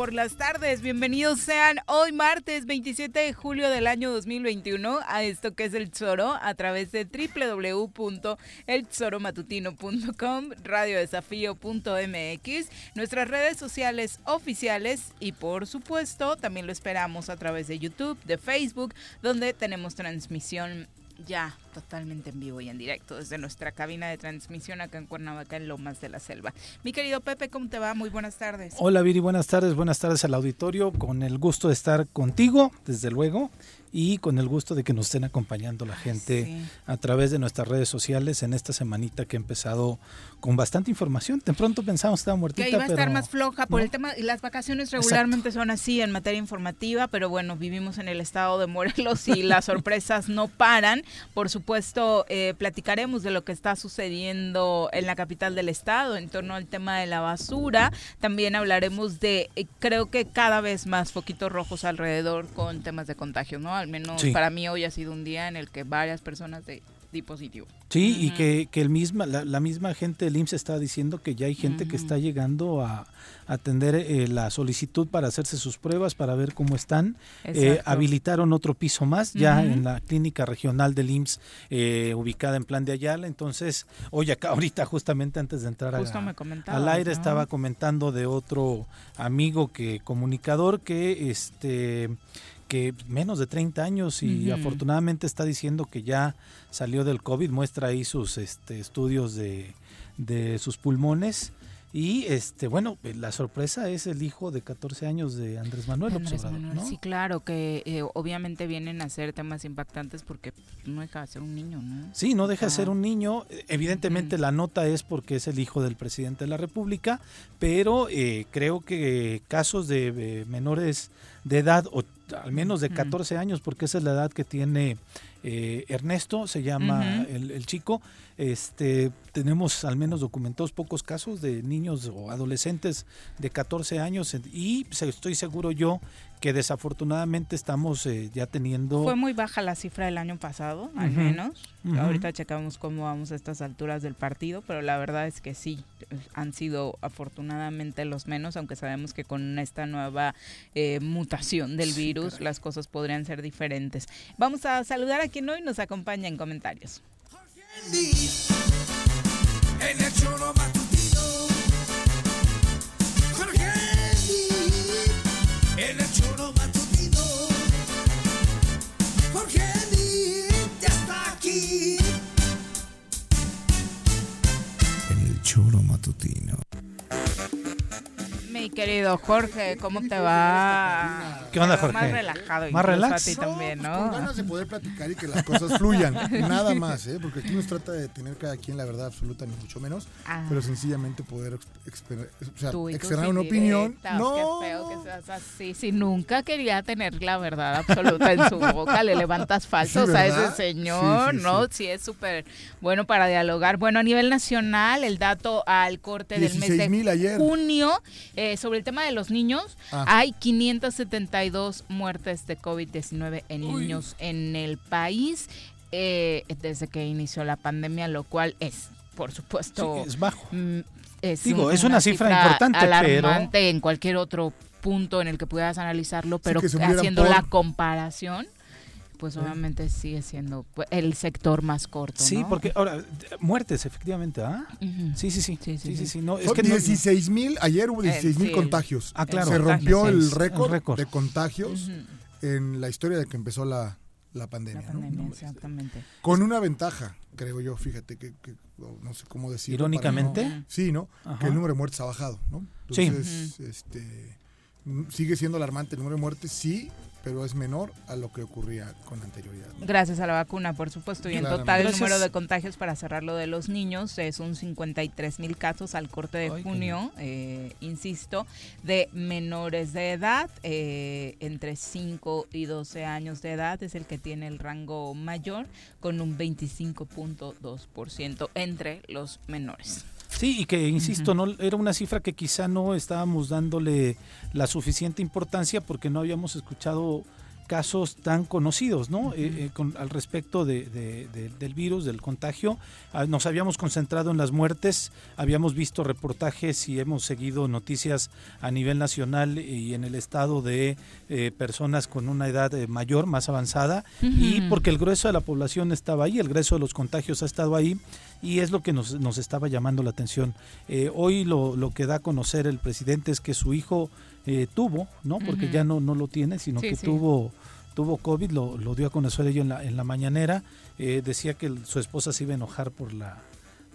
por las tardes. Bienvenidos sean hoy martes 27 de julio del año 2021 a esto que es el Zoro a través de www.elzoromatutino.com, radiodesafío.mx, nuestras redes sociales oficiales y por supuesto también lo esperamos a través de YouTube, de Facebook, donde tenemos transmisión ya totalmente en vivo y en directo desde nuestra cabina de transmisión acá en Cuernavaca, en Lomas de la Selva. Mi querido Pepe, ¿cómo te va? Muy buenas tardes. Hola Viri, buenas tardes, buenas tardes al auditorio, con el gusto de estar contigo, desde luego, y con el gusto de que nos estén acompañando la gente a través de nuestras redes sociales en esta semanita que ha empezado con bastante información. De pronto pensamos que estaba muertita. Que iba a estar más floja por el tema, y las vacaciones regularmente son así en materia informativa, pero bueno, vivimos en el estado de Morelos y las sorpresas no paran. Por supuesto, eh, platicaremos de lo que está sucediendo en la capital del estado en torno al tema de la basura. También hablaremos de, eh, creo que cada vez más foquitos rojos alrededor con temas de contagio, ¿no? Al menos para mí hoy ha sido un día en el que varias personas de dispositivo. Sí, y que, que el misma, la, misma gente del IMSS está diciendo que ya hay gente que está llegando a, atender eh, la solicitud para hacerse sus pruebas, para ver cómo están. Eh, habilitaron otro piso más ya en la clínica regional del IMSS eh, ubicada en Plan de Ayala. Entonces, hoy acá, ahorita justamente antes de entrar al aire, estaba comentando de otro amigo que comunicador que este que menos de 30 años y afortunadamente está diciendo que ya salió del COVID, muestra ahí sus este, estudios de, de sus pulmones. Y este, bueno, eh, la sorpresa es el hijo de 14 años de Andrés Manuel Sí, claro, que eh, obviamente vienen a ser temas impactantes porque no deja de ser un niño, ¿no? Sí, no deja de ser un niño. Evidentemente la nota es porque es el hijo del presidente de la República, pero eh, creo que casos de menores de edad, o al menos de 14 años, porque esa es la edad que tiene Ernesto, se llama el, el chico, este, tenemos al menos documentados pocos casos de niños o adolescentes de 14 años y estoy seguro yo que desafortunadamente estamos eh, ya teniendo... Fue muy baja la cifra del año pasado, al menos. Ahorita checamos cómo vamos a estas alturas del partido, pero la verdad es que sí, han sido afortunadamente los menos, aunque sabemos que con esta nueva eh, mutación del virus las cosas podrían ser diferentes. Vamos a saludar a quien hoy nos acompaña en comentarios. En el choro matutino. Jorge En el choro matutino. Jorge ya está aquí. En el choro matutino. Mi querido Jorge? ¿Cómo te va? ¿Qué onda, Jorge? Más relajado. Más relax. A ti también, pues, ¿no? con ganas de poder platicar y que las cosas fluyan. Nada más, ¿eh? Porque aquí nos trata de tener cada quien la verdad absoluta, ni mucho menos. Ah. Pero sencillamente poder o sea, Tú y tus externar una opinión. No. Qué feo que seas así. Si nunca quería tener la verdad absoluta en su boca, le levantas falsos Sí, a ese señor, Sí, sí, ¿no? sí. Es súper bueno para dialogar. Bueno, a nivel nacional, el dato al corte del mes de 16,000 ayer. junio, eh, sobre el tema de los niños, Ah. hay 572 muertes de COVID-19 en niños en el país eh, desde que inició la pandemia, lo cual es, por supuesto, Sí, es bajo. Mm, es Digo, un- es una cifra importante, pero- alarmante en cualquier otro punto en el que pudieras analizarlo, pero haciendo por- la comparación, pues obviamente sigue siendo pues, el sector más corto. Sí, ¿no? porque ahora, muertes, efectivamente, ¿ah? Sí, sí, sí. Sí, Sí, sí, sí, sí. sí. No, es que no- 16 mil, ayer hubo 16 mil sí, el- contagios. Ah, claro. Se rompió el récord, El récord. de contagios en la historia de que empezó la, la pandemia. La ¿no? pandemia, exactamente. Con una ventaja, creo yo, fíjate, que, que- no sé cómo decirlo. Irónicamente. no- sí, ¿no? Ajá. Que el número de muertes ha bajado, ¿no? Sí. Entonces, este, mm, sigue siendo alarmante el número de muertes, sí, pero es menor a lo que ocurría con anterioridad. ¿no? Gracias a la vacuna, por supuesto. Y en total el Gracias. número de contagios para cerrar lo de los niños es un 53 mil casos al corte de Ay, junio, eh, insisto, de menores de edad, eh, entre 5 y 12 años de edad es el que tiene el rango mayor, con un 25.2% entre los menores. Sí, y que, insisto, no era una cifra que quizá no estábamos dándole la suficiente importancia porque no habíamos escuchado casos tan conocidos, ¿no? Eh, eh, con- al respecto de- de- de- del virus, del contagio. Ah, nos habíamos concentrado en las muertes, habíamos visto reportajes y hemos seguido noticias a nivel nacional y en el estado de eh, personas con una edad eh, mayor, más avanzada, y porque el grueso de la población estaba ahí, el grueso de los contagios ha estado ahí, y es lo que nos, nos estaba llamando la atención. Eh, hoy lo, lo que da a conocer el presidente es que su hijo eh, tuvo, ¿no? Porque ya no, no lo tiene, sino Sí, que sí. tuvo tuvo COVID, lo, lo dio a conocer ello en la, en la mañanera, eh, decía que su esposa se iba a enojar por la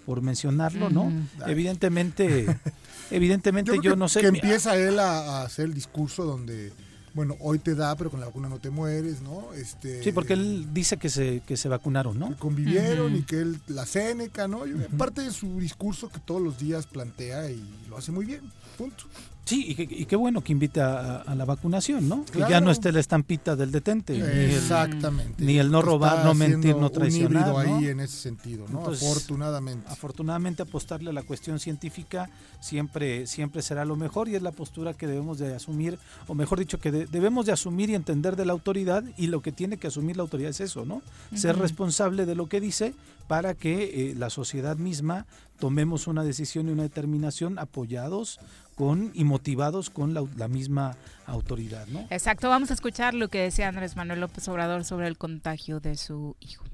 por mencionarlo, ¿no? Evidentemente, evidentemente yo, creo que, no sé. Que empieza él a, a hacer el discurso donde, bueno, hoy te da, pero con la vacuna no te mueres, ¿no? Este, Sí, porque él dice que se, que se vacunaron, ¿no? que convivieron y que él, la Séneca, ¿no? Y Parte de su discurso que todos los días plantea y lo hace muy bien, punto. Sí, y, y qué bueno que invite a, a la vacunación, ¿no? Que ya no esté la estampita del detente. ni el- Exactamente. ni el no Está robar, no mentir, no traicionar, Un ¿no? ahí en ese sentido, ¿no? Entonces, Afortunadamente. Afortunadamente apostarle a la cuestión científica siempre, siempre será lo mejor y es la postura que debemos de asumir, o mejor dicho, que de- debemos de asumir y entender de la autoridad y lo que tiene que asumir la autoridad es eso, ¿no? Ser responsable de lo que dice para que eh, la sociedad misma tomemos una decisión y una determinación apoyados con y motivados con la, la misma autoridad, ¿no? Exacto, vamos a escuchar lo que decía Andrés Manuel López Obrador sobre el contagio de su hijo.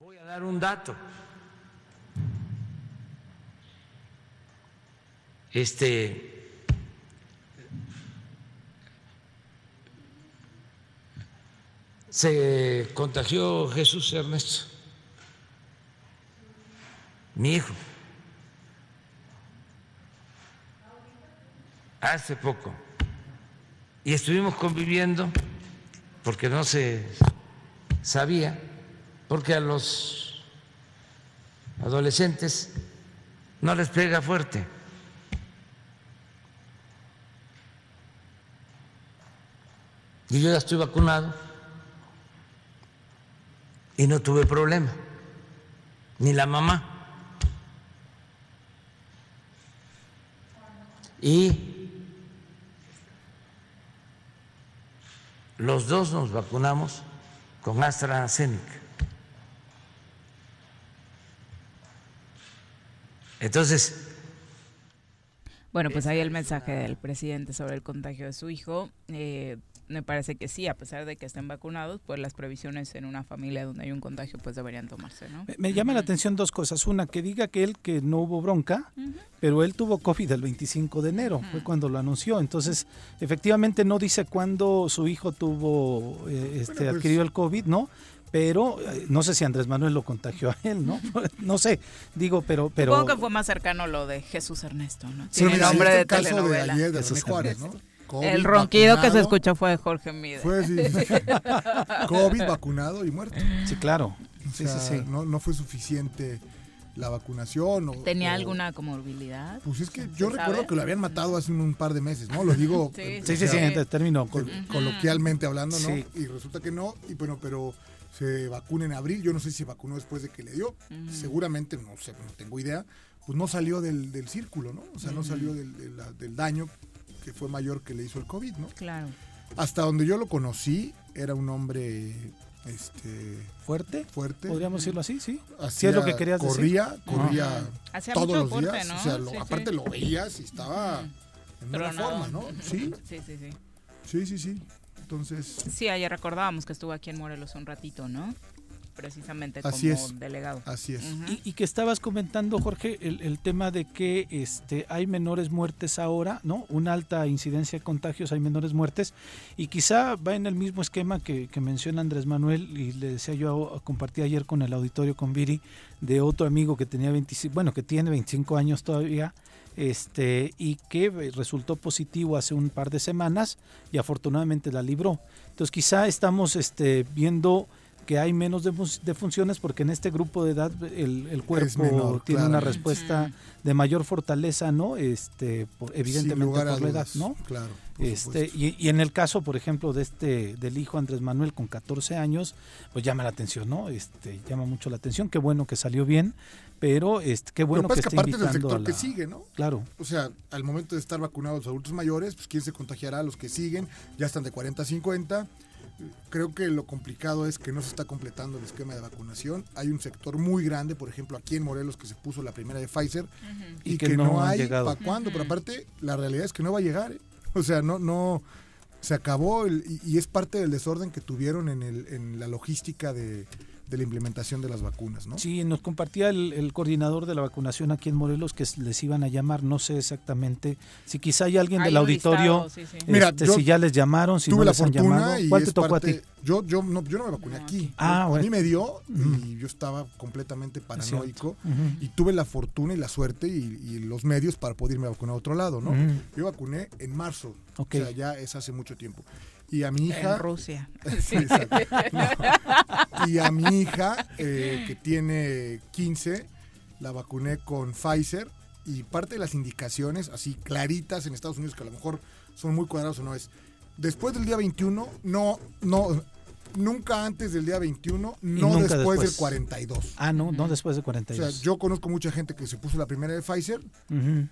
Voy a dar un dato. Este se contagió Jesús Ernesto, mi hijo, hace poco. Y estuvimos conviviendo porque no se sabía, porque a los adolescentes no les pega fuerte. Y yo ya estoy vacunado y no tuve problema, ni la mamá. Y los dos nos vacunamos con AstraZeneca. Entonces, Bueno, pues ahí el mensaje del presidente sobre el contagio de su hijo. Eh, me parece que sí, a pesar de que estén vacunados, pues las previsiones en una familia donde hay un contagio pues deberían tomarse, ¿no? Me, me llama la atención dos cosas. Una, que diga que él que no hubo bronca, pero él tuvo COVID el 25 de enero, fue cuando lo anunció. Entonces, efectivamente no dice cuándo su hijo tuvo, eh, este, Bueno, pues- adquirió el COVID, ¿no? pero eh, no sé si Andrés Manuel lo contagió a él, ¿no? no sé, digo, pero... pero Supongo que fue más cercano lo de Jesús Ernesto, ¿no? Sí, el nombre de telenovela. De de Jesús Juárez, ¿no? El ronquido que se escuchó fue de Jorge Mide. Fue, sí, COVID, vacunado y muerto. Sí, claro. sí, sí, sí. No, no fue suficiente la vacunación. O, ¿Tenía alguna comorbilidad? Pues es que yo recuerdo que lo habían matado hace un, par de meses, ¿no? Lo digo sí, sí, sí, en término coloquialmente hablando, ¿no? Y resulta que no, y bueno, pero se vacuna en abril, yo no sé si se vacunó después de que le dio, seguramente, no sé, no tengo idea, pues no salió del, del círculo, ¿no? O sea, no salió del, del, daño que fue mayor que le hizo el COVID, ¿no? Claro. Hasta donde yo lo conocí, era un hombre este fuerte fuerte. Podríamos decirlo así sí. Así es lo que querías corría, decir corría todos los días o sea aparte lo veías y estaba en una forma no sí. Sí sí sí. Sí sí sí. Entonces sí ayer recordábamos que estuvo aquí en Morelos un ratito no precisamente como Así es. delegado. Así es. y, que estabas comentando, Jorge, el, tema de que este, hay menores muertes ahora, ¿no? Una alta incidencia de contagios, hay menores muertes, y quizá va en el mismo esquema que, menciona Andrés Manuel, y le decía yo, compartí ayer con el auditorio con Viri, de otro amigo que tenía 25, bueno, que tiene 25 años todavía, este, y que resultó positivo hace un par de semanas y afortunadamente la libró. Entonces quizá estamos este, viendo que hay menos de, funciones porque en este grupo de edad el, cuerpo tiene una respuesta de mayor fortaleza, ¿no? Este, evidentemente por la edad, ¿no? Claro. Este, y, en el caso, por ejemplo, de este del hijo Andrés Manuel con 14 años, pues llama la atención, ¿no? Este, llama mucho la atención. Qué bueno que salió bien, pero este, qué bueno que, que aparte del sector que sigue, ¿no? Claro. O sea, al momento de estar vacunados los adultos mayores, pues quién se contagiará, los que siguen, ya están de 40 a 50 creo que lo complicado es que no se está completando el esquema de vacunación. Hay un sector muy grande, por ejemplo, aquí en Morelos, que se puso la primera de Pfizer y, que, no, hay para cuándo. Pero aparte, la realidad es que no va a llegar. ¿eh? O sea, no, no, se acabó y, es parte del desorden que tuvieron en, el, en la logística de, de la implementación de las vacunas, ¿no? Sí, nos compartía el, coordinador de la vacunación aquí en Morelos que les iban a llamar, no sé exactamente, si quizá hay alguien del auditorio, Mira, este, si ya les llamaron, si no les han llamado. ¿Cuál te tocó a ti? Yo, yo, no, yo no me vacuné aquí. Ah, A mí me dio y yo estaba completamente paranoico y tuve la fortuna y la suerte y, los medios para poder irme a vacunar a otro lado, ¿no? Yo vacuné en marzo, o sea, ya es hace mucho tiempo y a mi hija. En Rusia. Y a mi hija, eh, que tiene 15, la vacuné con Pfizer y parte de las indicaciones, así claritas en Estados Unidos, que a lo mejor son muy cuadrados o no, es después del día 21, no, no, nunca antes del día 21, no después, del 42. Ah, no, no después del 42. O sea, yo conozco mucha gente que se puso la primera de Pfizer,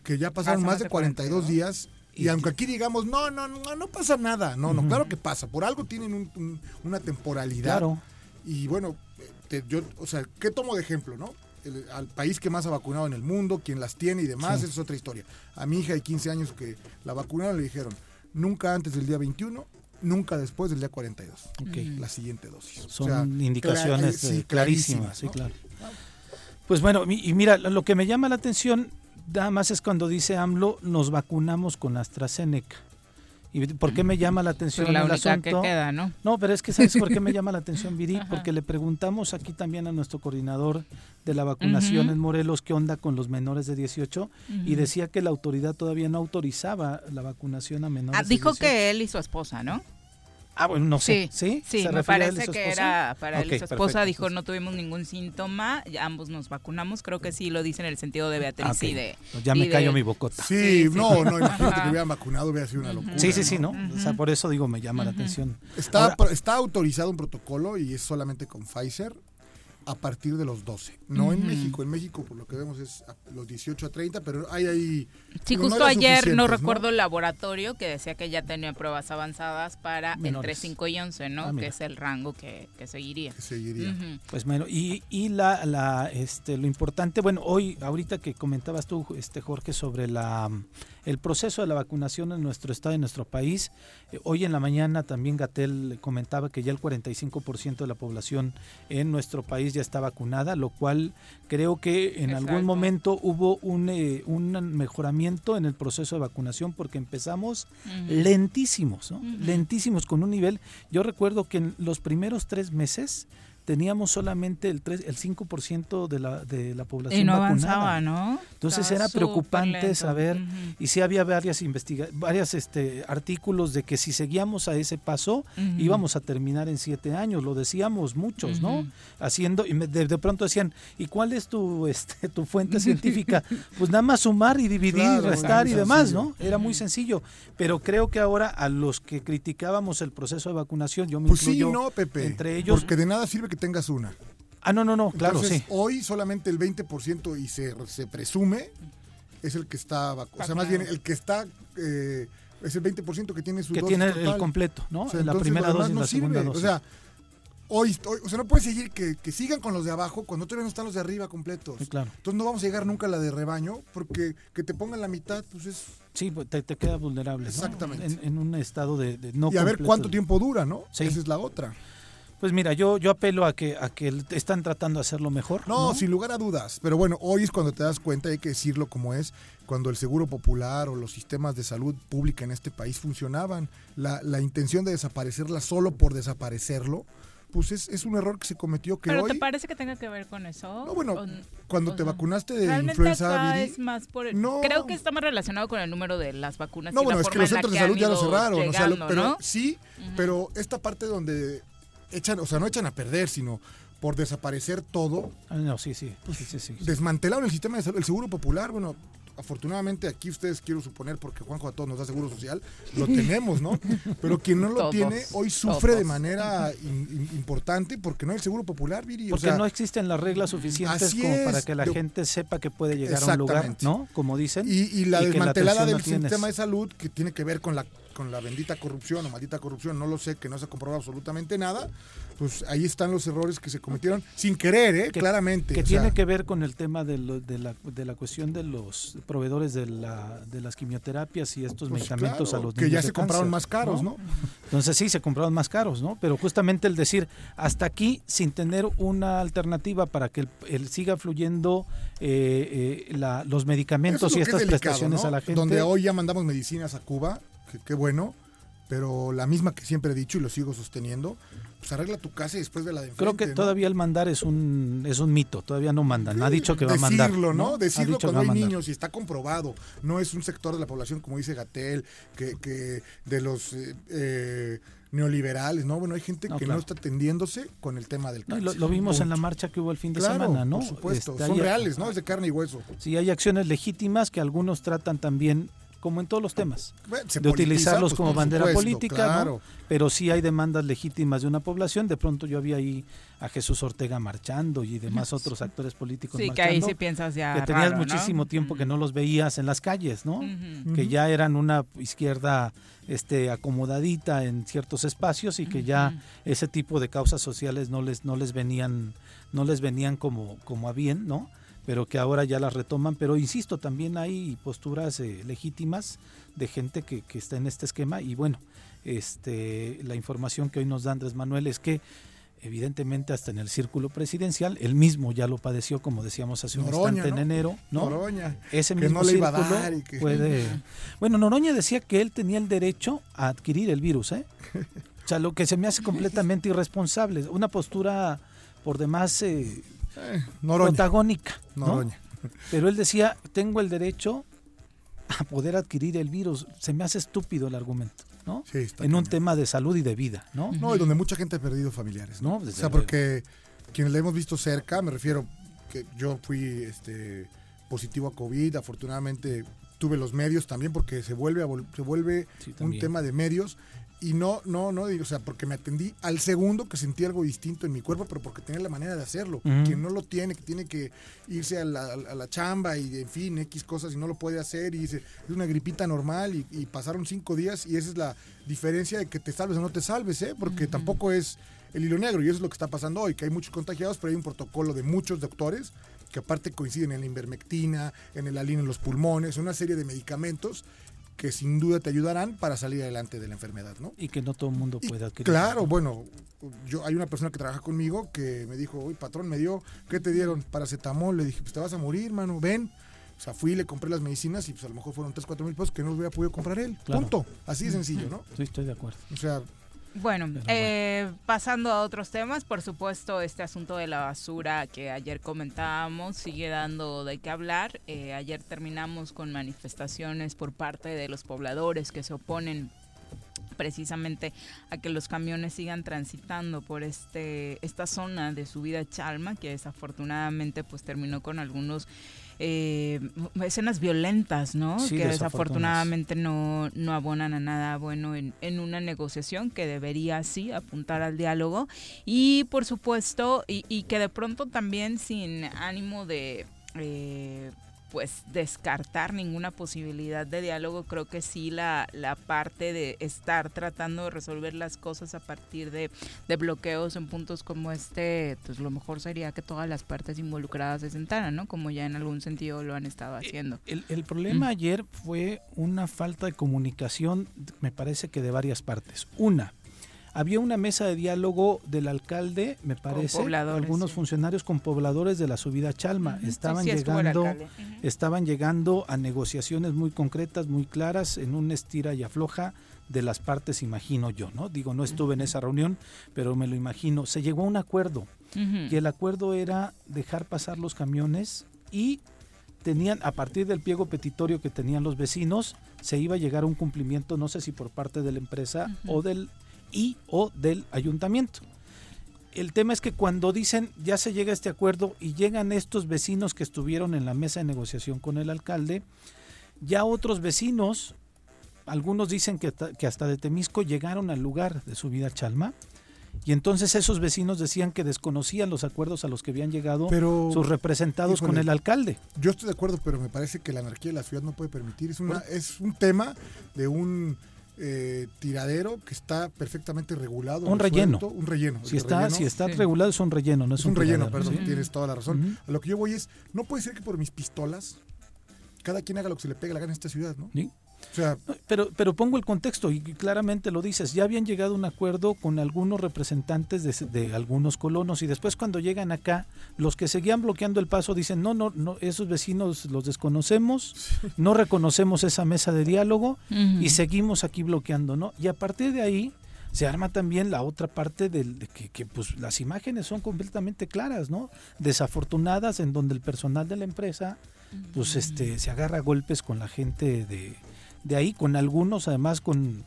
que ya pasaron más de 42 días y aunque aquí digamos, no, no, no, no pasa nada. No, no, claro que pasa. Por algo tienen una temporalidad. Claro. Y bueno, yo, o sea, ¿qué tomo de ejemplo, no? al país que más ha vacunado en el mundo, quien las tiene y demás, esa es otra historia. A mi hija de 15 años que la vacunaron le dijeron, nunca antes del día 21, nunca después del día 42. Okay. La siguiente dosis. Son indicaciones eh, clarísimas, sí, claro. Pues bueno, y mira, lo que me llama la atención nada más es cuando dice AMLO, nos vacunamos con AstraZeneca. ¿Y por qué me llama la atención la el que queda, ¿no? No, pero es que ¿sabes por qué me llama la atención, Viri? Porque le preguntamos aquí también a nuestro coordinador de la vacunación en Morelos qué onda con los menores de 18 y decía que la autoridad todavía no autorizaba la vacunación a menores ah, dijo que él y su esposa, ¿no? Ah, bueno, no sé. Sí, sí, me parece que era para él su esposa. dijo, no tuvimos ningún síntoma, ambos nos vacunamos. Creo que sí lo dice en el sentido de Beatriz y de... Pues ya me callo mi bocota. Sí, no, no, imagínate que hubieran vacunado, hubiera sido una locura. Sí, sí, sí, ¿no? O sea, por eso digo, me llama la atención. Está, está autorizado un protocolo y es solamente con Pfizer a partir de los 12. No en México. En México, por lo que vemos, es los 18 a 30, pero hay ahí. Sí, justo ayer no, recuerdo el laboratorio que decía que ya tenía pruebas avanzadas para entre 5 y 11, ¿no? Ah, que es el rango que, seguiría. Que seguiría. Pues bueno, y, y la, la, este, lo importante, bueno, hoy, ahorita que comentabas tú, este Jorge, sobre la el proceso de la vacunación en nuestro estado y en nuestro país. Eh, hoy en la mañana también Gatel comentaba que ya el 45% de la población en nuestro país ya está vacunada, lo cual creo que en algún momento hubo un, eh, un, mejoramiento en el proceso de vacunación porque empezamos lentísimos, lentísimos con un nivel. Yo recuerdo que en los primeros tres meses teníamos solamente el, 3, el 5% de la, de la población y no avanzaba, ¿no? Entonces era preocupante saber, y sí había varias investiga varias este, artículos de que si seguíamos a ese paso íbamos a terminar en siete años, lo decíamos muchos, ¿no? Haciendo, y de, pronto decían, ¿y cuál es tu, este, tu fuente científica? pues nada más sumar y dividir, restar y demás, ¿no? Era muy sencillo, pero creo que ahora a los que criticábamos el proceso de vacunación, yo me pues incluyo sí, no, Pepe, entre ellos. Porque de nada sirve que tengas una. Ah, no, no, no, claro, Entonces, sí. Hoy solamente el 20% y se, se presume es el que está vacunado. O sea, más bien el que está... Eh, es el 20% que tiene su que dosis tiene total. el completo, ¿no? O sea, la entonces, primera dosis y no segunda dosis. O sea, hoy, hoy- o sea, no puede seguir que, que sigan con los de abajo cuando todavía no están los de arriba completos. Sí, claro. Entonces no vamos a llegar nunca a la de rebaño porque que te pongan la mitad, pues es... Sí, pues, te, te queda vulnerable. ¿no? Exactamente. En, en un estado de, de no y a ver cuánto tiempo dura, ¿no? Sí. Esa es la otra. Pues mira, yo, yo apelo a que, a que están tratando de hacerlo mejor. No, No, sin lugar a dudas. Pero bueno, hoy es cuando te das cuenta, hay que decirlo como es, cuando el seguro popular o los sistemas de salud pública en este país funcionaban. La, la intención de desaparecerla solo por desaparecerlo, pues es, es un error que se cometió que ¿Pero hoy... te parece que tenga que ver con eso? No, bueno, ¿O- cuando o te sea, vacunaste de influenza acá viri- es más por el- No. Creo que está más relacionado con el número de las vacunas. No, y bueno, la es que los centros de salud ya lo cerraron, o sea, lo- llegando, pero ¿no? sí, pero esta parte donde echan, o sea, no echan a perder, sino por desaparecer todo, Ah, no, sí, sí, sí, sí, sí. desmantelaron el sistema de salud, el seguro popular, bueno, afortunadamente aquí ustedes quiero suponer, porque Juanjo a todos nos da seguro social, lo tenemos, ¿no? Pero quien no lo Todos, tiene hoy sufre de manera in- in- importante porque no hay seguro popular, Viri. o Porque sea, no existen las reglas suficientes como para que la Yo- gente sepa que puede llegar a un lugar. ¿no? Como dicen. Y, y la desmantelada atención del no tienes. sistema de salud que tiene que ver con la con la bendita corrupción o maldita corrupción, no lo sé, que no se ha comprobado absolutamente nada, pues ahí están los errores que se cometieron sin querer, ¿eh? Que- claramente. Que tiene sea, que ver con el tema de, lo- de, la, de la cuestión de los proveedores de, la, de las quimioterapias y estos pues, medicamentos claro, a los que niños ya de se compraron más caros, ¿no? Entonces sí, se compraron más caros, ¿no? Pero justamente el decir, hasta aquí, sin tener una alternativa para que el, el siga fluyendo eh, eh, la- los medicamentos es y lo que estas delicado, prestaciones ¿no? a la gente. Donde hoy ya mandamos medicinas a Cuba, que qué bueno, pero la misma que siempre he dicho y lo sigo sosteniendo, pues arregla tu casa y después de la de Creo que todavía el mandar es un es un mito, todavía no mandan. Ha dicho que va a mandar. Decirlo, ¿no? Decirlo cuando hay niños y está comprobado. No es un sector de la población, como dice Gatel, que, que de los eh, eh, neoliberales, ¿no? Bueno, hay gente No, que claro. no está atendiendo en el tema del No, cáncer. lo, lo vimos en la marcha que hubo el fin de Claro, semana, ¿no? por supuesto. Este, Son reales, ¿no? Es de carne y hueso. Sí, hay acciones legítimas que algunos tratan también, como en todos los temas, se de utilizarlos pues, como bandera supuesto, política, claro. ¿no? Pero sí hay demandas legítimas de una población. De pronto yo había ahí a Jesús Ortega marchando y demás otros actores políticos Sí, que ahí sí piensas ya que tenías raro, ¿no? muchísimo tiempo que no los veías en las calles, ¿no? Que ya eran una izquierda este acomodadita en ciertos espacios y que ya ese tipo de causas sociales no les no les venían no les venían como como a bien, ¿no? Pero que ahora ya las retoman, pero insisto, también hay posturas eh, legítimas de gente que, que está en este esquema y bueno, este la información que hoy nos da Andrés Manuel es que evidentemente hasta en el círculo presidencial, él mismo ya lo padeció, como decíamos hace un Noroña, instante en enero, ¿no? Noroña. ese que mismo no le iba a dar y que- puede... Bueno, Noroña decía que él tenía el derecho a adquirir el virus, ¿eh? O sea, lo que se me hace completamente irresponsable, una postura por demás eh, Eh, Noroña. protagónica. Pero él decía, tengo el derecho a poder adquirir el virus. Se me hace estúpido el argumento, ¿no? Sí, está en un tema de salud y de vida, ¿no? No, y donde mucha gente ha perdido familiares, ¿no? No, o sea, luego. porque quienes la hemos visto cerca, me refiero que yo fui este positivo a COVID, afortunadamente tuve los medios también porque se vuelve a se vuelve Sí, un también. tema de medios y no no no digo, o sea, porque me atendí al segundo que sentí algo distinto en mi cuerpo, pero porque tenía la manera de hacerlo. Quien no lo tiene, que tiene que irse a la, a la chamba y en fin, X cosas y no lo puede hacer y dice, es una gripita normal y, y pasaron cinco días y esa es la diferencia de que te salves o no te salves, ¿eh? Porque tampoco es el hilo negro y eso es lo que está pasando hoy, que hay muchos contagiados, pero hay un protocolo de muchos doctores que aparte coinciden en la invermectina, en el alín en los pulmones, una serie de medicamentos que sin duda te ayudarán para salir adelante de la enfermedad, ¿no? Y que no todo el mundo Y puede adquirir. Claro, bueno, yo hay una persona que trabaja conmigo que me dijo, oye, patrón, me dio, ¿qué te dieron? Paracetamol. Le dije, pues te vas a morir, mano, ven. O sea, fui, le compré las medicinas y pues a lo mejor fueron 3, 4 mil pesos que no hubiera podido comprar él. Claro. Punto. Así de sencillo, ¿no? Sí, estoy de acuerdo. O sea, Bueno, eh, pasando a otros temas, por supuesto, este asunto de la basura que ayer comentábamos sigue dando de qué hablar. Eh, ayer terminamos con manifestaciones por parte de los pobladores que se oponen precisamente a que los camiones sigan transitando por este esta zona de subida Chalma que desafortunadamente pues terminó con algunos eh, escenas violentas, ¿no? que desafortunadamente no, no abonan a nada bueno en, en, una negociación que debería sí apuntar al diálogo y por supuesto y, y que de pronto también sin ánimo de eh, pues descartar ninguna posibilidad de diálogo, creo que sí la, la parte de estar tratando de resolver las cosas a partir de, de, bloqueos en puntos como este, pues lo mejor sería que todas las partes involucradas se sentaran, ¿no? Como ya en algún sentido lo han estado eh, haciendo. El, el problema ayer fue una falta de comunicación, me parece que de varias partes. Una, había una mesa de diálogo del alcalde, me parece, algunos funcionarios con pobladores de la subida Chalma. Estaban llegando, estaban llegando a negociaciones muy concretas, muy claras, en un estira y afloja de las partes, imagino yo, ¿no? Digo, no estuve en esa reunión, pero me lo imagino. Se llegó a un acuerdo, y el acuerdo era dejar pasar los camiones y tenían, a partir del pliego petitorio que tenían los vecinos, se iba a llegar a un cumplimiento, no sé si por parte de la empresa o del y o del ayuntamiento. El tema es que cuando dicen ya se llega a este acuerdo y llegan estos vecinos que estuvieron en la mesa de negociación con el alcalde, ya otros vecinos, algunos dicen que, que hasta de Temisco llegaron al lugar de su vida Chalma, y entonces esos vecinos decían que desconocían los acuerdos a los que habían llegado sus representados con el alcalde. Yo estoy de acuerdo, pero me parece que la anarquía de la ciudad no puede permitir. Es, una, es un tema de un eh, tiradero que está perfectamente regulado. Un relleno. un relleno. Si está, si está regulado es un relleno, no es, un, relleno, perdón, tienes toda la razón. A lo que yo voy es, no puede ser que por mis pistolas cada quien haga lo que se le pegue la gana en esta ciudad, ¿no? Pero, pero pongo el contexto y claramente lo dices, ya habían llegado a un acuerdo con algunos representantes de, algunos colonos y después cuando llegan acá, los que seguían bloqueando el paso dicen, no, no, no, esos vecinos los desconocemos, no reconocemos esa mesa de diálogo y seguimos aquí bloqueando, ¿no? Y a partir de ahí se arma también la otra parte del, de que, que, pues las imágenes son completamente claras, ¿no? Desafortunadas en donde el personal de la empresa pues este se agarra golpes con la gente de de ahí, con algunos, además con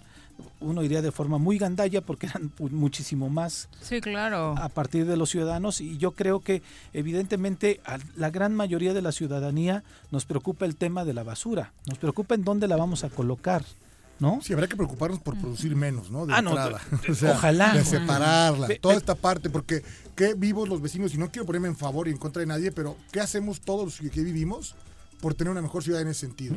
uno iría de forma muy gandalla porque eran muchísimo más sí, claro. a partir de los ciudadanos y yo creo que evidentemente a la gran mayoría de la ciudadanía nos preocupa el tema de la basura, nos preocupa en dónde la vamos a colocar. ¿No? Sí, habrá que preocuparnos por producir menos, ¿no? De ah, entrada. No, ojalá. De separarla, toda esta parte, porque qué vivos los vecinos, y no quiero ponerme en favor y en contra de nadie, pero ¿qué hacemos todos los que vivimos por tener una mejor ciudad en ese sentido,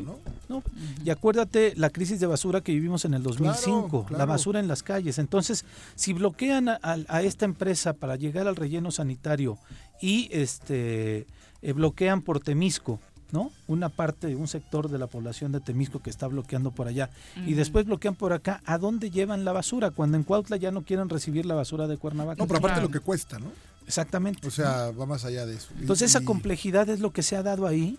¿no? y acuérdate la crisis de basura que vivimos en el 2005, la basura en las calles. Entonces, si bloquean a, esta empresa para llegar al relleno sanitario y este eh, bloquean por Temisco, ¿no? Una parte, un sector de la población de Temisco que está bloqueando por allá y después bloquean por acá, ¿a dónde llevan la basura? Cuando en Cuautla ya no quieren recibir la basura de Cuernavaca. No, pero aparte lo que cuesta, ¿no? Exactamente. O sea, va más allá de eso. Entonces esa complejidad es lo que se ha dado ahí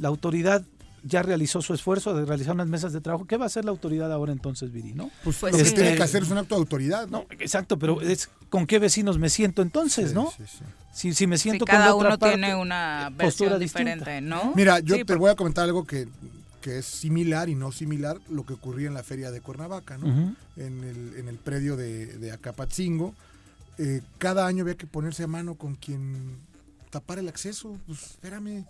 la autoridad ya realizó su esfuerzo de realizar unas mesas de trabajo. ¿Qué va a hacer la autoridad ahora entonces, Viri? ¿no? Pues, pues lo que tiene que hacer es un acto de autoridad. ¿no? exacto, pero es con qué vecinos me siento entonces, ¿no? Sí, sí. Si, me siento con cada uno tiene una postura diferente, ¿no? Mira, yo te voy a comentar algo que, es similar y no similar lo que ocurría en la feria de Cuernavaca, ¿no? en, el, en el predio de, de Acapatzingo. Eh, cada año había que ponerse a mano con quien tapar el acceso. Pues espérame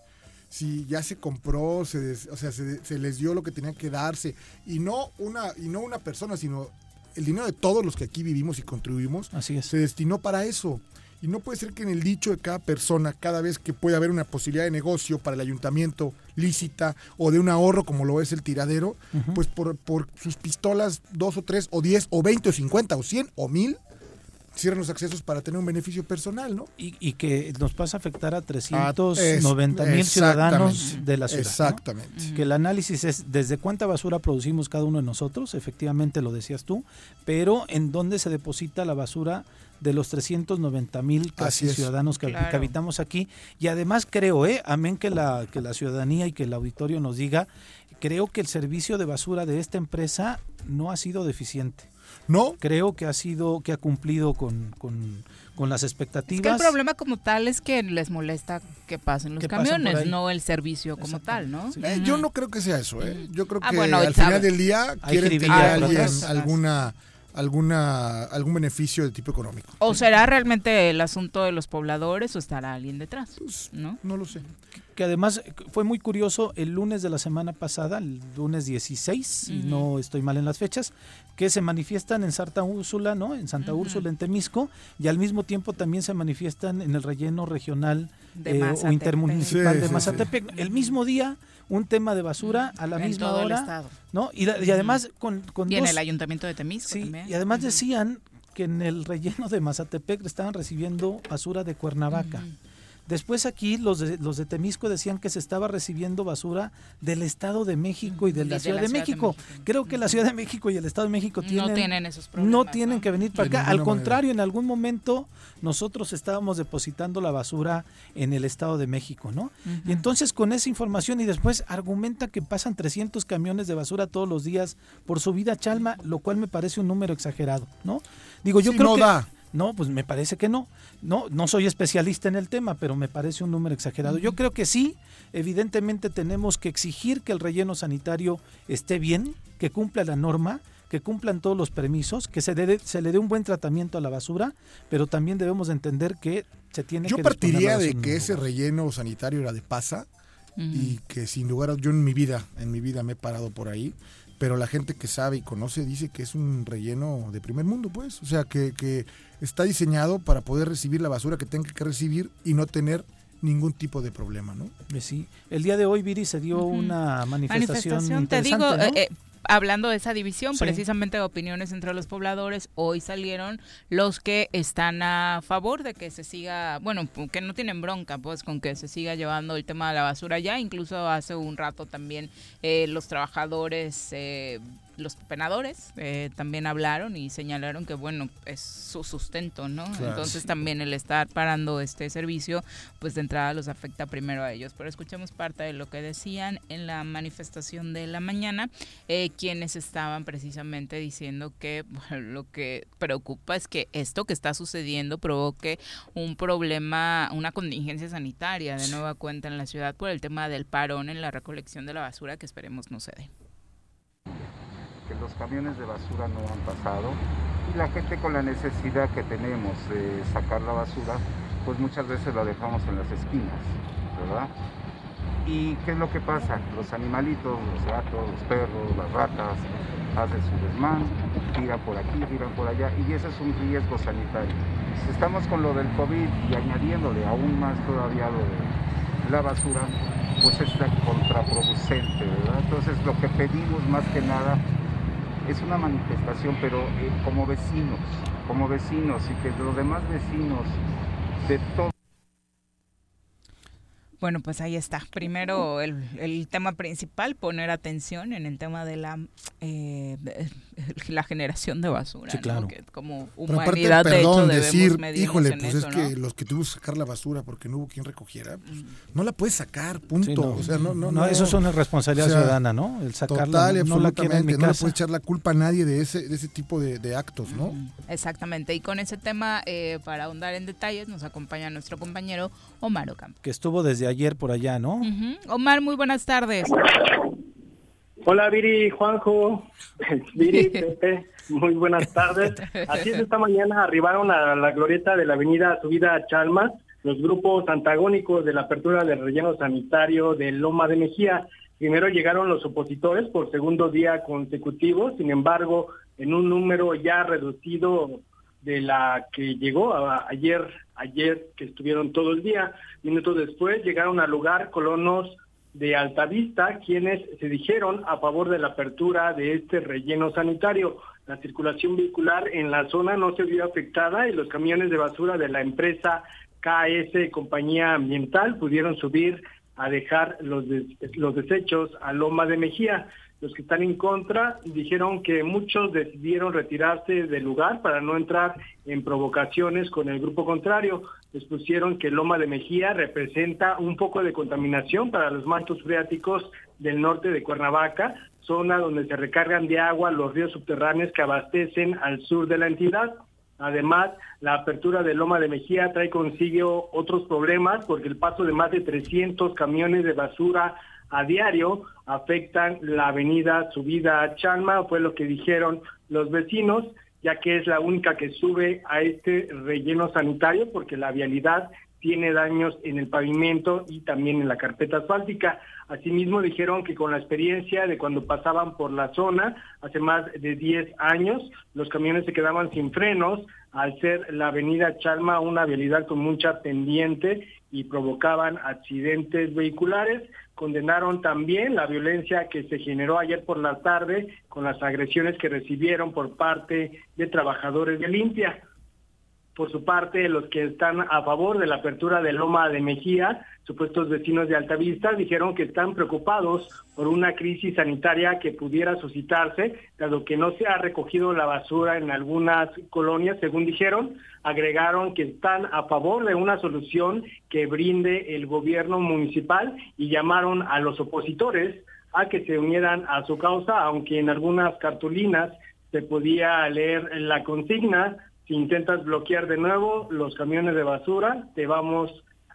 si ya se compró, se o sea, se, les dio lo que tenía que darse. Y no una y no una persona, sino el dinero de todos los que aquí vivimos y contribuimos Así se destinó para eso. Y no puede ser que en el dicho de cada persona, cada vez que puede haber una posibilidad de negocio para el ayuntamiento lícita o de un ahorro como lo es el tiradero, pues por, por sus pistolas, dos o tres o diez o veinte o cincuenta o cien o mil, cierran los accesos para tener un beneficio personal, ¿no? Y, que nos pasa a afectar a 390 mil ciudadanos de la ciudad. Exactamente. Que el análisis es desde cuánta basura producimos cada uno de nosotros, efectivamente lo decías tú, pero en dónde se deposita la basura de los 390 mil casi ciudadanos que, habitamos aquí. Y además creo, eh, amén que la, que la ciudadanía y que el auditorio nos diga, creo que el servicio de basura de esta empresa no ha sido deficiente No. Creo que ha sido, que ha cumplido con, con, las expectativas. el problema como tal es que les molesta que pasen los camiones, no el servicio como tal, ¿no? Eh, yo no creo que sea eso, ¿eh? Yo creo ah, que al final del día quieren tener alguien alguna alguna algún beneficio de tipo económico. ¿O será realmente el asunto de los pobladores o estará alguien detrás? Pues, ¿no? no lo sé. Que además fue muy curioso el lunes de la semana pasada, el lunes 16, y no estoy mal en las fechas, que se manifiestan en Santa Úrsula, ¿no? En Santa Úrsula, en Temisco, y al mismo tiempo también se manifiestan en el relleno regional eh, o intermunicipal de Mazatepec. El mismo día un tema de basura a la misma hora, ¿no? Y, además con, con y en el ayuntamiento de Temisco sí, y además decían que en el relleno de Mazatepec estaban recibiendo basura de Cuernavaca. Después aquí los de, los de Temisco decían que se estaba recibiendo basura del Estado de México y de la, Ciudad, de, México. Creo que la Ciudad de México y el Estado de México tienen, no tienen esos problemas. No tienen que venir para acá. Al contrario, en algún momento nosotros estábamos depositando la basura en el Estado de México, ¿no? Y entonces con esa información y después argumenta que pasan 300 camiones de basura todos los días por su vida Chalma, lo cual me parece un número exagerado, ¿no? Digo, yo creo que... No, pues me parece que no. No, no soy especialista en el tema, pero me parece un número exagerado. Yo creo que sí, evidentemente tenemos que exigir que el relleno sanitario esté bien, que cumpla la norma, que cumplan todos los permisos, que se, se le dé un buen tratamiento a la basura, pero también debemos entender que se tiene yo que... Yo partiría de que ese relleno sanitario era de pasa y que sin lugar a... Yo en mi vida, en mi vida me he parado por ahí pero la gente que sabe y conoce dice que es un relleno de primer mundo, pues. O sea, que, que está diseñado para poder recibir la basura que tenga que recibir y no tener ningún tipo de problema, ¿no? Eh, sí. El día de hoy, Viri, se dio una manifestación, Te digo, eh, hablando de esa división, precisamente de opiniones entre los pobladores, hoy salieron los que están a favor de que se siga, bueno, que no tienen bronca, pues, con que se siga llevando el tema de la basura ya. Incluso hace un rato también eh, los trabajadores eh, los penadores eh, también hablaron y señalaron que bueno es su sustento no entonces también el estar parando este servicio pues de entrada los afecta primero a ellos. Pero escuchemos parte de lo que decían en la manifestación de la mañana eh, quienes estaban precisamente diciendo que lo que preocupa es que esto que está sucediendo provoque un problema una contingencia sanitaria de nueva cuenta en la ciudad por el tema del parón en la recolección de la basura que esperemos no se dé los camiones de basura no han pasado y la gente con la necesidad que tenemos de sacar la basura, pues muchas veces la dejamos en las esquinas, ¿verdad? ¿Y qué es lo que pasa? Los animalitos, los gatos, los perros, las ratas, hacen su desmán, tiran por aquí, tiran por allá, y ese es un riesgo sanitario. Si estamos con lo del COVID y añadiéndole aún más todavía lo de la basura, pues es contraproducente, ¿verdad? Entonces lo que pedimos más que nada es una manifestación, pero eh, como vecinos, como vecinos y que los demás vecinos de todo bueno, pues ahí está. Primero, el, el, tema principal, poner atención en el tema de la eh, la generación de basura. Sí, claro. como humanidad, de hecho, decir, híjole, pues es que los que tuvimos que sacar la basura porque no hubo quien recogiera, pues, no la puedes sacar, punto. no, o sea, no, no, no, eso es una responsabilidad ciudadana, ¿no? El sacarla. Total, no, absolutamente. No, le puedes echar la culpa a nadie de ese, de ese tipo de, de actos, ¿no? Exactamente. Y con ese tema, eh, para ahondar en detalles, nos acompaña nuestro compañero Omar Ocampo. Que estuvo desde ayer por allá, ¿no? Omar, muy buenas tardes. Hola Viri, Juanjo, Viri, Pepe, muy buenas tardes. Así es, esta mañana arribaron a la glorieta de la avenida Subida a Chalmas los grupos antagónicos de la apertura del relleno sanitario de Loma de Mejía. Primero llegaron los opositores por segundo día consecutivo, sin embargo, en un número ya reducido de la que llegó ayer, ayer que estuvieron todo el día. Minutos después llegaron al lugar colonos de Altavista, quienes se dijeron a favor de la apertura de este relleno sanitario. La circulación vehicular en la zona no se vio afectada y los camiones de basura de la empresa KS Compañía Ambiental pudieron subir a dejar los, los desechos a Loma de Mejía. Los que están en contra dijeron que muchos decidieron retirarse del lugar para no entrar en provocaciones con el grupo contrario. Les pusieron que Loma de Mejía representa un poco de contaminación para los mantos freáticos del norte de Cuernavaca, zona donde se recargan de agua los ríos subterráneos que abastecen al sur de la entidad. Además, la apertura de Loma de Mejía trae consigo otros problemas porque el paso de más de 300 camiones de basura a diario afectan la avenida subida Chalma, fue lo que dijeron los vecinos, ya que es la única que sube a este relleno sanitario porque la vialidad tiene daños en el pavimento y también en la carpeta asfáltica. Asimismo dijeron que con la experiencia de cuando pasaban por la zona hace más de 10 años, los camiones se quedaban sin frenos al ser la avenida Chalma una vialidad con mucha pendiente y provocaban accidentes vehiculares. Condenaron también la violencia que se generó ayer por la tarde con las agresiones que recibieron por parte de trabajadores de limpia. Por su parte, los que están a favor de la apertura de Loma de Mejía, supuestos vecinos de Altavista, dijeron que están preocupados por una crisis sanitaria que pudiera suscitarse, dado que no se ha recogido la basura en algunas colonias, según dijeron. Agregaron que están a favor de una solución que brinde el gobierno municipal y llamaron a los opositores a que se unieran a su causa, aunque en algunas cartulinas se podía leer la consigna si intentas bloquear de nuevo los camiones de basura, te vamos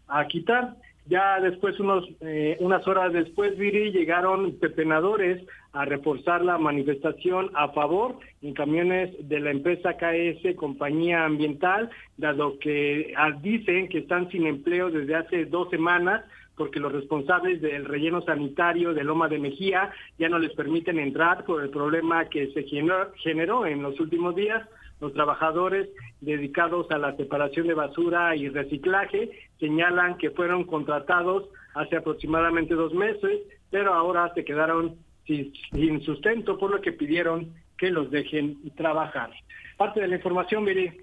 a quitar. Ya después, unos, eh, unas horas después, Viri, llegaron pepenadores a reforzar la manifestación a favor en camiones de la empresa KS Compañía Ambiental, dado que ah, dicen que están sin empleo desde hace dos semanas porque los responsables del relleno sanitario de Loma de Mejía ya no les permiten entrar por el problema que se generó en los últimos días los trabajadores dedicados a la separación de basura y reciclaje señalan que fueron contratados hace aproximadamente dos meses, pero ahora se quedaron sin, sustento, por lo que pidieron que los dejen trabajar. Parte de la información, Viri.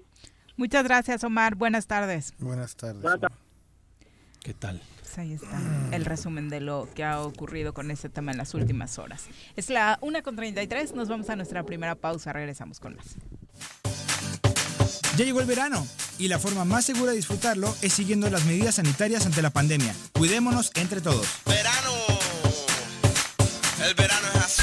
Muchas gracias, Omar. Buenas tardes. Buenas tardes. ¿Qué tal? Pues ahí está el resumen de lo que ha ocurrido con este tema en las últimas horas. Es la 1.33, nos vamos a nuestra primera pausa, regresamos con más. Ya llegó el verano y la forma más segura de disfrutarlo es siguiendo las medidas sanitarias ante la pandemia. Cuidémonos entre todos. Verano. El verano es azul.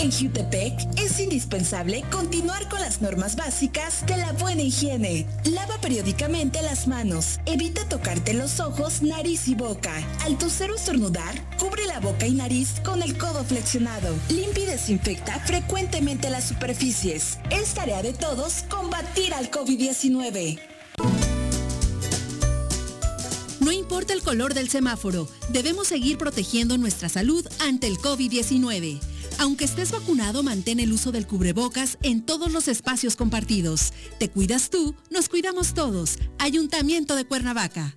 En Jutepec es indispensable continuar con las normas básicas de la buena higiene. Lava periódicamente las manos. Evita tocarte los ojos, nariz y boca. Al toser o estornudar, cubre la boca y nariz con el codo flexionado. Limpia y desinfecta frecuentemente las superficies. Es tarea de todos combatir al COVID-19. No importa el color del semáforo, debemos seguir protegiendo nuestra salud ante el COVID-19. Aunque estés vacunado, mantén el uso del cubrebocas en todos los espacios compartidos. Te cuidas tú, nos cuidamos todos. Ayuntamiento de Cuernavaca.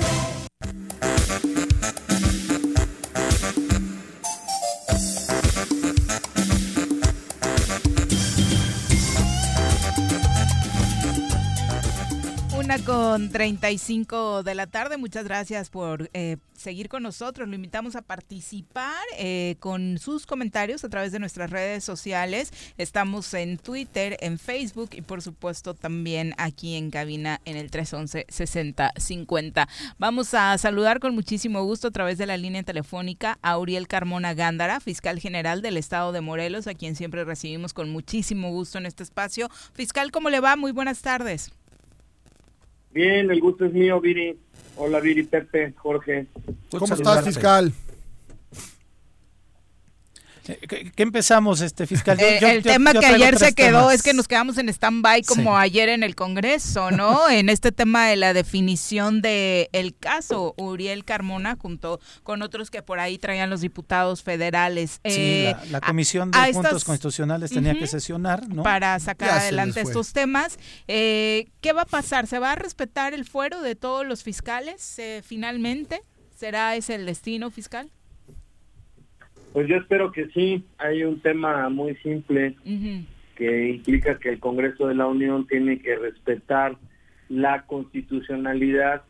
Con 35 de la tarde. Muchas gracias por eh, seguir con nosotros. Lo invitamos a participar eh, con sus comentarios a través de nuestras redes sociales. Estamos en Twitter, en Facebook y por supuesto también aquí en cabina en el 311-6050. Vamos a saludar con muchísimo gusto a través de la línea telefónica a Uriel Carmona Gándara, fiscal general del estado de Morelos, a quien siempre recibimos con muchísimo gusto en este espacio. Fiscal, ¿cómo le va? Muy buenas tardes. Bien, el gusto es mío, Viri. Hola, Viri, Pepe, Jorge. ¿Cómo estás, fiscal? ¿Qué, empezamos, este fiscal? Eh, el tema que ayer se quedó es que nos quedamos en stand-by como ayer en el Congreso, ¿no? en este tema de la definición del el caso Uriel Carmona junto con otros que por ahí traían los diputados federales. Sí, eh, la, Comisión de Puntos Constitucionales tenía que sesionar, ¿no? Para sacar adelante estos temas. Eh, ¿Qué va a pasar? ¿Se va a respetar el fuero de todos los fiscales finalmente? ¿Será ese el destino fiscal? Pues yo espero que sí. Hay un tema muy simple que implica que el Congreso de la Unión tiene que respetar la constitucionalidad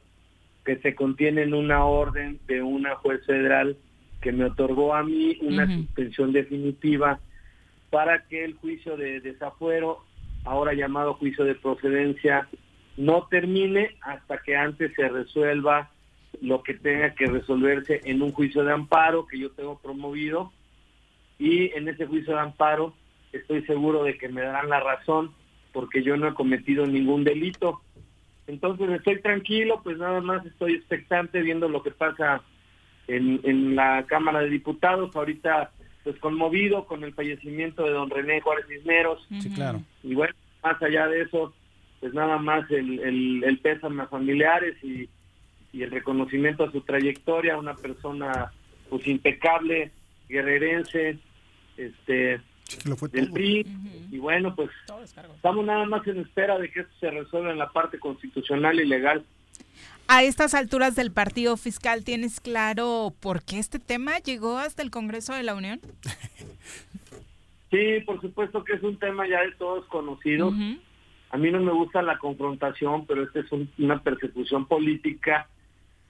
que se contiene en una orden de una juez federal que me otorgó a mí una suspensión definitiva para que el juicio de desafuero, ahora llamado juicio de procedencia, no termine hasta que antes se resuelva lo que tenga que resolverse en un juicio de amparo que yo tengo promovido y en ese juicio de amparo estoy seguro de que me darán la razón porque yo no he cometido ningún delito. Entonces estoy tranquilo, pues nada más estoy expectante viendo lo que pasa en, en la Cámara de Diputados. Ahorita pues conmovido con el fallecimiento de don René Juárez Cisneros. Sí, claro. Y bueno, más allá de eso, pues nada más el, el, el pésame a familiares y y el reconocimiento a su trayectoria, una persona pues impecable, guerrerense, este del PRI, y bueno, pues estamos nada más en espera de que esto se resuelva en la parte constitucional y legal. A estas alturas del partido fiscal, ¿tienes claro por qué este tema llegó hasta el Congreso de la Unión? Sí, por supuesto que es un tema ya de todos conocidos. A mí no me gusta la confrontación, pero esta es una persecución política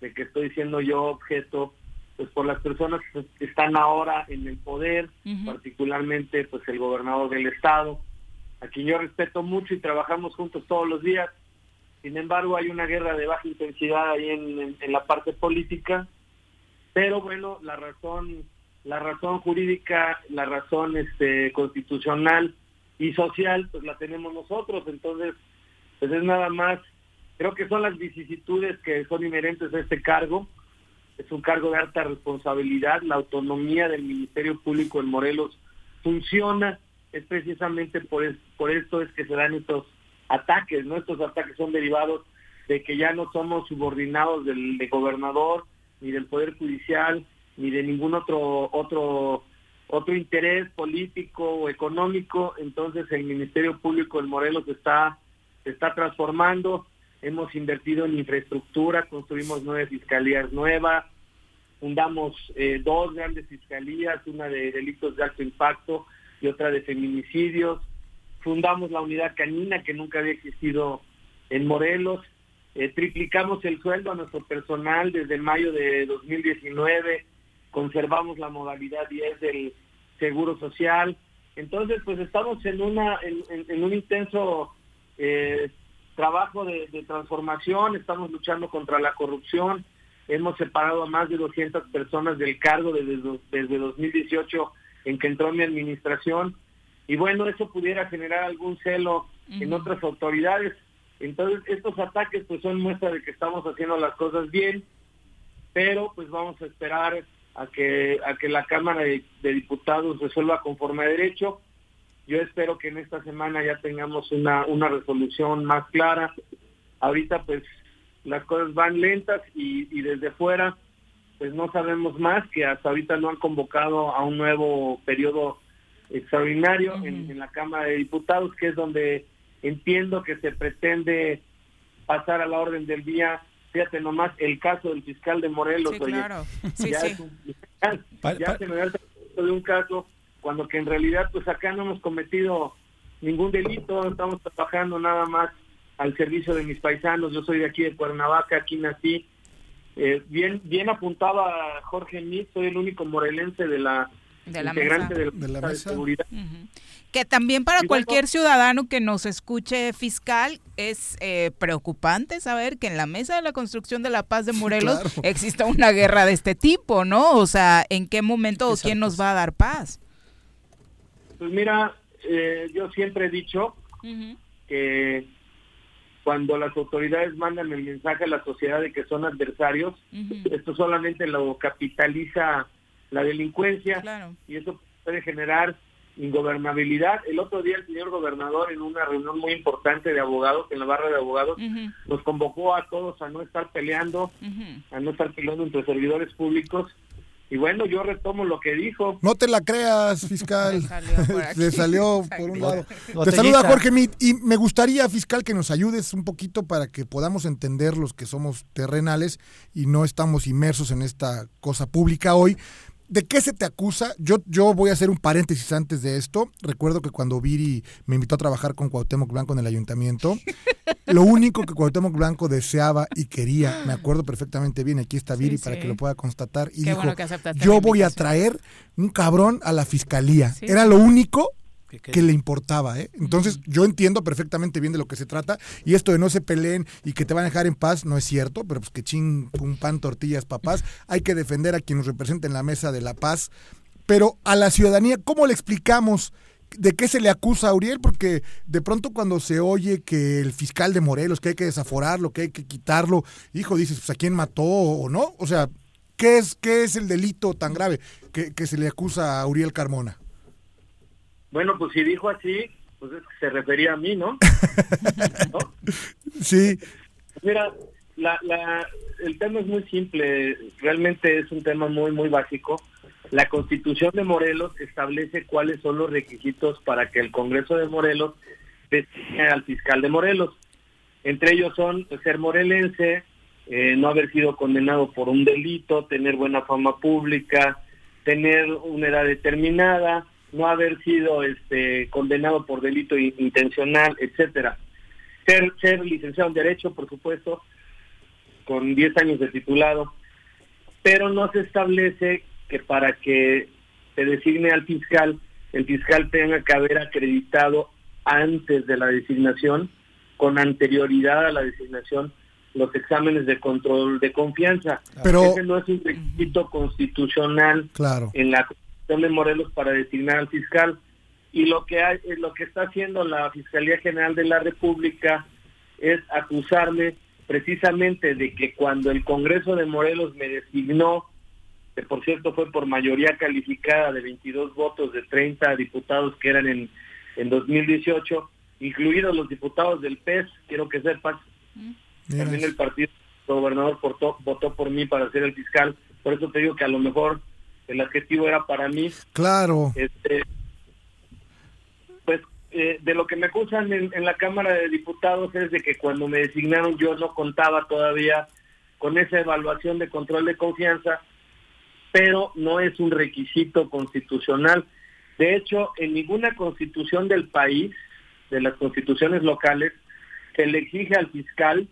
de que estoy siendo yo objeto pues por las personas que están ahora en el poder, particularmente pues el gobernador del estado, a quien yo respeto mucho y trabajamos juntos todos los días. Sin embargo, hay una guerra de baja intensidad ahí en, en, la parte política, pero bueno, la razón la razón jurídica, la razón este constitucional y social, pues la tenemos nosotros, entonces pues es nada más Creo que son las vicisitudes que son inherentes a este cargo. Es un cargo de alta responsabilidad. La autonomía del Ministerio Público en Morelos funciona. Es precisamente por, por esto es que se dan estos ataques, ¿no? Estos ataques son derivados de que ya no somos subordinados del, gobernador, ni del Poder Judicial, ni de ningún otro, otro, otro interés político o económico. Entonces el Ministerio Público en Morelos está, se está transformando hemos invertido en infraestructura, construimos nueve fiscalías nuevas, fundamos eh, dos grandes fiscalías, una de delitos de alto impacto y otra de feminicidios, fundamos la unidad canina que nunca había existido en Morelos, eh, triplicamos el sueldo a nuestro personal desde mayo de 2019, conservamos la modalidad 10 del seguro social, entonces pues estamos en una en, un intenso eh, trabajo de, transformación, estamos luchando contra la corrupción, hemos separado a más de 200 personas del cargo desde, desde 2018 en que entró mi administración y bueno, eso pudiera generar algún celo en otras autoridades. Entonces, estos ataques pues son muestra de que estamos haciendo las cosas bien, pero pues vamos a esperar a que a que la Cámara de Diputados resuelva conforme a derecho yo espero que en esta semana ya tengamos una, una resolución más clara. Ahorita pues las cosas van lentas y, y desde fuera pues no sabemos más que hasta ahorita no han convocado a un nuevo periodo extraordinario en, la Cámara de Diputados, que es donde entiendo que se pretende pasar a la orden del día. Fíjate nomás el caso del fiscal de Morelos. claro. Sí, ya, ya se me da el de un caso cuando que en realidad pues acá no hemos cometido ningún delito, estamos trabajando nada más al servicio de mis paisanos. Yo soy de aquí de Cuernavaca, aquí nací. Eh, bien bien apuntaba Jorge Nitz, soy el único morelense de la, de la integrante mesa. de la, mesa de seguridad. Que también para cualquier ciudadano que nos escuche fiscal es eh, preocupante saber que en la mesa de la construcción de la paz de Morelos Claro. exista una guerra de este tipo, ¿no? O sea, ¿en qué momento o quién nos va a dar paz? Pues mira, eh, yo siempre he dicho que cuando las autoridades mandan el mensaje a la sociedad de que son adversarios, esto solamente lo capitaliza la delincuencia y eso puede generar ingobernabilidad. El otro día el señor gobernador en una reunión muy importante de abogados, en la barra de abogados, nos convocó a todos a no estar peleando, a no estar peleando entre servidores públicos. Y bueno, yo retomo lo que dijo. No te la creas, fiscal. Le salió por un lado. Te saluda Jorge Mit y me gustaría, fiscal, que nos ayudes un poquito para que podamos entender los que somos terrenales y no estamos inmersos en esta cosa pública hoy. ¿De qué se te acusa? Yo, yo voy a hacer un paréntesis antes de esto. Recuerdo que cuando Viri me invitó a trabajar con Cuauhtémoc Blanco en el ayuntamiento, lo único que Cuauhtémoc Blanco deseaba y quería, me acuerdo perfectamente bien, aquí está Viri Sí, para sí. que lo pueda constatar, y Qué dijo, bueno yo voy a invitación". traer un cabrón a la fiscalía. Sí, Era lo único que le importaba. ¿eh? Entonces yo entiendo perfectamente bien de lo que se trata y esto de no se peleen y que te van a dejar en paz no es cierto, pero pues que ching, pum, pan, tortillas, papás. Hay que defender a quien nos representa en la mesa de la paz. Pero a la ciudadanía, ¿cómo le explicamos? ¿De qué se le acusa a Uriel? Porque de pronto cuando se oye que el fiscal de Morelos, que hay que desaforarlo, que hay que quitarlo, hijo, dices, pues a quién mató o no. O sea, ¿qué es, qué es el delito tan grave que, que se le acusa a Uriel Carmona? Bueno, pues si dijo así, pues es que se refería a mí, ¿no? ¿No? Sí. Mira, la, la, el tema es muy simple, realmente es un tema muy, muy básico. La constitución de Morelos establece cuáles son los requisitos para que el Congreso de Morelos designe al fiscal de Morelos. Entre ellos son ser morelense, eh, no haber sido condenado por un delito, tener buena fama pública, tener una edad determinada, no haber sido este condenado por delito in- intencional, etcétera. Ser, ser licenciado en Derecho, por supuesto, con 10 años de titulado, pero no se establece que para que se designe al fiscal, el fiscal tenga que haber acreditado antes de la designación, con anterioridad a la designación, los exámenes de control de confianza. Pero- Ese no es un requisito constitucional Claro. en la De Morelos para designar al fiscal. Y lo que hay, eh, lo que está haciendo la Fiscalía General de la República es acusarme precisamente de que cuando el Congreso de Morelos me designó, que por cierto fue por mayoría calificada de 22 votos de 30 diputados que eran en, en 2018, incluidos los diputados del PES, quiero que sepas, también el partido gobernador votó por mí para ser el fiscal, por eso te digo que a lo mejor el adjetivo era para mí. Claro. Este, pues eh, de lo que me acusan en, en la Cámara de Diputados es de que cuando me designaron yo no contaba todavía con esa evaluación de control de confianza, pero no es un requisito constitucional. De hecho, en ninguna constitución del país, de las constituciones locales, se le exige al fiscal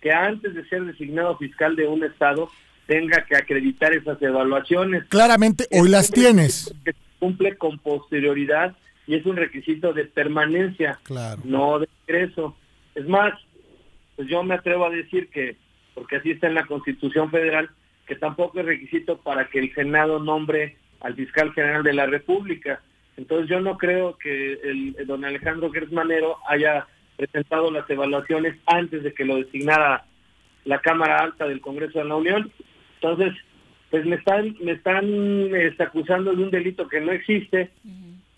que antes de ser designado fiscal de un estado tenga que acreditar esas evaluaciones. Claramente hoy las tienes. Que cumple con posterioridad y es un requisito de permanencia, Claro. no de ingreso. Es más, pues yo me atrevo a decir que, porque así está en la Constitución Federal, que tampoco es requisito para que el Senado nombre al fiscal general de la República. Entonces yo no creo que el, el don Alejandro Gersmanero haya presentado las evaluaciones antes de que lo designara la Cámara Alta del Congreso de la Unión. Entonces, pues me están me están este, acusando de un delito que no existe,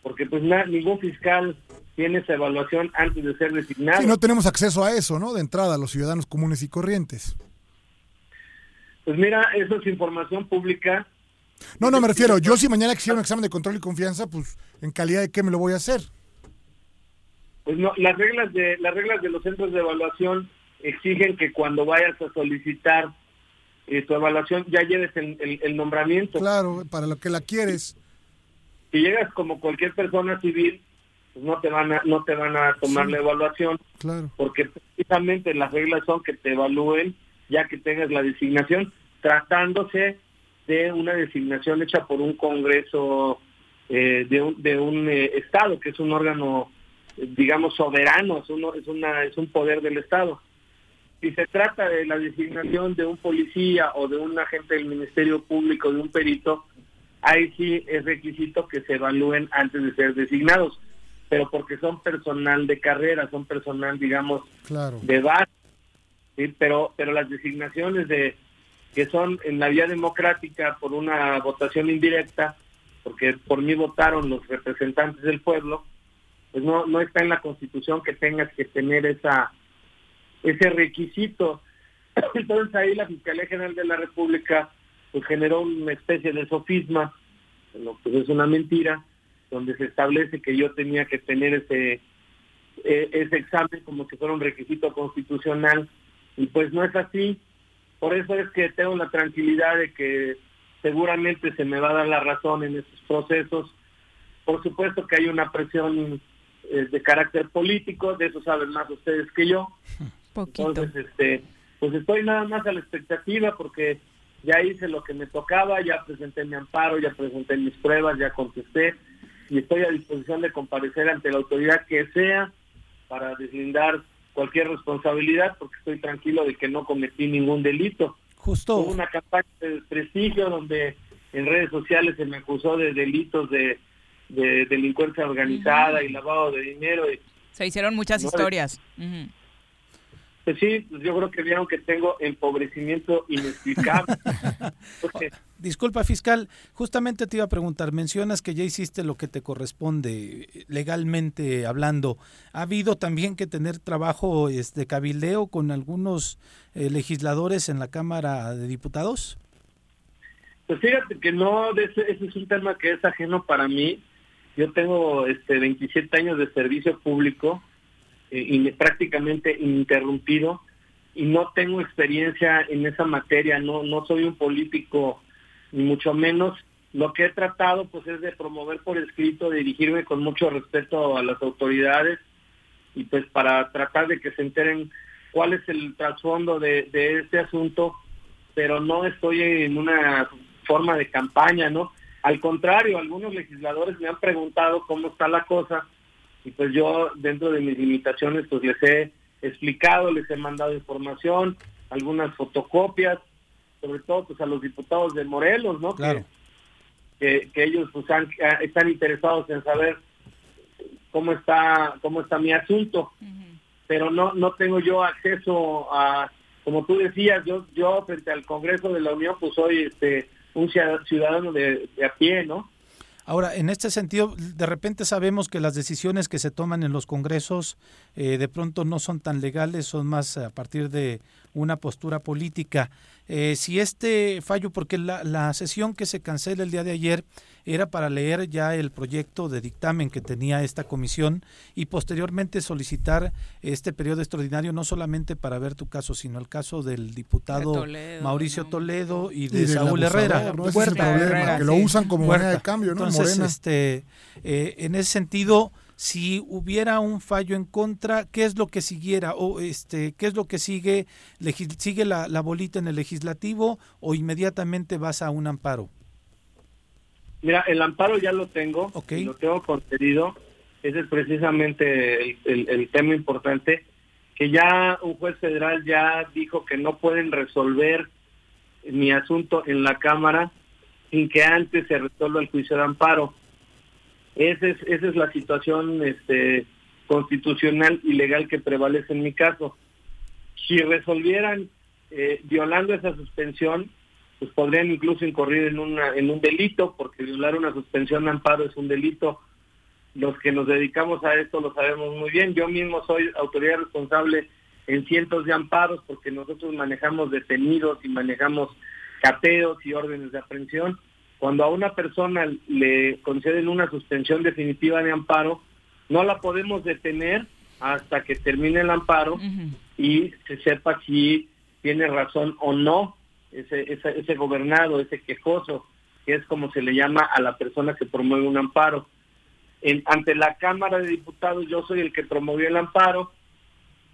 porque pues na- ningún fiscal tiene esa evaluación antes de ser designado. Sí, no tenemos acceso a eso, ¿no? De entrada, los ciudadanos comunes y corrientes. Pues mira, eso es información pública. No, no, me refiero, yo si mañana quisiera un examen de control y confianza, pues, ¿en calidad de qué me lo voy a hacer? Pues no, las reglas de las reglas de los centros de evaluación exigen que cuando vayas a solicitar eh, tu evaluación ya lleves el, el- el nombramiento. Claro, para lo que la quieres. Si llegas como cualquier persona civil, pues no te van a no te van a tomar la evaluación claro. porque precisamente las reglas son que te evalúen ya que tengas la designación tratándose de una designación hecha por un congreso eh, de un, de un eh, estado que es un órgano digamos soberano es uno es una es un poder del estado si se trata de la designación de un policía o de un agente del ministerio público de un perito ahí sí es requisito que se evalúen antes de ser designados pero porque son personal de carrera, son personal, digamos, claro. de base, ¿sí? pero, pero las designaciones de que son en la vía democrática por una votación indirecta, porque por mí votaron los representantes del pueblo, pues no, no está en la constitución que tengas que tener esa ese requisito. Entonces ahí la Fiscalía General de la República pues generó una especie de sofisma, lo que es una mentira, donde se establece que yo tenía que tener ese e, ese examen como si fuera un requisito constitucional y pues no es así. Por eso es que tengo la tranquilidad de que seguramente se me va a dar la razón en estos procesos. Por supuesto que hay una presión eh, de carácter político, de eso saben más ustedes que yo. Poquito. Entonces, este, pues estoy nada más a la expectativa porque ya hice lo que me tocaba, ya presenté mi amparo, ya presenté mis pruebas, ya contesté y estoy a disposición de comparecer ante la autoridad que sea para deslindar cualquier responsabilidad porque estoy tranquilo de que no cometí ningún delito. Justo. Hubo una campaña de prestigio donde en redes sociales se me acusó de delitos de, de delincuencia organizada y lavado de dinero. Y, se hicieron muchas no, historias. Uh -huh. Pues sí, pues yo creo que vieron que tengo empobrecimiento inexplicable. Porque... Disculpa, fiscal, justamente te iba a preguntar, mencionas que ya hiciste lo que te corresponde legalmente hablando. ¿Ha habido también que tener trabajo de este, cabildeo con algunos eh, legisladores en la Cámara de Diputados? Pues fíjate que no, ese, ese es un tema que es ajeno para mí. Yo tengo este 27 años de servicio público eh, prácticamente ininterrumpido y no tengo experiencia en esa materia, no, no soy un político ni mucho menos. Lo que he tratado pues es de promover por escrito, dirigirme con mucho respeto a las autoridades y pues para tratar de que se enteren cuál es el trasfondo de este asunto, pero no estoy en una forma de campaña, ¿no? Al contrario, algunos legisladores me han preguntado cómo está la cosa y pues yo dentro de mis limitaciones pues les he explicado, les he mandado información, algunas fotocopias, sobre todo pues a los diputados de Morelos, ¿no? Claro. Que, que, ellos pues han, están interesados en saber cómo está cómo está mi asunto, uh -huh. pero no no tengo yo acceso a como tú decías, yo yo frente al Congreso de la Unión pues soy este un ciudadano de, de a pie, ¿no? Ahora, en este sentido, de repente sabemos que las decisiones que se toman en los congresos eh, de pronto no son tan legales, son más a partir de una postura política. Eh, si este fallo, porque la, la, sesión que se cancela el día de ayer era para leer ya el proyecto de dictamen que tenía esta comisión y posteriormente solicitar este periodo extraordinario no solamente para ver tu caso, sino el caso del diputado de Toledo, Mauricio no, Toledo y de, y Saúl Herrera. No, ese es el problema, Herrera, que sí. lo usan como moneda de cambio, ¿no? Entonces, este, eh, en ese sentido, si hubiera un fallo en contra, ¿qué es lo que siguiera? O este, ¿qué es lo que sigue? ¿Sigue la, la bolita en el legislativo o inmediatamente vas a un amparo? Mira, el amparo ya lo tengo, okay. lo tengo concedido. Ese es precisamente el, el, el, tema importante, que ya un juez federal ya dijo que no pueden resolver mi asunto en la Cámara sin que antes se resuelva el juicio de amparo. Esa es, esa es la situación este, constitucional y legal que prevalece en mi caso. Si resolvieran eh, violando esa suspensión, pues podrían incluso incurrir en, una, en un delito, porque violar una suspensión de amparo es un delito. Los que nos dedicamos a esto lo sabemos muy bien. Yo mismo soy autoridad responsable en cientos de amparos porque nosotros manejamos detenidos y manejamos cateos y órdenes de aprehensión. Cuando a una persona le conceden una suspensión definitiva de amparo, no la podemos detener hasta que termine el amparo uh -huh. y se sepa si tiene razón o no ese, ese, ese gobernado, ese quejoso, que es como se le llama a la persona que promueve un amparo. en, ante la Cámara de Diputados yo soy el que promovió el amparo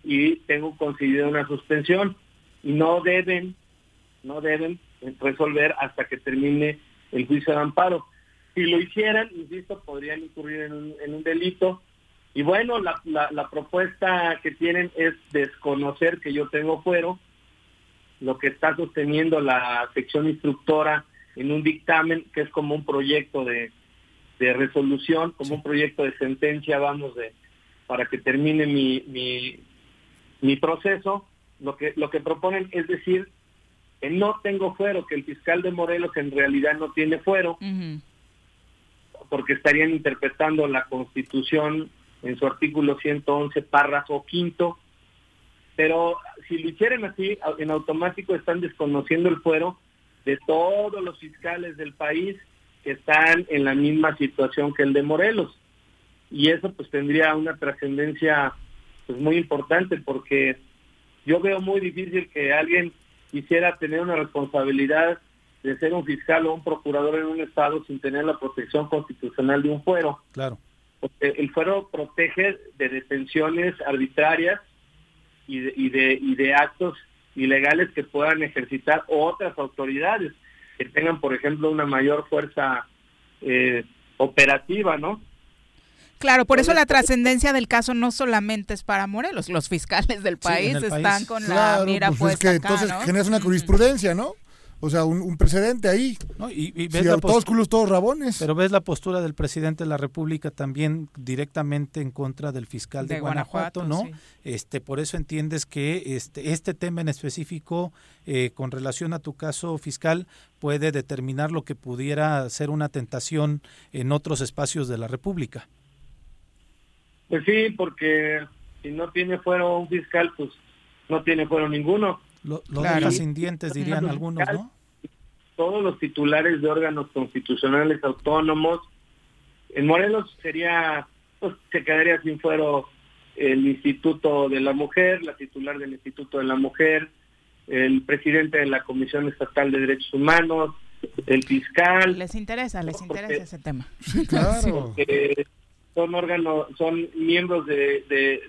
y tengo concedido una suspensión y no deben, no deben resolver hasta que termine el juicio de amparo. Si lo hicieran, insisto, podrían incurrir en un, en un delito. Y bueno, la, la, la, propuesta que tienen es desconocer que yo tengo fuero, lo que está sosteniendo la sección instructora en un dictamen que es como un proyecto de, de resolución, como un proyecto de sentencia, vamos, de para que termine mi, mi, mi proceso. Lo que, lo que proponen es decir que no tengo fuero, que el fiscal de Morelos en realidad no tiene fuero, porque estarían interpretando la Constitución en su artículo 111, párrafo quinto, pero si lo hicieran así, en automático están desconociendo el fuero de todos los fiscales del país que están en la misma situación que el de Morelos. Y eso pues tendría una trascendencia pues muy importante porque yo veo muy difícil que alguien quisiera tener una responsabilidad de ser un fiscal o un procurador en un estado sin tener la protección constitucional de un fuero. Claro. Porque el fuero protege de detenciones arbitrarias y de, y de, y de actos ilegales que puedan ejercitar otras autoridades que tengan, por ejemplo, una mayor fuerza eh, operativa, ¿no? Claro, por eso la trascendencia del caso no solamente es para Morelos, los fiscales del país están con la mira pues puesta es que entonces generas una jurisprudencia, ¿no? O sea, un, precedente ahí. y, ves todos culos, todos rabones. Pero ves la postura del presidente de la República también directamente en contra del fiscal de, Guanajuato, ¿no? Este, por eso entiendes que este, este tema en específico, eh, con relación a tu caso fiscal, puede determinar lo que pudiera ser una tentación en otros espacios de la República. Pues sí, porque si no tiene fuero un fiscal, pues no tiene fuero ninguno. Lo, lo sin dientes, dirían algunos, ¿no? Todos los titulares de órganos constitucionales autónomos. En Morelos sería, pues se quedaría sin fuero el Instituto de la Mujer, la titular del Instituto de la Mujer, el presidente de la Comisión Estatal de Derechos Humanos, el fiscal. Les interesa, les interesa ese tema. claro son órganos, son miembros de,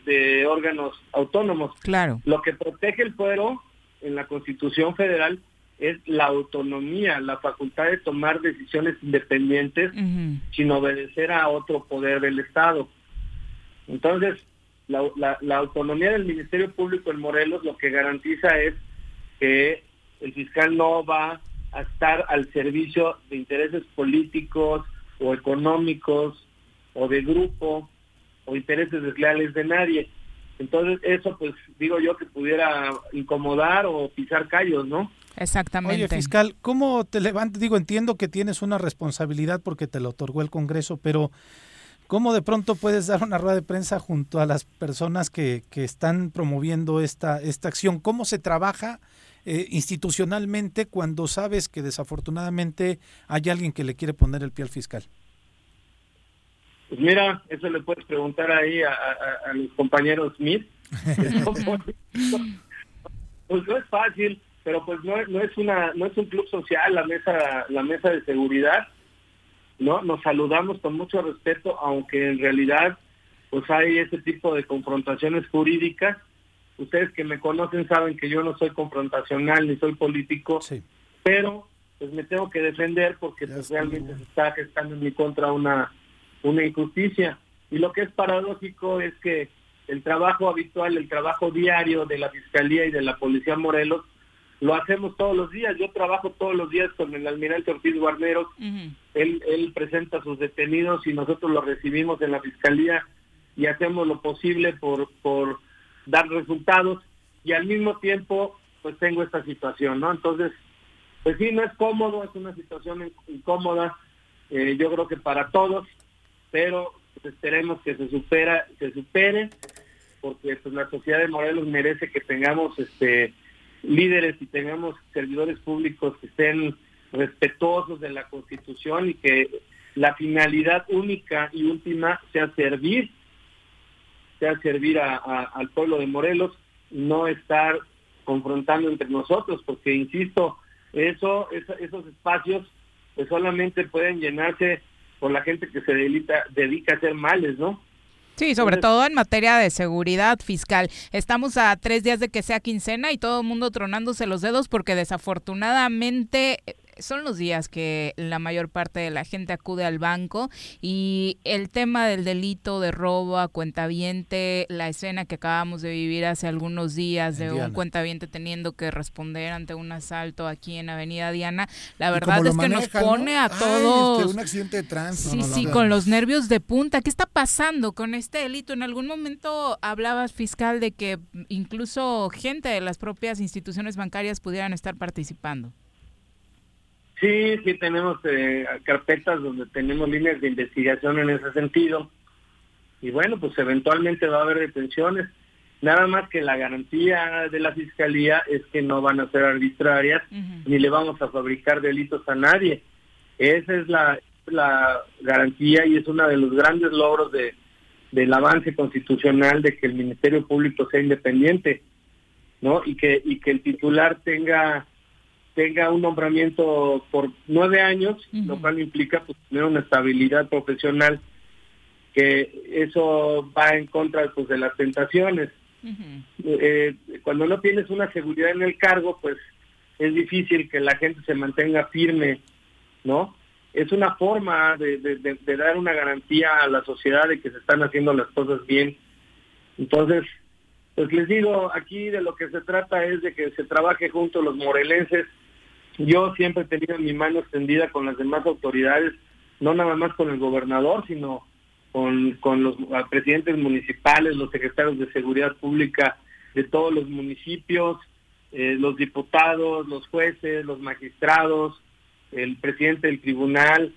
de, órganos autónomos. Claro. Lo que protege el fuero en la Constitución Federal es la autonomía, la facultad de tomar decisiones independientes sin obedecer a otro poder del Estado. Entonces, la, la, la, autonomía del Ministerio Público en Morelos lo que garantiza es que el fiscal no va a estar al servicio de intereses políticos o económicos o de grupo o intereses desleales de nadie. Entonces eso pues digo yo que pudiera incomodar o pisar callos, ¿no? Exactamente. Oye, fiscal, ¿cómo te levantas? Digo, entiendo que tienes una responsabilidad porque te lo otorgó el Congreso, pero ¿cómo de pronto puedes dar una rueda de prensa junto a las personas que, que están promoviendo esta, esta acción? ¿Cómo se trabaja eh, institucionalmente cuando sabes que desafortunadamente hay alguien que le quiere poner el pie al fiscal? Pues mira, eso le puedes preguntar ahí a, a, mis compañeros Smith. pues no es fácil, pero pues no, no es una no es un club social la mesa la mesa de seguridad, no nos saludamos con mucho respeto, aunque en realidad pues hay ese tipo de confrontaciones jurídicas. Ustedes que me conocen saben que yo no soy confrontacional ni soy político, pero pues me tengo que defender porque pues, realmente se está gestando en mi contra una una injusticia. Y lo que es paradójico es que el trabajo habitual, el trabajo diario de la Fiscalía y de la Policía Morelos, lo hacemos todos los días. Yo trabajo todos los días con el almirante Ortiz Guarneros. él, él presenta a sus detenidos y nosotros los recibimos en la Fiscalía y hacemos lo posible por, por dar resultados. Y al mismo tiempo, pues tengo esta situación, ¿no? Entonces, pues sí, no es cómodo, es una situación incómoda. Eh, yo creo que para todos, pero esperemos que se supera, se supere, porque pues la sociedad de Morelos merece que tengamos este líderes y tengamos servidores públicos que estén respetuosos de la Constitución y que la finalidad única y última sea servir, sea servir a, al pueblo de Morelos, no estar confrontando entre nosotros, porque insisto, eso, esos espacios pues solamente pueden llenarse por la gente que se dedica, dedica a hacer males, ¿no? Sí, sobre todo en materia de seguridad fiscal. Estamos a tres días de que sea quincena y todo el mundo tronándose los dedos porque desafortunadamente son los días que la mayor parte de la gente acude al banco y el tema del delito de robo a cuentaviente, la escena que acabamos de vivir hace algunos días de un cuentaviente teniendo que responder ante un asalto aquí en Avenida Diana, la verdad es que nos pone a todos un accidente de tránsito. Sí, sí, con los nervios de punta. ¿Qué está pasando con este delito? En algún momento hablabas fiscal de que incluso gente de las propias instituciones bancarias pudieran estar participando. Sí, sí tenemos eh, carpetas donde tenemos líneas de investigación en ese sentido. Y bueno, pues eventualmente va a haber detenciones. Nada más que la garantía de la Fiscalía es que no van a ser arbitrarias ni le vamos a fabricar delitos a nadie. Esa es la, la garantía y es uno de los grandes logros de, del avance constitucional de que el Ministerio Público sea independiente, ¿no? Y que, y que el titular tenga tenga un nombramiento por nueve años, lo cual implica pues, tener una estabilidad profesional, que eso va en contra pues, de las tentaciones. Eh, cuando no tienes una seguridad en el cargo, pues es difícil que la gente se mantenga firme, ¿no? Es una forma de, de dar una garantía a la sociedad de que se están haciendo las cosas bien. Entonces, pues les digo, aquí de lo que se trata es de que se trabaje juntos los morelenses yo siempre he tenido mi mano extendida con las demás autoridades, no nada más con el gobernador, sino con, con los presidentes municipales, los secretarios de seguridad pública de todos los municipios, eh, los diputados, los jueces, los magistrados, el presidente del tribunal,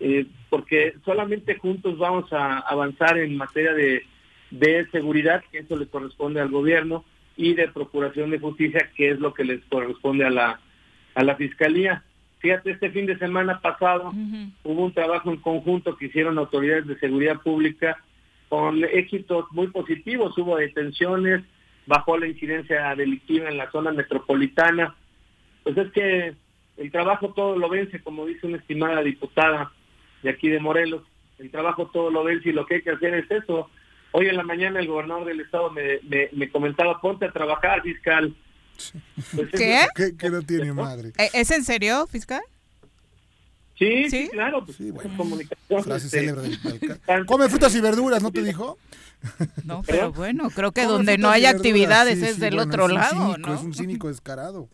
eh, porque solamente juntos vamos a avanzar en materia de, de seguridad, que eso le corresponde al gobierno, y de procuración de justicia, que es lo que les corresponde a la a la fiscalía. Fíjate, este fin de semana pasado hubo un trabajo en conjunto que hicieron autoridades de seguridad pública con éxitos muy positivos. Hubo detenciones, bajó la incidencia delictiva en la zona metropolitana. Pues es que el trabajo todo lo vence, como dice una estimada diputada de aquí de Morelos. El trabajo todo lo vence y lo que hay que hacer es eso. Hoy en la mañana el gobernador del estado me, me, me comentaba, ponte a trabajar, fiscal pues ¿Qué? ¿Qué? no tiene madre? ¿E-, ¿Es en serio, fiscal? Sí, sí, claro. Pues, sí, bueno. Comunicación. Frase este, célebre del Come frutas y verduras, ¿no te dijo? No, pero bueno, creo que donde no hay actividades es del otro lado, ¿no? Es un cínico descarado.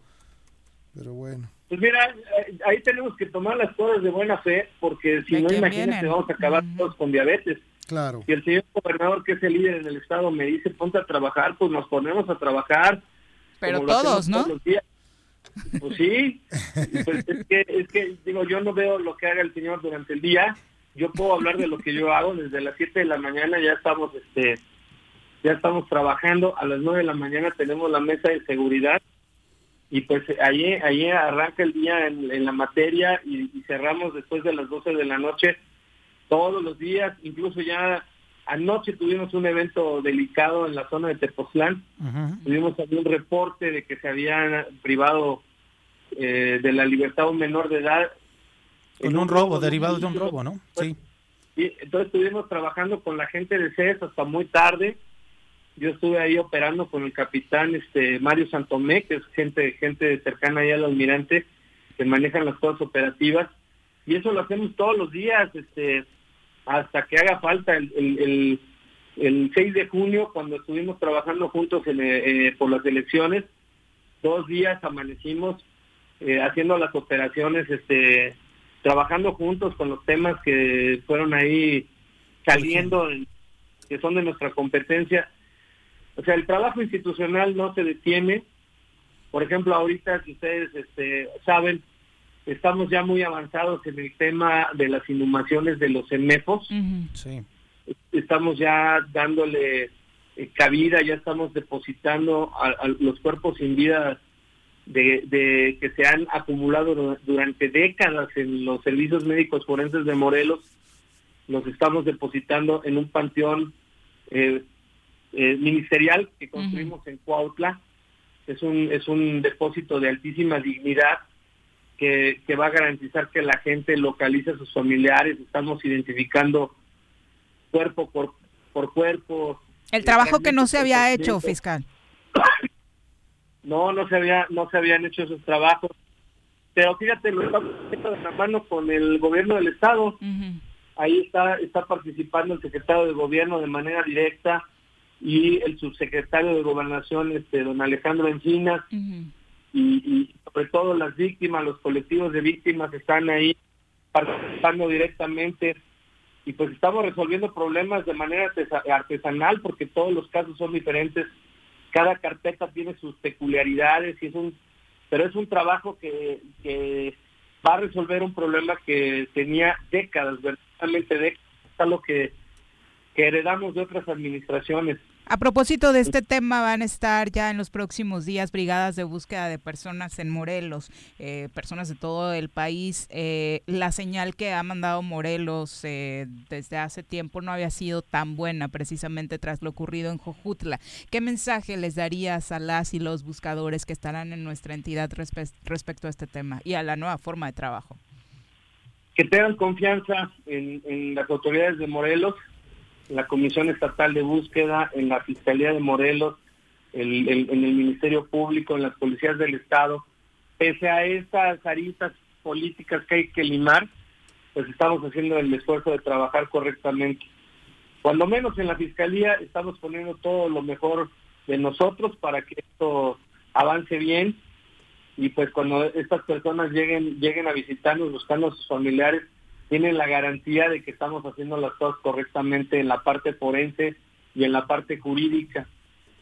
Pero bueno. Pues mira, eh, ahí tenemos que tomar las cosas de buena fe, porque si no, imagínate, vamos a acabar todos con diabetes. Claro. Si el señor gobernador, que es el líder en el estado, me dice ponte a trabajar, pues nos ponemos a trabajar pero todos, ¿no? pues sí, pues es, que, es que, digo, yo no veo lo que haga el señor durante el día, yo puedo hablar de lo que yo hago, desde las 7 de la mañana ya estamos, este, ya estamos trabajando, a las 9 de la mañana tenemos la mesa de seguridad, y pues ahí, ahí arranca el día en, la materia y, y, cerramos después de las 12 de la noche todos los días, incluso ya Anoche tuvimos un evento delicado en la zona de Tepoztlán. Tuvimos también un reporte de que se habían privado eh, de la libertad a un menor de edad. En un, robo, derivado de un robo, ¿no? Sí. Y entonces estuvimos trabajando con la gente de CES hasta muy tarde. Yo estuve ahí operando con el capitán este Mario Santomé, que es gente gente cercana ahí al almirante, que manejan las cosas operativas. Y eso lo hacemos todos los días. este hasta que haga falta el, el, el, 6 de junio, cuando estuvimos trabajando juntos en, eh, por las elecciones, dos días amanecimos eh, haciendo las operaciones, este, trabajando juntos con los temas que fueron ahí saliendo, que son de nuestra competencia. O sea, el trabajo institucional no se detiene. Por ejemplo, ahorita, si ustedes este, saben, Estamos ya muy avanzados en el tema de las inhumaciones de los EMEFOS. Estamos ya dándole eh, cabida, ya estamos depositando a, los cuerpos sin vida de, que se han acumulado durante décadas en los servicios médicos forenses de Morelos. Los estamos depositando en un panteón eh, eh, ministerial que construimos en Cuautla. Es un, es un depósito de altísima dignidad que, que va a garantizar que la gente localice a sus familiares, estamos identificando cuerpo por, por cuerpo. El trabajo que no se había hecho, fiscal. No, no se había, no se habían hecho esos trabajos. Pero fíjate, lo estamos haciendo de la mano con el gobierno del estado. Ahí está, está participando el secretario de gobierno de manera directa y el subsecretario de gobernación, este, don Alejandro Encinas, y, y sobre todo las víctimas, los colectivos de víctimas están ahí participando directamente. Y pues estamos resolviendo problemas de manera artesanal porque todos los casos son diferentes, cada carpeta tiene sus peculiaridades y es un pero es un trabajo que, que va a resolver un problema que tenía décadas, verdaderamente décadas, lo que, que heredamos de otras administraciones. A propósito de este tema, van a estar ya en los próximos días brigadas de búsqueda de personas en Morelos, eh, personas de todo el país. Eh, la señal que ha mandado Morelos eh, desde hace tiempo no había sido tan buena, precisamente tras lo ocurrido en Jojutla. ¿Qué mensaje les darías a las y los buscadores que estarán en nuestra entidad respecto a este tema y a la nueva forma de trabajo? Que tengan confianza en, en las autoridades de Morelos, la Comisión Estatal de Búsqueda, en la Fiscalía de Morelos, en el Ministerio Público, en las policías del Estado. Pese a estas aristas políticas que hay que limar, pues estamos haciendo el esfuerzo de trabajar correctamente. Cuando menos en la Fiscalía estamos poniendo todo lo mejor de nosotros para que esto avance bien y pues cuando estas personas lleguen lleguen a visitarnos buscando a sus familiares tienen la garantía de que estamos haciendo las cosas correctamente en la parte forense y en la parte jurídica.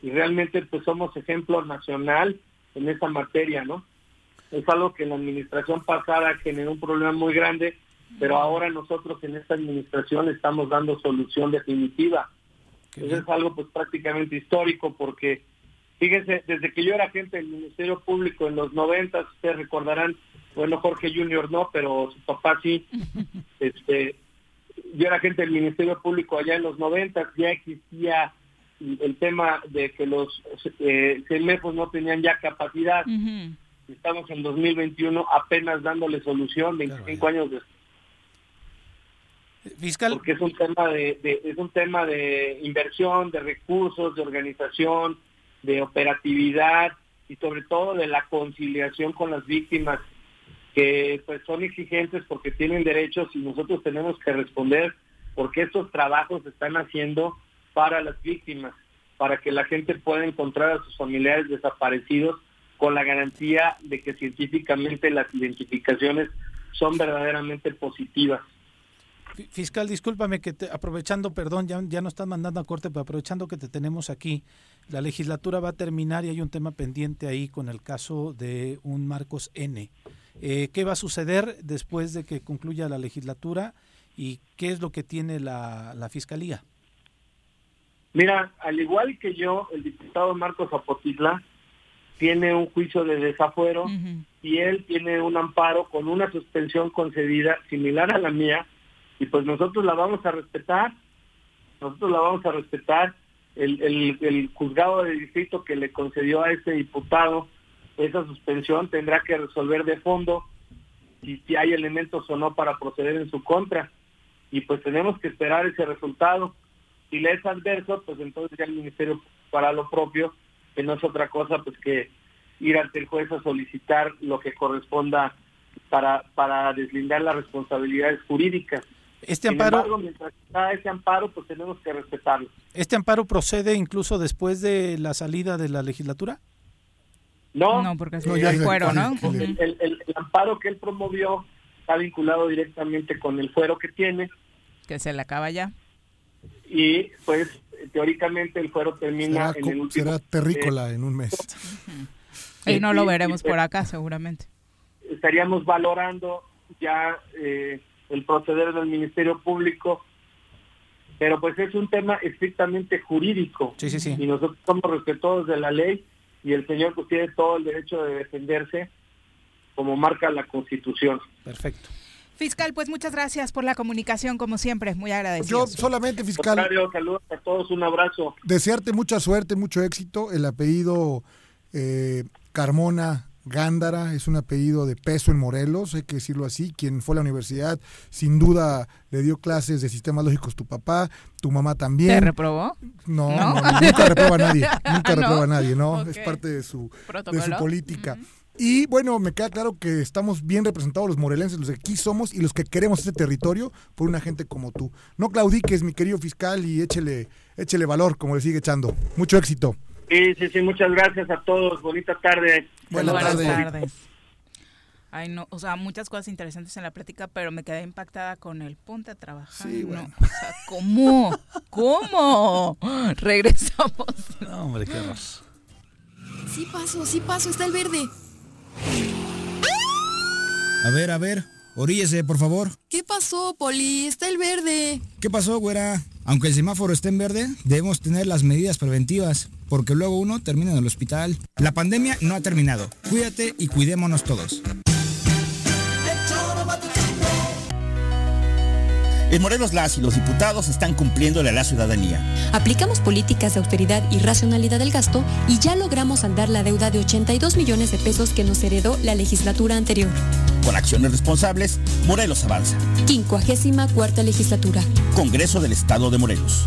Y realmente pues somos ejemplo nacional en esa materia, ¿no? Es algo que en la administración pasada generó un problema muy grande, pero ahora nosotros en esta administración estamos dando solución definitiva. Eso es algo pues prácticamente histórico porque fíjense, desde que yo era agente del Ministerio Público en los 90, ustedes recordarán, bueno, Jorge Junior no, pero su papá sí. Este, yo era agente del Ministerio Público allá en los 90, ya existía el tema de que los eh, no tenían ya capacidad. Estamos en 2021 apenas dándole solución, 25 años después. Fiscal. Porque es un tema de, es un tema de inversión, de recursos, de organización, de operatividad y sobre todo de la conciliación con las víctimas que pues son exigentes porque tienen derechos y nosotros tenemos que responder porque estos trabajos se están haciendo para las víctimas, para que la gente pueda encontrar a sus familiares desaparecidos con la garantía de que científicamente las identificaciones son verdaderamente positivas. Fiscal, discúlpame que aprovechando, perdón, ya, ya no están mandando a corte, pero aprovechando que te tenemos aquí, la legislatura va a terminar y hay un tema pendiente ahí con el caso de un Marcos N. Eh, ¿Qué va a suceder después de que concluya la legislatura y qué es lo que tiene la, Fiscalía? Mira, al igual que yo, el diputado Marcos Zapotitla tiene un juicio de desafuero y él tiene un amparo con una suspensión concedida similar a la mía y pues nosotros la vamos a respetar, nosotros la vamos a respetar. El, el, el juzgado de distrito que le concedió a ese diputado esa suspensión tendrá que resolver de fondo si, hay elementos o no para proceder en su contra. Y pues tenemos que esperar ese resultado. Si le es adverso, pues entonces ya el Ministerio para lo propio, que no es otra cosa pues que ir ante el juez a solicitar lo que corresponda para, para deslindar las responsabilidades jurídicas. Este amparo, Sin mientras está ese amparo, pues tenemos que respetarlo. ¿Este amparo procede incluso después de la salida de la legislatura? No, no porque no, ya fuero, ¿no? El, amparo que él promovió está vinculado directamente con el fuero que tiene. Que se le acaba ya. Y pues teóricamente el fuero termina en el último... Será terrícola en un mes. y no lo veremos por acá seguramente. Estaríamos valorando ya eh, el proceder del Ministerio Público, pero pues es un tema estrictamente jurídico. Sí, sí, sí. Y nosotros somos respetuosos de la ley y el señor pues tiene todo el derecho de defenderse como marca la Constitución. Perfecto. Fiscal, pues muchas gracias por la comunicación, como siempre, muy agradecido. Yo solamente, fiscal. saludos a todos, un abrazo. Desearte mucha suerte, mucho éxito. El apellido eh, Carmona Gándara es un apellido de peso en Morelos, hay que decirlo así. Quien fue a la universidad, sin duda le dio clases de sistemas lógicos tu papá, tu mamá también. ¿Te reprobó? No, nunca reprueba a nadie, nunca reprobó a nadie, ¿no? Es parte de su, de su política. Y bueno, me queda claro que estamos bien representados los morelenses, los que aquí somos y los que queremos este territorio por una gente como tú. No claudiques, mi querido fiscal, y échele, échele valor, como le sigue echando. Mucho éxito. Sí, sí, sí, muchas gracias a todos. Bonita tarde. Buenas, tardes. Ay, no, o sea, muchas cosas interesantes en la plática, pero me quedé impactada con el ponte a trabajar. Sí, bueno. o sea, ¿cómo? ¿Cómo? Regresamos. No, hombre, qué. Sí paso, sí paso, está el verde. A ver, a ver, oríllese, por favor. ¿Qué pasó, Poli? Está el verde. ¿Qué pasó, güera? Aunque el semáforo esté en verde, debemos tener las medidas preventivas, porque luego uno termina en el hospital. La pandemia no ha terminado. Cuídate y cuidémonos todos. En Morelos las y los diputados están cumpliéndole a la ciudadanía. Aplicamos políticas de austeridad y racionalidad del gasto y ya logramos saldar la deuda de 82 millones de pesos que nos heredó la legislatura anterior. Con acciones responsables, Morelos avanza. 54 legislatura. Congreso del Estado de Morelos.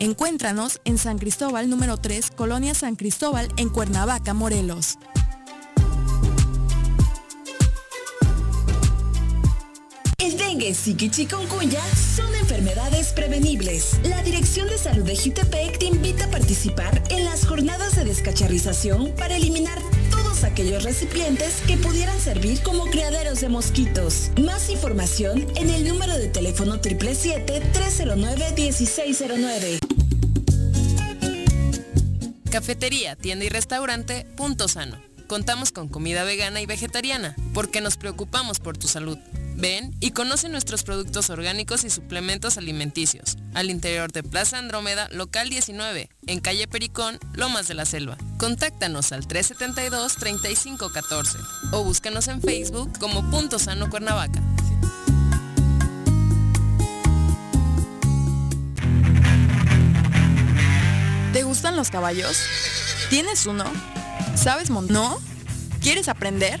Encuéntranos en San Cristóbal número 3, Colonia San Cristóbal, en Cuernavaca, Morelos. El dengue, zika y chikungunya son enfermedades prevenibles. La Dirección de Salud de Jutepec te invita a participar en las jornadas de descacharrización para eliminar aquellos recipientes que pudieran servir como criaderos de mosquitos. Más información en el número de teléfono 777-309-1609. Cafetería, tienda y restaurante Punto Sano. Contamos con comida vegana y vegetariana porque nos preocupamos por tu salud. Ven y conoce nuestros productos orgánicos y suplementos alimenticios al interior de Plaza Andrómeda, local 19, en calle Pericón, Lomas de la Selva. Contáctanos al 372-3514 o búscanos en Facebook como Punto Sano Cuernavaca. ¿Te gustan los caballos? ¿Tienes uno? ¿Sabes montar? ¿No? ¿Quieres aprender?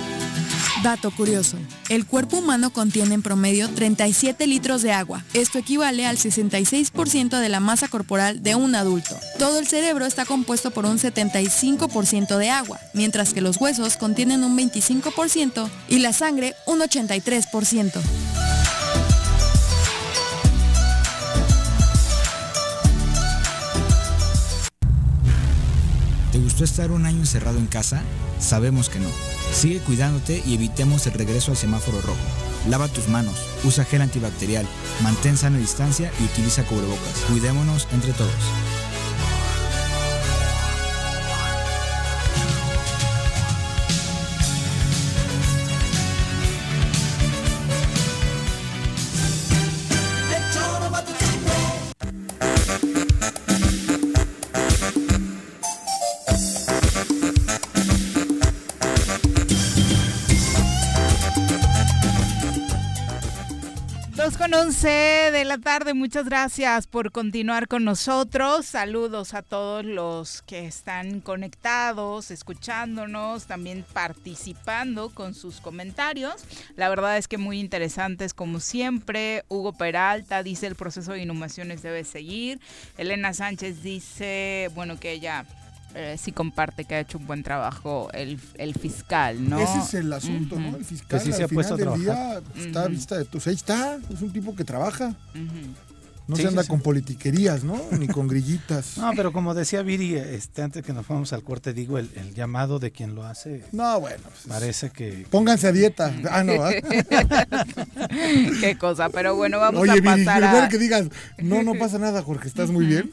Dato curioso, el cuerpo humano contiene en promedio 37 litros de agua. Esto equivale al 66% de la masa corporal de un adulto. Todo el cerebro está compuesto por un 75% de agua, mientras que los huesos contienen un 25% y la sangre un 83%. ¿Te gustó estar un año encerrado en casa? Sabemos que no. Sigue cuidándote y evitemos el regreso al semáforo rojo. Lava tus manos, usa gel antibacterial, mantén sana distancia y utiliza cubrebocas. Cuidémonos entre todos. Con 11 de la tarde, muchas gracias por continuar con nosotros. Saludos a todos los que están conectados, escuchándonos, también participando con sus comentarios. La verdad es que muy interesantes como siempre. Hugo Peralta dice el proceso de inhumaciones debe seguir. Elena Sánchez dice, bueno, que ella eh, sí comparte que ha hecho un buen trabajo el, el fiscal, ¿no? Ese es el asunto, ¿no? El fiscal sí se al ha puesto final del trabajar. día está a vista de tus. Ahí está, es un tipo que trabaja. No Sí, se anda sí, sí. con politiquerías, ¿no? Ni con grillitas. No, pero como decía Viri, este, antes que nos fuéramos al corte, digo, el, el llamado de quien lo hace. No, bueno. pues, Parece que. Pónganse a dieta. Ah, no. ¿ah? Qué cosa, pero bueno, vamos Oye, a Viri, pasar en a... que digas, no, no pasa nada, Jorge, estás muy bien.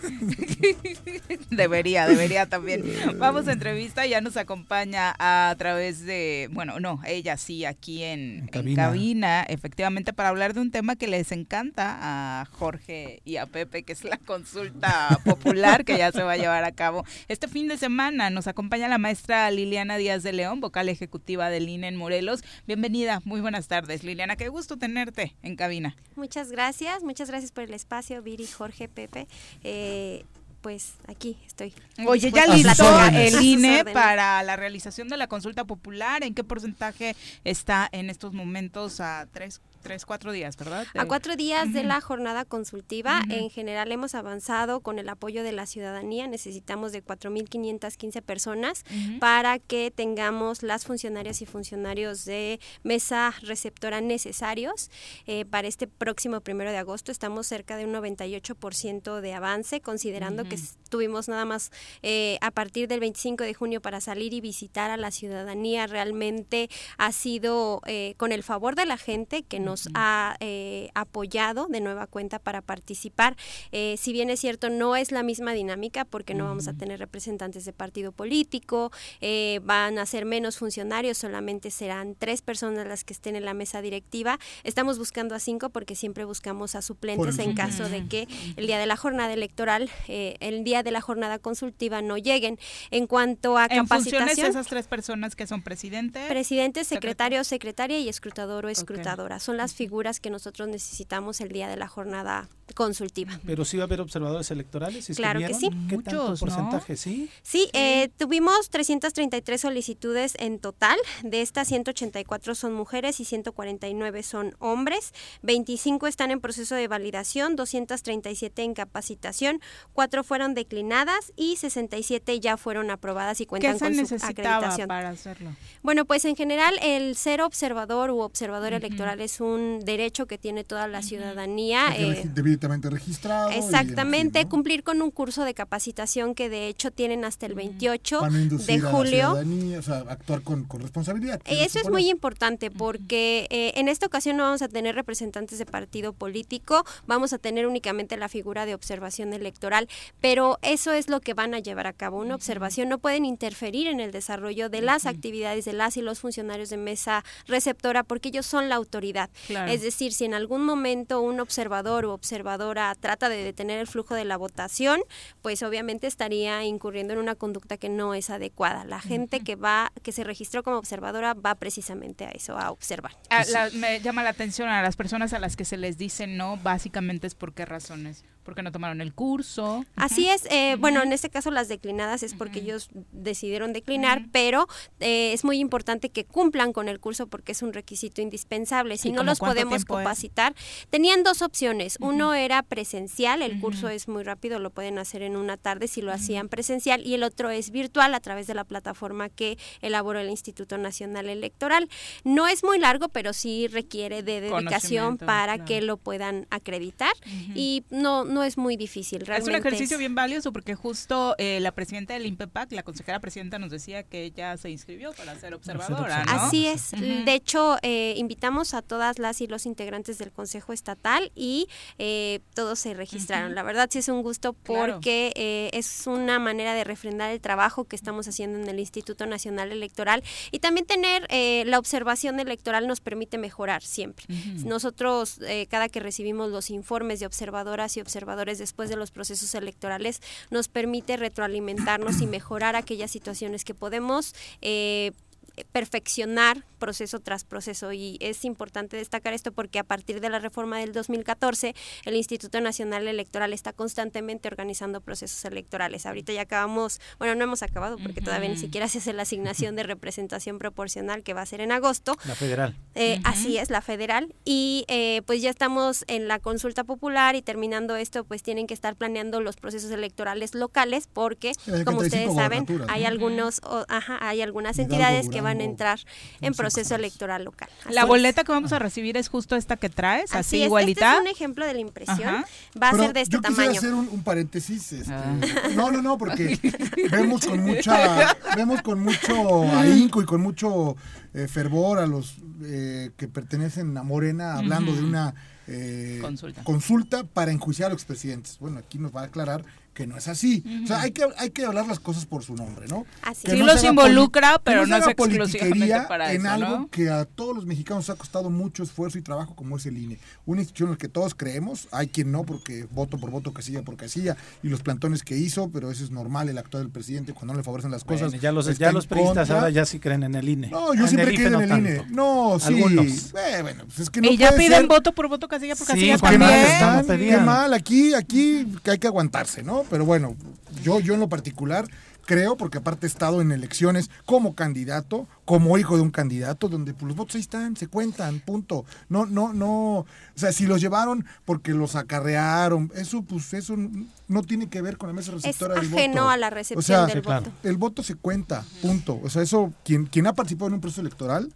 Debería, debería también. Vamos a entrevista, ya nos acompaña a través de, bueno, no, ella sí, aquí en, en cabina. cabina. efectivamente, para hablar de un tema que les encanta a Jorge y a Pepe, que es la consulta popular que ya se va a llevar a cabo. Este fin de semana nos acompaña la maestra Liliana Díaz de León, vocal ejecutiva del INE en Morelos. Bienvenida, muy buenas tardes, Liliana, qué gusto tenerte en cabina. Muchas gracias, muchas gracias por el espacio, Viri, Jorge, Pepe. Eh, pues aquí estoy. Oye, ya a listó el INE órdenes. para la realización de la consulta popular. ¿En qué porcentaje está en estos momentos a tres, tres cuatro días, verdad? A cuatro días de la jornada consultiva, en general hemos avanzado con el apoyo de la ciudadanía. Necesitamos de 4.515 personas Ujú. para que tengamos las funcionarias y funcionarios de mesa receptora necesarios. Eh, para este próximo primero de agosto estamos cerca de un 98% de avance, considerando que tuvimos nada más eh, a partir del 25 de junio para salir y visitar a la ciudadanía. Realmente ha sido eh, con el favor de la gente que nos ha eh, apoyado de nueva cuenta para participar. Eh, si bien es cierto, no es la misma dinámica porque no vamos a tener representantes de partido político, eh, van a ser menos funcionarios, solamente serán tres personas las que estén en la mesa directiva. Estamos buscando a cinco porque siempre buscamos a suplentes en caso de que el día de la jornada electoral, el día de la jornada consultiva no lleguen. En cuanto a En funciones esas tres personas que son presidente. Presidente, secretario, secretaria y escrutador o escrutadora. Son las figuras que nosotros necesitamos el día de la jornada consultiva. Pero sí va a haber observadores electorales. ¿sí Claro que sí. ¿Qué tanto Muchos, ¿no? porcentaje? Sí. Sí, eh, tuvimos 333 solicitudes en total. De estas 184 son mujeres y 149 son hombres. 25 están en proceso de validación, 237 en capacitación, 4 fueron declinadas y 67 ya fueron aprobadas y ¿Qué cuentan se con su necesitaba acreditación. para hacerlo? Bueno, pues en general el ser observador u observador electoral es un derecho que tiene toda la ciudadanía. Eh, debidamente registrado. Exactamente, cumplir con un curso de capacitación que de hecho tienen hasta el 28 Para no inducir de a la julio. ciudadanía, o sea, actuar con, con responsabilidad. Eh, Eso es muy importante porque eh, en esta ocasión no vamos a tener representantes de partido político, vamos a tener únicamente la figura de observación electoral, pero eso es lo que van a llevar a cabo, una observación, no pueden interferir en el desarrollo de las actividades de las y los funcionarios de mesa receptora porque ellos son la autoridad. Claro. Es decir, si en algún momento un observador o observadora trata de detener el flujo de la votación, pues obviamente estaría incurriendo en una conducta que no es adecuada. La gente que va, que se registró como observadora va precisamente a eso, a observar. Ah, la- me llama la atención a las personas a las que se les dice no, básicamente es por qué razones. Porque no tomaron el curso. Así es, eh, bueno, en este caso las declinadas es porque ellos decidieron declinar, pero eh, es muy importante que cumplan con el curso porque es un requisito indispensable. Si no los podemos capacitar, tenían dos opciones. Uno era presencial, el curso es muy rápido, lo pueden hacer en una tarde si lo hacían presencial, y el otro es virtual a través de la plataforma que elaboró el Instituto Nacional Electoral. No es muy largo, pero sí requiere de dedicación para que lo puedan acreditar y no no es muy difícil. Realmente es un ejercicio bien valioso porque justo eh, la presidenta del INPEPAC, la consejera presidenta, nos decía que ella se inscribió para ser observadora. Así es. De hecho, eh, invitamos a todas las y los integrantes del Consejo Estatal y eh, todos se registraron. La verdad sí es un gusto porque es una manera de refrendar el trabajo que estamos haciendo en el Instituto Nacional Electoral y también tener la observación electoral nos permite mejorar siempre. Nosotros, cada que recibimos los informes de observadoras y observadores después de los procesos electorales, nos permite retroalimentarnos y mejorar aquellas situaciones que podemos eh, perfeccionar proceso tras proceso y es importante destacar esto porque a partir de la reforma del 2014 el Instituto Nacional Electoral está constantemente organizando procesos electorales. Ahorita ya acabamos, bueno, no hemos acabado porque todavía ni siquiera se hace la asignación de representación proporcional que va a ser en agosto. La federal. Eh, así es, la federal. Y eh, pues ya estamos en la consulta popular y terminando esto pues tienen que estar planeando los procesos electorales locales porque como ustedes saben hay algunos, ajá, hay algunas entidades que van a entrar en proceso electoral local. la boleta que vamos a recibir es justo esta que traes, así, igualita. Este es un ejemplo de la impresión. Va a ser de este yo tamaño. hacer un, paréntesis. Este, ah. No, no, no, porque vemos con mucha, vemos con mucho ahínco y con mucho eh, fervor a los eh, que pertenecen a Morena hablando de una eh, consulta. consulta para enjuiciar a los expresidentes. Bueno, aquí nos va a aclarar que no es así. O sea, hay que, hay que hablar las cosas por su nombre, ¿no? Así sí los involucra, pero no, es exclusivamente para en algo que a todos los mexicanos ha costado mucho esfuerzo y trabajo como es el INE. Una institución en la que todos creemos, hay quien no, porque voto por voto, casilla por casilla, y los plantones que hizo, pero eso es normal, el actual del presidente, cuando no le favorecen las cosas. ya los, ya los periodistas ahora ya sí creen en el INE. No, yo siempre creo en el INE. No, sí. Eh, bueno, pues es que no y ya piden voto por voto, casilla por casilla también. Qué mal, aquí, aquí hay que aguantarse, ¿no? Pero bueno, yo, yo en lo particular creo, porque aparte he estado en elecciones como candidato, como hijo de un candidato, donde pues, los votos ahí están, se cuentan, punto. No, no, no, o sea, si los llevaron porque los acarrearon, eso pues eso no tiene que ver con la mesa receptora es del voto. ajeno a la recepción del voto. El voto se cuenta, punto. O sea, eso, quien, quien ha participado en un proceso electoral,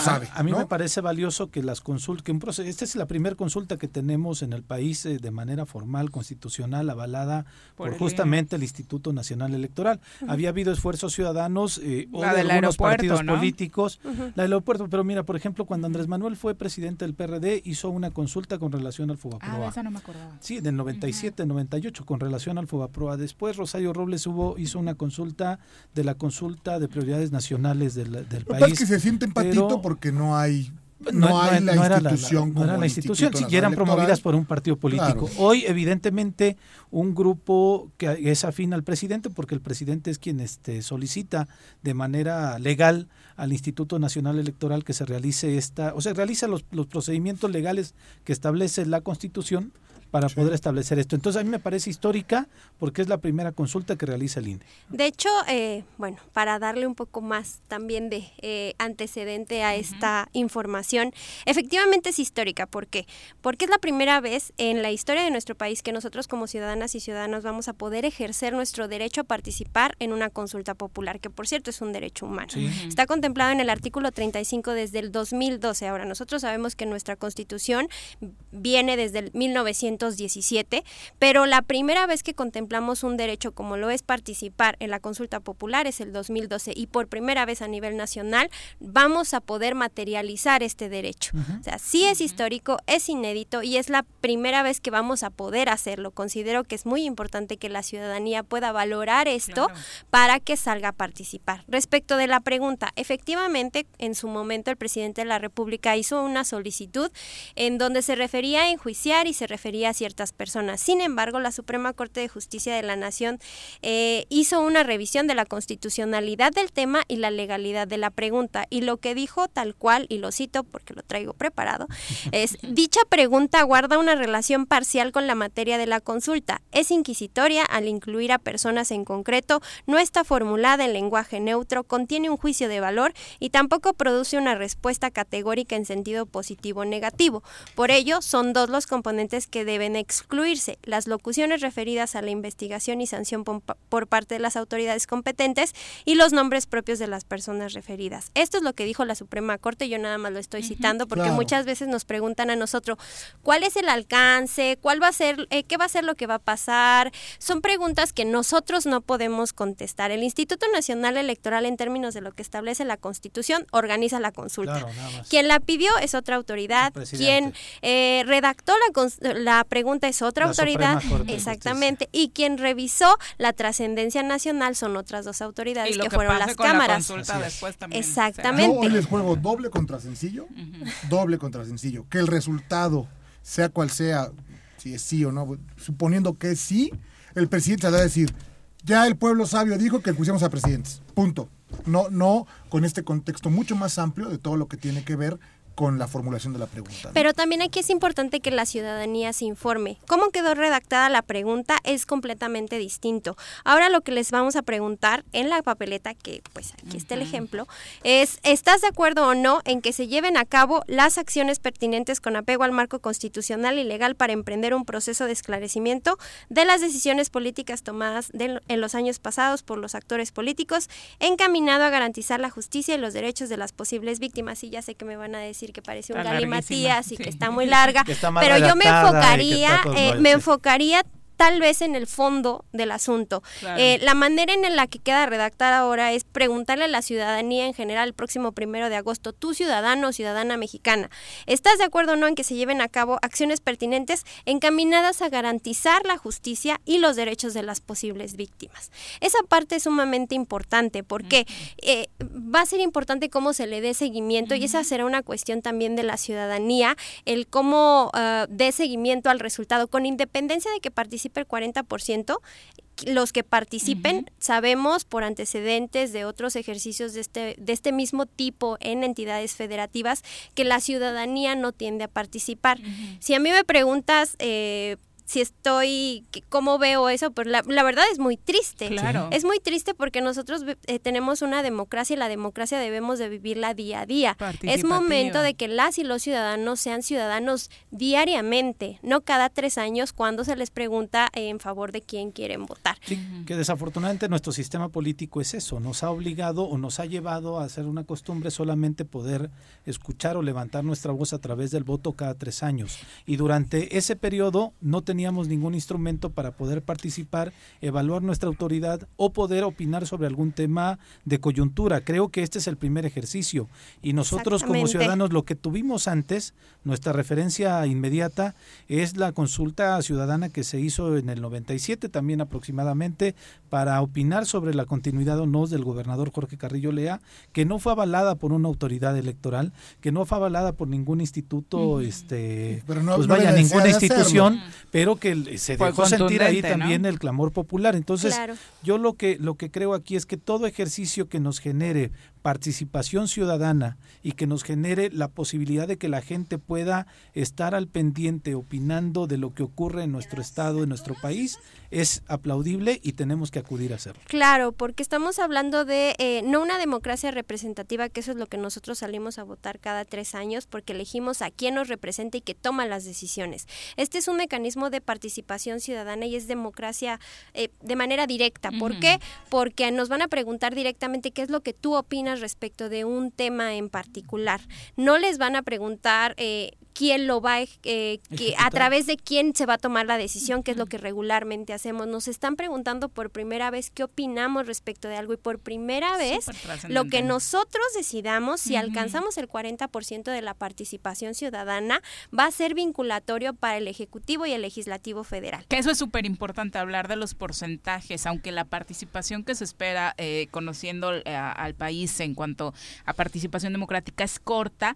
sabe, a, mí me parece valioso que las consultas, que un proceso, esta es la primera consulta que tenemos en el país eh, de manera formal, constitucional, avalada por, justamente el Instituto Nacional Electoral. Había habido esfuerzos ciudadanos eh, o de algunos partidos políticos, la del aeropuerto, pero mira, por ejemplo, cuando Andrés Manuel fue presidente del PRD, hizo una consulta con relación al Fobaproa. Ah, esa no me acordaba. Sí, del 97, 98, con relación al Fobaproa. Después Rosario Robles hubo, hizo una consulta de la consulta de prioridades nacionales del, del país. Es que se siente porque no hay no, hay la institución no era la institución, si eran promovidas por un partido político. Hoy, evidentemente, un grupo que es afín al presidente, porque el presidente es quien este, solicita de manera legal al Instituto Nacional Electoral que se realice esta, o sea, realiza los, los procedimientos legales que establece la Constitución para poder establecer esto. Entonces a mí me parece histórica porque es la primera consulta que realiza el INE. De hecho, eh, bueno, para darle un poco más también de eh, antecedente a esta información, efectivamente es histórica. ¿Por qué? Porque es la primera vez en la historia de nuestro país que nosotros como ciudadanas y ciudadanos vamos a poder ejercer nuestro derecho a participar en una consulta popular, que por cierto es un derecho humano. Está contemplado en el artículo 35 desde el 2012. Ahora, nosotros sabemos que nuestra constitución viene desde el 1900 17, pero la primera vez que contemplamos un derecho como lo es participar en la consulta popular es el 2012 y por primera vez a nivel nacional vamos a poder materializar este derecho. O sea, sí es histórico, es inédito y es la primera vez que vamos a poder hacerlo. Considero que es muy importante que la ciudadanía pueda valorar esto para que salga a participar. Respecto de la pregunta, efectivamente, en su momento el presidente de la República hizo una solicitud en donde se refería a enjuiciar y se refería a a ciertas personas. Sin embargo, la Suprema Corte de Justicia de la Nación eh, hizo una revisión de la constitucionalidad del tema y la legalidad de la pregunta. Y lo que dijo tal cual, y lo cito porque lo traigo preparado, es, dicha pregunta guarda una relación parcial con la materia de la consulta. Es inquisitoria al incluir a personas en concreto, no está formulada en lenguaje neutro, contiene un juicio de valor y tampoco produce una respuesta categórica en sentido positivo o negativo. Por ello, son dos los componentes que deben excluirse, las locuciones referidas a la investigación y sanción por parte de las autoridades competentes y los nombres propios de las personas referidas. Esto es lo que dijo la Suprema Corte, yo nada más lo estoy citando porque muchas veces nos preguntan a nosotros cuál es el alcance, cuál va a ser, eh, qué va a ser lo que va a pasar. Son preguntas que nosotros no podemos contestar. El Instituto Nacional Electoral, en términos de lo que establece la Constitución, organiza la consulta. Quien la pidió es otra autoridad, quien eh, redactó la, la, pregunta es otra autoridad, exactamente, y quien revisó la trascendencia nacional son otras dos autoridades que, fueron las cámaras. Exactamente. hoy les juego doble contra sencillo, doble contra sencillo. Que el resultado, sea cual sea, si es sí o no, suponiendo que es sí, el presidente va a decir, ya el pueblo sabio dijo que pusiéramos a presidentes. Punto. No, no con este contexto mucho más amplio de todo lo que tiene que ver con la formulación de la pregunta. Pero también aquí es importante que la ciudadanía se informe. Cómo quedó redactada la pregunta es completamente distinto. Ahora lo que les vamos a preguntar en la papeleta, que pues aquí está el ejemplo, es ¿estás de acuerdo o no en que se lleven a cabo las acciones pertinentes con apego al marco constitucional y legal para emprender un proceso de esclarecimiento de las decisiones políticas tomadas en los años pasados por los actores políticos encaminado a garantizar la justicia y los derechos de las posibles víctimas? Y ya sé que me van a decir que parece un galimatías y que está muy larga, pero yo me enfocaría, eh, me enfocaría tal vez en el fondo del asunto. Eh, la manera en la que queda redactada ahora es preguntarle a la ciudadanía en general el próximo primero de agosto, tú ciudadano o ciudadana mexicana, ¿estás de acuerdo o no en que se lleven a cabo acciones pertinentes encaminadas a garantizar la justicia y los derechos de las posibles víctimas? Esa parte es sumamente importante porque eh, va a ser importante cómo se le dé seguimiento y esa será una cuestión también de la ciudadanía, el cómo uh, dé seguimiento al resultado, con independencia de que participe el 40%, los que participen, sabemos por antecedentes de otros ejercicios de este, de este mismo tipo en entidades federativas que la ciudadanía no tiende a participar. Si a mí me preguntas... Eh, si estoy, cómo veo eso, pero la, verdad es muy triste. Claro. Es muy triste porque nosotros eh, tenemos una democracia y la democracia debemos de vivirla día a día. Es momento de que las y los ciudadanos sean ciudadanos diariamente, no cada tres años cuando se les pregunta en favor de quién quieren votar. Sí, que desafortunadamente nuestro sistema político es eso, nos ha obligado o nos ha llevado a hacer una costumbre solamente poder escuchar o levantar nuestra voz a través del voto cada tres años. Y durante ese periodo no teníamos teníamos ningún instrumento para poder participar, evaluar nuestra autoridad o poder opinar sobre algún tema de coyuntura. Creo que este es el primer ejercicio. Y nosotros como ciudadanos lo que tuvimos antes, nuestra referencia inmediata es la consulta ciudadana que se hizo en el 97 también aproximadamente para opinar sobre la continuidad o no del gobernador Jorge Carrillo Lea, que no fue avalada por una autoridad electoral, que no fue avalada por ningún instituto, este, pues vaya, ninguna institución, pero que se dejó sentir ahí también el clamor popular. Entonces, yo lo que, lo que creo aquí es que todo ejercicio que nos genere participación ciudadana y que nos genere la posibilidad de que la gente pueda estar al pendiente opinando de lo que ocurre en nuestro estado, en nuestro país, es aplaudible y tenemos que acudir a hacerlo. Claro, porque estamos hablando de eh, no una democracia representativa, que eso es lo que nosotros salimos a votar cada tres años, porque elegimos a quien nos representa y que toma las decisiones. Este es un mecanismo de participación ciudadana y es democracia eh, de manera directa. ¿Por qué? Porque nos van a preguntar directamente qué es lo que tú opinas respecto de un tema en particular. No les van a preguntar eh, quién lo va, eh, que, a través de quién se va a tomar la decisión, que es lo que regularmente hacemos. Nos están preguntando por primera vez qué opinamos respecto de algo y por primera vez lo que nosotros decidamos, si alcanzamos el 40% de la participación ciudadana, va a ser vinculatorio para el Ejecutivo y el Legislativo Federal. Que eso es súper importante, hablar de los porcentajes, aunque la participación que se espera eh, conociendo eh, al país en cuanto a participación democrática es corta,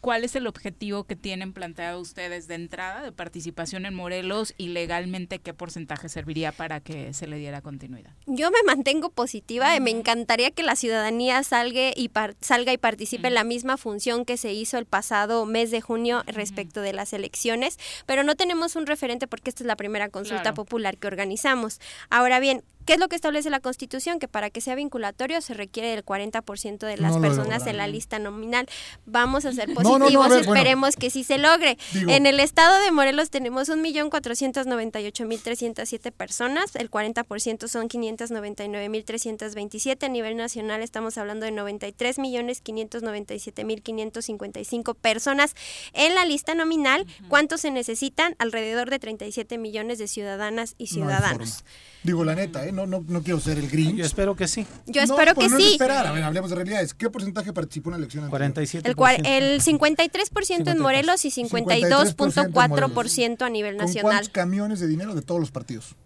¿cuál es el objetivo que tiene tienen planteado ustedes de entrada de participación en Morelos y legalmente qué porcentaje serviría para que se le diera continuidad? Yo me mantengo positiva, y me encantaría que la ciudadanía salga y, salga y participe en la misma función que se hizo el pasado mes de junio respecto de las elecciones, pero no tenemos un referente porque esta es la primera consulta popular que organizamos. Ahora bien, ¿Qué es lo que establece la Constitución? Que para que sea vinculatorio se requiere el 40% de las personas en la lista nominal. Vamos a ser positivos, esperemos que sí se logre. en el estado de Morelos tenemos 1.498.307 personas, el 40% son 599.327. A nivel nacional estamos hablando de 93.597.555 personas en la lista nominal. ¿Cuántos se necesitan? Alrededor de 37 millones de ciudadanas y ciudadanos. Digo, la neta, ¿eh? No, no, no quiero ser el Grinch. Yo espero que sí. Yo espero que sí. esperar. A ver, hablemos de realidades. ¿Qué porcentaje participó en la elección? 47%. El, el 53% en Morelos y 52.4% a nivel nacional. ¿Con cuántos camiones de dinero de todos los partidos?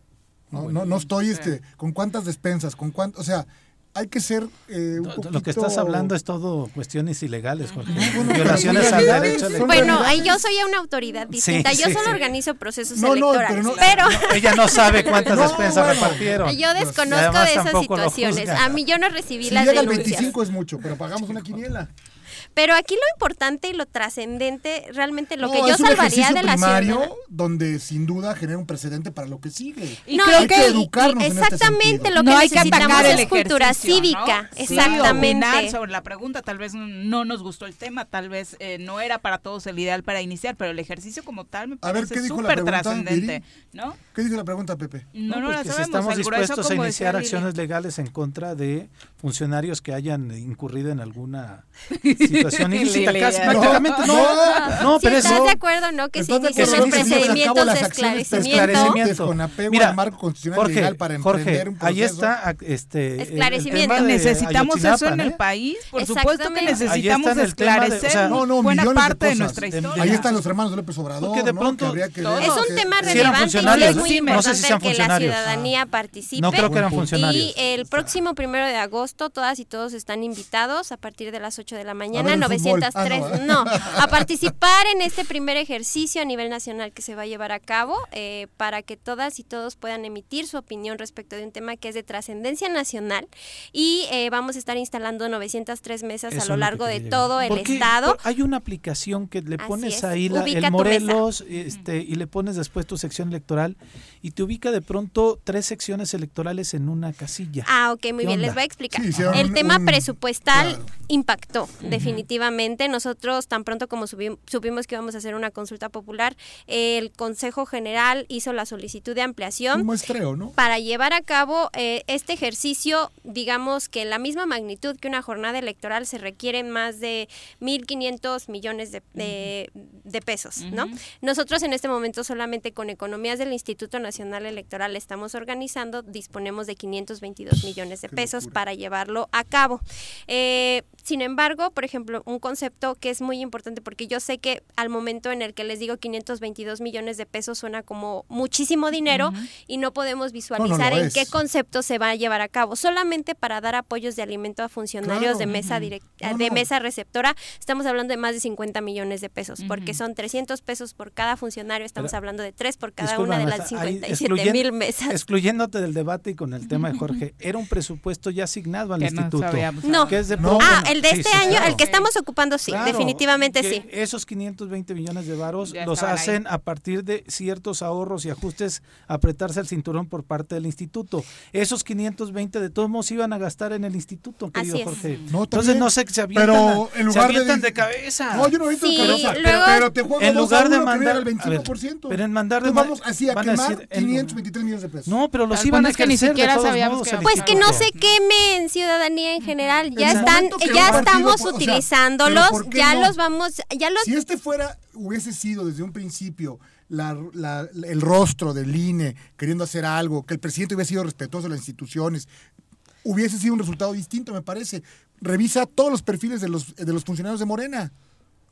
No, no, no estoy, este, con cuántas despensas, con cuánto, o sea, hay que ser eh, un poquito... Lo que estás hablando es todo cuestiones ilegales, Jorge. Violaciones al derecho Bueno, ahí yo soy una autoridad distinta. yo solo organizo procesos electorales. pero, ella no sabe cuántas despensas repartieron. Yo desconozco de esas situaciones. A mí yo no recibí las llega denuncias. el 25 es mucho, pero pagamos una quiniela. Pero aquí lo importante y lo trascendente, realmente lo que yo salvaría de la ciudad. donde sin duda genera un precedente para lo que sigue. Y no, hay que, educarnos exactamente lo que necesitamos es cultura cívica, exactamente. sobre la pregunta, tal vez no nos gustó el tema, tal vez eh, no era para todos el ideal para iniciar, pero el ejercicio como tal me parece súper trascendente, ¿no? ¿Qué dice la pregunta, Pepe? No, no, pues si estamos dispuestos a iniciar acciones legales en contra de funcionarios que hayan incurrido en alguna situación ilícita, casi prácticamente. No, no, pero ¿Estás de acuerdo, no? Que se inicien los procedimientos de esclarecimiento. Con apego Mira, al marco constitucional Jorge, legal para Jorge, un ahí está este, esclarecimiento. necesitamos eso en el país. Por supuesto que necesitamos esclarecer buena parte de nuestra historia. Ahí están los hermanos de López Obrador. Porque de pronto es un tema relevante y es muy importante que la ciudadanía participe. No creo que eran funcionarios. Y el próximo primero de agosto todas y todos están invitados a partir de las 8 de la mañana, 903, ah, no, a participar en este primer ejercicio a nivel nacional que se va a llevar a cabo eh, para que todas y todos puedan emitir su opinión respecto de un tema que es de trascendencia nacional. Y eh, vamos a estar instalando 903 mesas a lo largo de todo el estado. Hay una aplicación que le pones ahí la, el Morelos este, y le pones después tu sección electoral y te ubica de pronto tres secciones electorales en una casilla. Ah, ok, muy bien, les voy a explicar. el tema presupuestal impactó definitivamente. Nosotros tan pronto como supimos que íbamos a hacer una consulta popular, el Consejo General hizo la solicitud de ampliación ¿no? para llevar a cabo eh, este ejercicio, digamos que en la misma magnitud que una jornada electoral se requieren más de 1.500 millones de, de, pesos, ¿no? Nosotros en este momento solamente con economías del Instituto Nacional Electoral estamos organizando, disponemos de 522 millones de pesos para llevarlo a cabo. Eh, sin embargo, por ejemplo, un concepto que es muy importante porque yo sé que al momento en el que les digo 522 millones de pesos suena como muchísimo dinero y no podemos visualizar en qué concepto se va a llevar a cabo. Solamente para dar apoyos de alimento a funcionarios de mesa de mesa receptora, estamos hablando de más de 50 millones de pesos, porque son 300 pesos por cada funcionario, estamos hablando de tres por cada una de las 57 mil mesas. Excluyéndote del debate y con el tema de Jorge, era un presupuesto ya asignado al instituto. No, que es de ah, el de este año, el que estamos ocupando, sí, definitivamente sí. Esos 520 millones de varos los hacen a partir de ciertos ahorros y ajustes, apretarse el cinturón por parte del instituto. Esos 520 de todos modos iban a gastar en el instituto, querido Jorge. Entonces no sé, se avientan, pero en lugar se avientan de, cabeza. No, yo no sí, de cabeza, pero, te juego en lugar de mandar el 25%. pero en mandar de vamos así a quemar 523 millones de pesos. No, pero los iban a ejercer que ni siquiera sabíamos Pues que no se queme en ciudadanía en general, ya están ya estamos utilizándolos, ya los vamos, ya los... Si este fuera, hubiese sido desde un principio el rostro del INE queriendo hacer algo, que el presidente hubiese sido respetuoso de las instituciones, hubiese sido un resultado distinto, me parece. Revisa todos los perfiles de los, de los funcionarios de Morena.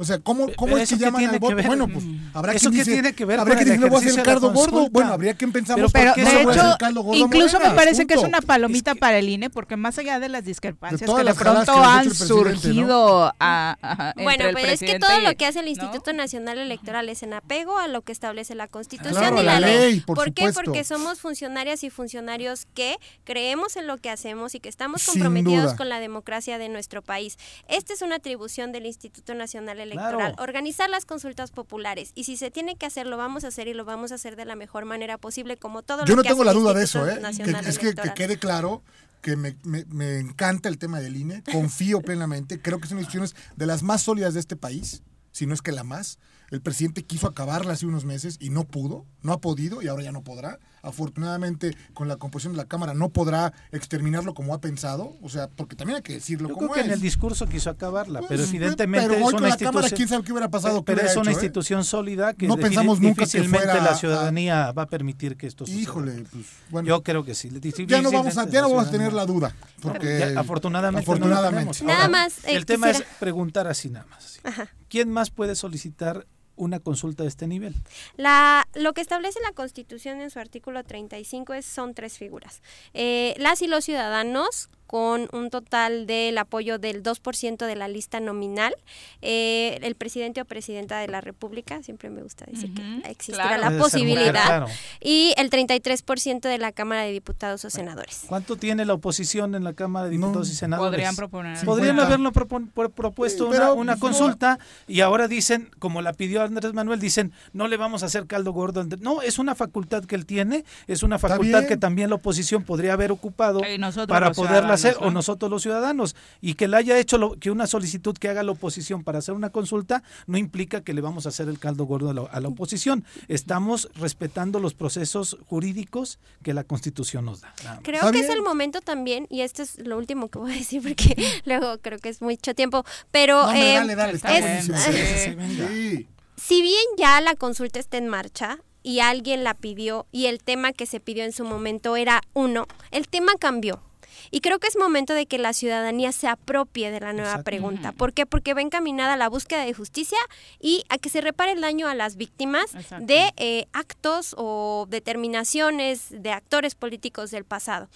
O sea, ¿cómo, cómo es que llaman al voto? Bueno, pues habrá ¿Eso quien qué dice, tiene que ver habrá quien dice, no voy a hacer caldo gordo. Bueno, habría quien pensamos, Pero, ¿por qué de no voy a hecho, hacer caldo gordo a incluso Morena? me parece que es una palomita para el INE, porque más allá de las discrepancias De que de pronto que han surgido a, a- Bueno, entre el pues es que todo y- lo que hace el Instituto Nacional Electoral es en apego a lo que establece la Constitución Claro, y la la ley. ley, por qué? supuesto. Porque somos funcionarias y funcionarios que creemos en lo que hacemos y que estamos comprometidos con la democracia de nuestro país. Esta es una atribución del Instituto Nacional Electoral, Claro. organizar las consultas populares y si se tiene que hacer lo vamos a hacer y lo vamos a hacer de la mejor manera posible como todo Yo lo no que tengo la duda de eso, ¿eh? Que- es que, que Electoral. quede claro que me, me- me encanta el tema del INE, confío plenamente, creo que son instituciones de las más sólidas de este país, si no es que la más. El presidente quiso acabarla hace unos meses y no pudo, no ha podido y ahora ya no podrá. Afortunadamente, con la composición de la Cámara no podrá exterminarlo como ha pensado, o sea, porque también hay que decirlo Yo como creo que en es. el discurso quiso acabarla, pero Pues, evidentemente pero hoy es con una la Cámara, institución. quién sabe qué hubiera pasado, qué Pero es una hecho, ¿eh? institución sólida que No pensamos nunca que difícilmente fuera la a- ciudadanía va a permitir que esto suceda. Híjole, pues bueno. Yo creo que sí. ya no vamos a, ya no vamos a tener la duda. Porque Ya, afortunadamente, no. Nada Ahora, más, eh, el tema quisiera- es preguntar así nada más. así. ¿Quién más puede solicitar una consulta de este nivel? La, lo que establece la Constitución en su artículo 35 es, son tres figuras. Eh, las y los ciudadanos con un total del apoyo del 2% de la lista nominal, eh, el presidente o presidenta de la República, siempre me gusta decir que existirá claro. la posibilidad, claro. y el 33% de la Cámara de Diputados o Senadores. ¿Cuánto tiene la oposición en la Cámara de Diputados y Senadores? Podrían proponer. Podrían 50. haberlo propon- pro- propuesto Sí, pero, una, una consulta y ahora dicen, como la pidió Andrés Manuel, dicen, no le vamos a hacer caldo gordo. al de-". No, es una facultad que él tiene, es una facultad que también la oposición podría haber ocupado nosotros para poderla hacer, o ¿no? nosotros los ciudadanos. Y que le haya hecho lo- que una solicitud que haga la oposición para hacer una consulta no implica que le vamos a hacer el caldo gordo a la, a la oposición. Estamos respetando los procesos jurídicos que la Constitución nos da. Creo que es el momento también, y esto es lo último que voy a decir porque luego creo que es mucho tiempo, pero No, hombre, eh, dale, dale, está es- buenísimo. Sí, sí, sí, venga. Sí. si bien ya la consulta está en marcha y alguien la pidió y el tema que se pidió en su momento era uno, el tema cambió. Y creo que es momento de que la ciudadanía se apropie de la nueva Exacto. pregunta. ¿Por qué? Porque va encaminada a la búsqueda de justicia y a que se repare el daño a las víctimas Exacto. de eh, actos o determinaciones de actores políticos del pasado.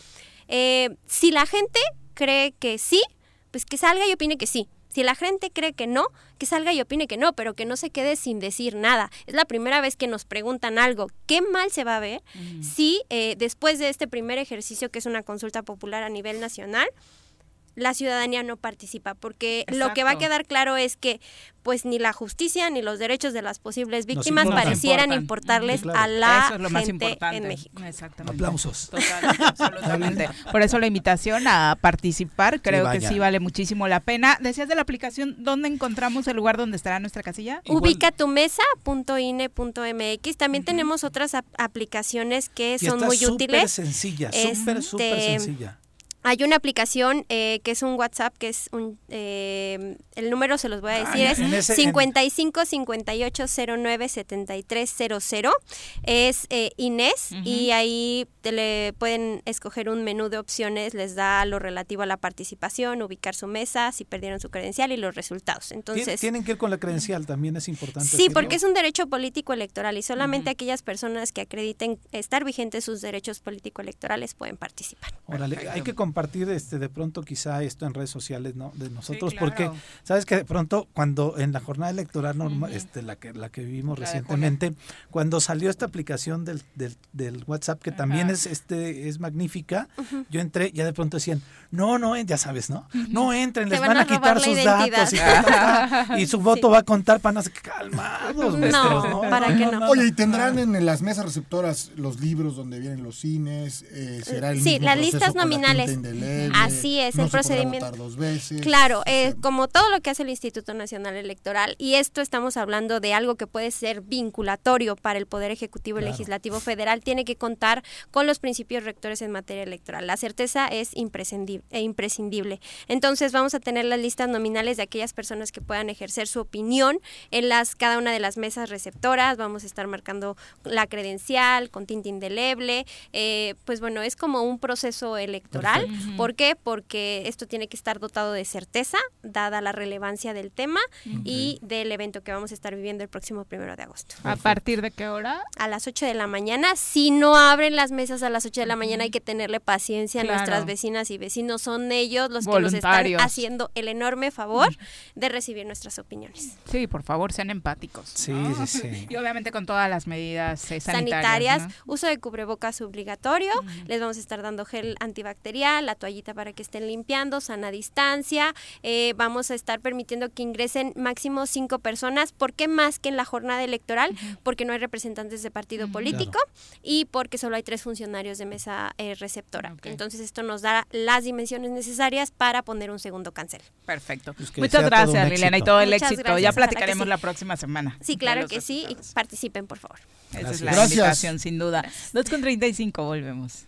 Eh, si la gente cree que sí, pues que salga y opine que sí. Si la gente cree que no, que salga y opine que no, pero que no se quede sin decir nada. Es la primera vez que nos preguntan algo. ¿Qué mal se va a ver si eh, después de este primer ejercicio, que es una consulta popular a nivel nacional, la ciudadanía no participa? Porque lo que va a quedar claro es que pues ni la justicia ni los derechos de las posibles víctimas importan. parecieran Importan. importarles Claro. a la Eso es lo más gente importante. en México. Exactamente. Aplausos. Total, absolutamente. Por eso la invitación a participar, creo que sí vale muchísimo la pena. Decías de la aplicación, ¿dónde encontramos el lugar donde estará nuestra casilla? Igual- Ubica tu mesa.ine.mx. También tenemos otras ap- aplicaciones que Y son está muy súper útiles. sencilla, súper, súper Este, sencilla. Hay una aplicación eh, que es un WhatsApp, que es un... eh, el número se los voy a decir, Ah, es en ese- en- 55 58 09 73 00. Es eh, Inés y ahí te le pueden escoger un menú de opciones, les da lo relativo a la participación, ubicar su mesa, si perdieron su credencial y los resultados. Entonces... Tienen que ir con la credencial, también es importante. Sí, decirlo. porque es un derecho político electoral y solamente aquellas personas que acrediten estar vigentes sus derechos político electorales pueden participar. Órale, hay que compartir este de pronto quizá esto en redes sociales, ¿no? De nosotros claro. porque sabes que de pronto cuando en la jornada electoral normal, este la que la que vivimos La recientemente, cuando salió esta aplicación del, del, del WhatsApp que también es este es magnífica, yo entré ya de pronto decían, "No, no, ya sabes, ¿no? No entren, les van van a a quitar sus identidad. datos y, su voto va a contar para no sé calmados, maestros, No, ¿para qué no? Oye, ¿y tendrán en las mesas receptoras los libros donde vienen los cines? Eh, ¿Será el Sí, mismo las listas nominales. Indeleble? Así es, no el se podrá procedimiento. votar dos veces. Claro, eh, como todo lo que hace el Instituto Nacional Electoral, y esto estamos hablando de algo que puede ser vinculatorio para el Poder Ejecutivo y Claro. Legislativo Federal, tiene que contar con los principios rectores en materia electoral. La certeza es imprescindible. e imprescindible. Entonces vamos a tener las listas nominales de aquellas personas que puedan ejercer su opinión en las cada una de las mesas receptoras. Vamos a estar marcando la credencial con tinta indeleble. eh, pues bueno, es como un proceso electoral ¿Por qué? Porque esto tiene que estar dotado de certeza, dada la relevancia del tema y del evento que vamos a estar viviendo el próximo primero de agosto. ¿A partir de qué hora? A las 8 de la mañana. Si no abren las mesas a las 8 de la mañana, hay que tenerle paciencia a nuestras vecinas y vecinos. Son ellos los que nos están haciendo el enorme favor de recibir nuestras opiniones. Sí, por favor, sean empáticos. Sí, sí, sí. Y obviamente con todas las medidas eh, sanitarias. uso de cubrebocas obligatorio. Les vamos a estar dando gel antibacterial, la toallita para que estén limpiando, sana distancia. Eh, vamos a estar permitiendo que ingresen máximo cinco personas. ¿Por qué más que en la jornada electoral? Porque no hay representantes de partido político y porque solo hay tres funcionarios de mesa eh, receptora. Entonces esto nos da las dimensiones necesarias para poner un segundo cancel. Perfecto. Pues Muchas gracias, Liliana, y todo el éxito. Ya platicaremos la próxima semana. Sí, claro que sí. Y participen, por favor. Esa es la invitación, sin duda. 2 con 35, volvemos.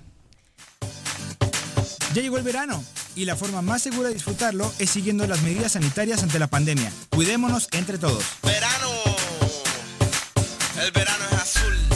Ya llegó el verano y la forma más segura de disfrutarlo es siguiendo las medidas sanitarias ante la pandemia. Cuidémonos entre todos. Verano. El verano es azul.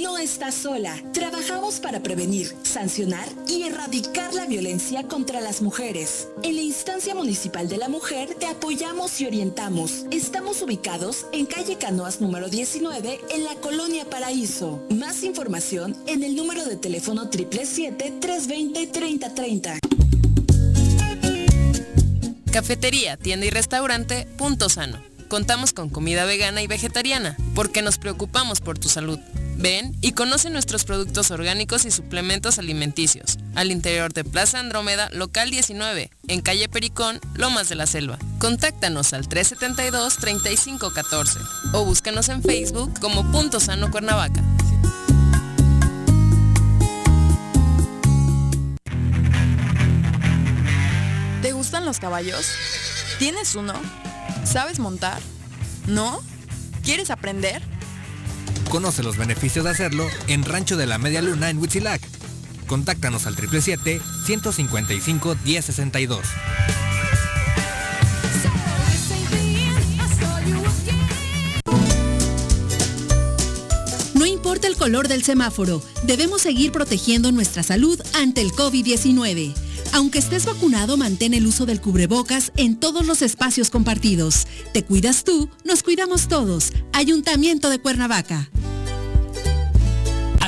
estás sola. Trabajamos para prevenir, sancionar y erradicar la violencia contra las mujeres. En la instancia municipal de la mujer te apoyamos y orientamos. Estamos ubicados en calle Canoas número 19 en la colonia Paraíso. Más información en el número de teléfono 777-320-3030. Cafetería, tienda y restaurante Punto Sano Contamos con comida vegana y vegetariana, porque nos preocupamos por tu salud. Ven y conoce nuestros productos orgánicos y suplementos alimenticios. Al interior de Plaza Andrómeda, local 19, en calle Pericón, Lomas de la Selva. Contáctanos al 372-3514 o búscanos en Facebook como Punto Sano Cuernavaca. ¿Te gustan los caballos? ¿Tienes uno? ¿Sabes montar? ¿No? ¿Quieres aprender? Conoce los beneficios de hacerlo en Rancho de la Media Luna en Huitzilac. Contáctanos al 777-155-1062. No importa el color del semáforo, debemos seguir protegiendo nuestra salud ante el COVID-19. Aunque estés vacunado, mantén el uso del cubrebocas en todos los espacios compartidos. Te cuidas tú, nos cuidamos todos. Ayuntamiento de Cuernavaca.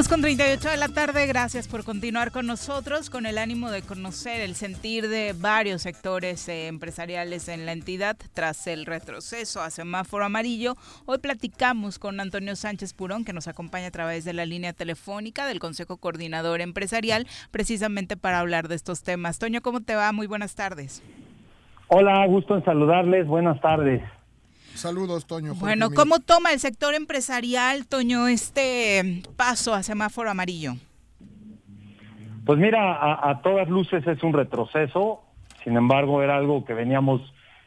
2 con 38 de la tarde, gracias por continuar con nosotros con el ánimo de conocer el sentir de varios sectores eh, empresariales en la entidad tras el retroceso a semáforo amarillo. Hoy platicamos con Antonio Sánchez Purón, que nos acompaña a través de la línea telefónica del Consejo Coordinador Empresarial, precisamente para hablar de estos temas. Toño, ¿cómo te va? Muy buenas tardes. Hola, gusto en saludarles. Buenas tardes. Saludos, Toño. bueno, ¿cómo toma el sector empresarial, Toño, este paso a semáforo amarillo? Pues mira, a, todas luces es un retroceso, sin embargo era algo que veníamos,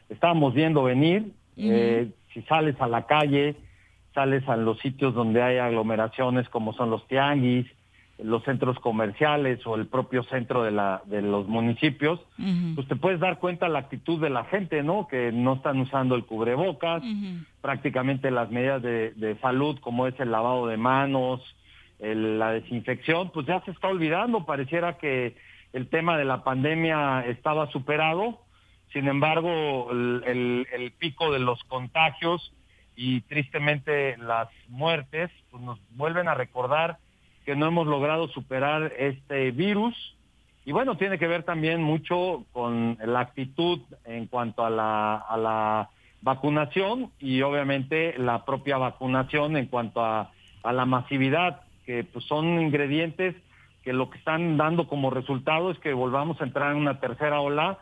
estábamos viendo venir. Eh, si sales a la calle, sales a los sitios donde hay aglomeraciones como son los tianguis, los centros comerciales o el propio centro de, la, de los municipios, pues te puedes dar cuenta la actitud de la gente, ¿no? Que no están usando el cubrebocas, prácticamente las medidas de, salud como es el lavado de manos, la desinfección, pues ya se está olvidando, pareciera que el tema de la pandemia estaba superado, sin embargo el, el pico de los contagios y tristemente las muertes pues nos vuelven a recordar que no hemos logrado superar este virus. Y bueno, tiene que ver también mucho con la actitud en cuanto a la, a la vacunación y obviamente la propia vacunación en cuanto a, a la masividad, que pues, son ingredientes que lo que están dando como resultado es que volvamos a entrar en una tercera ola,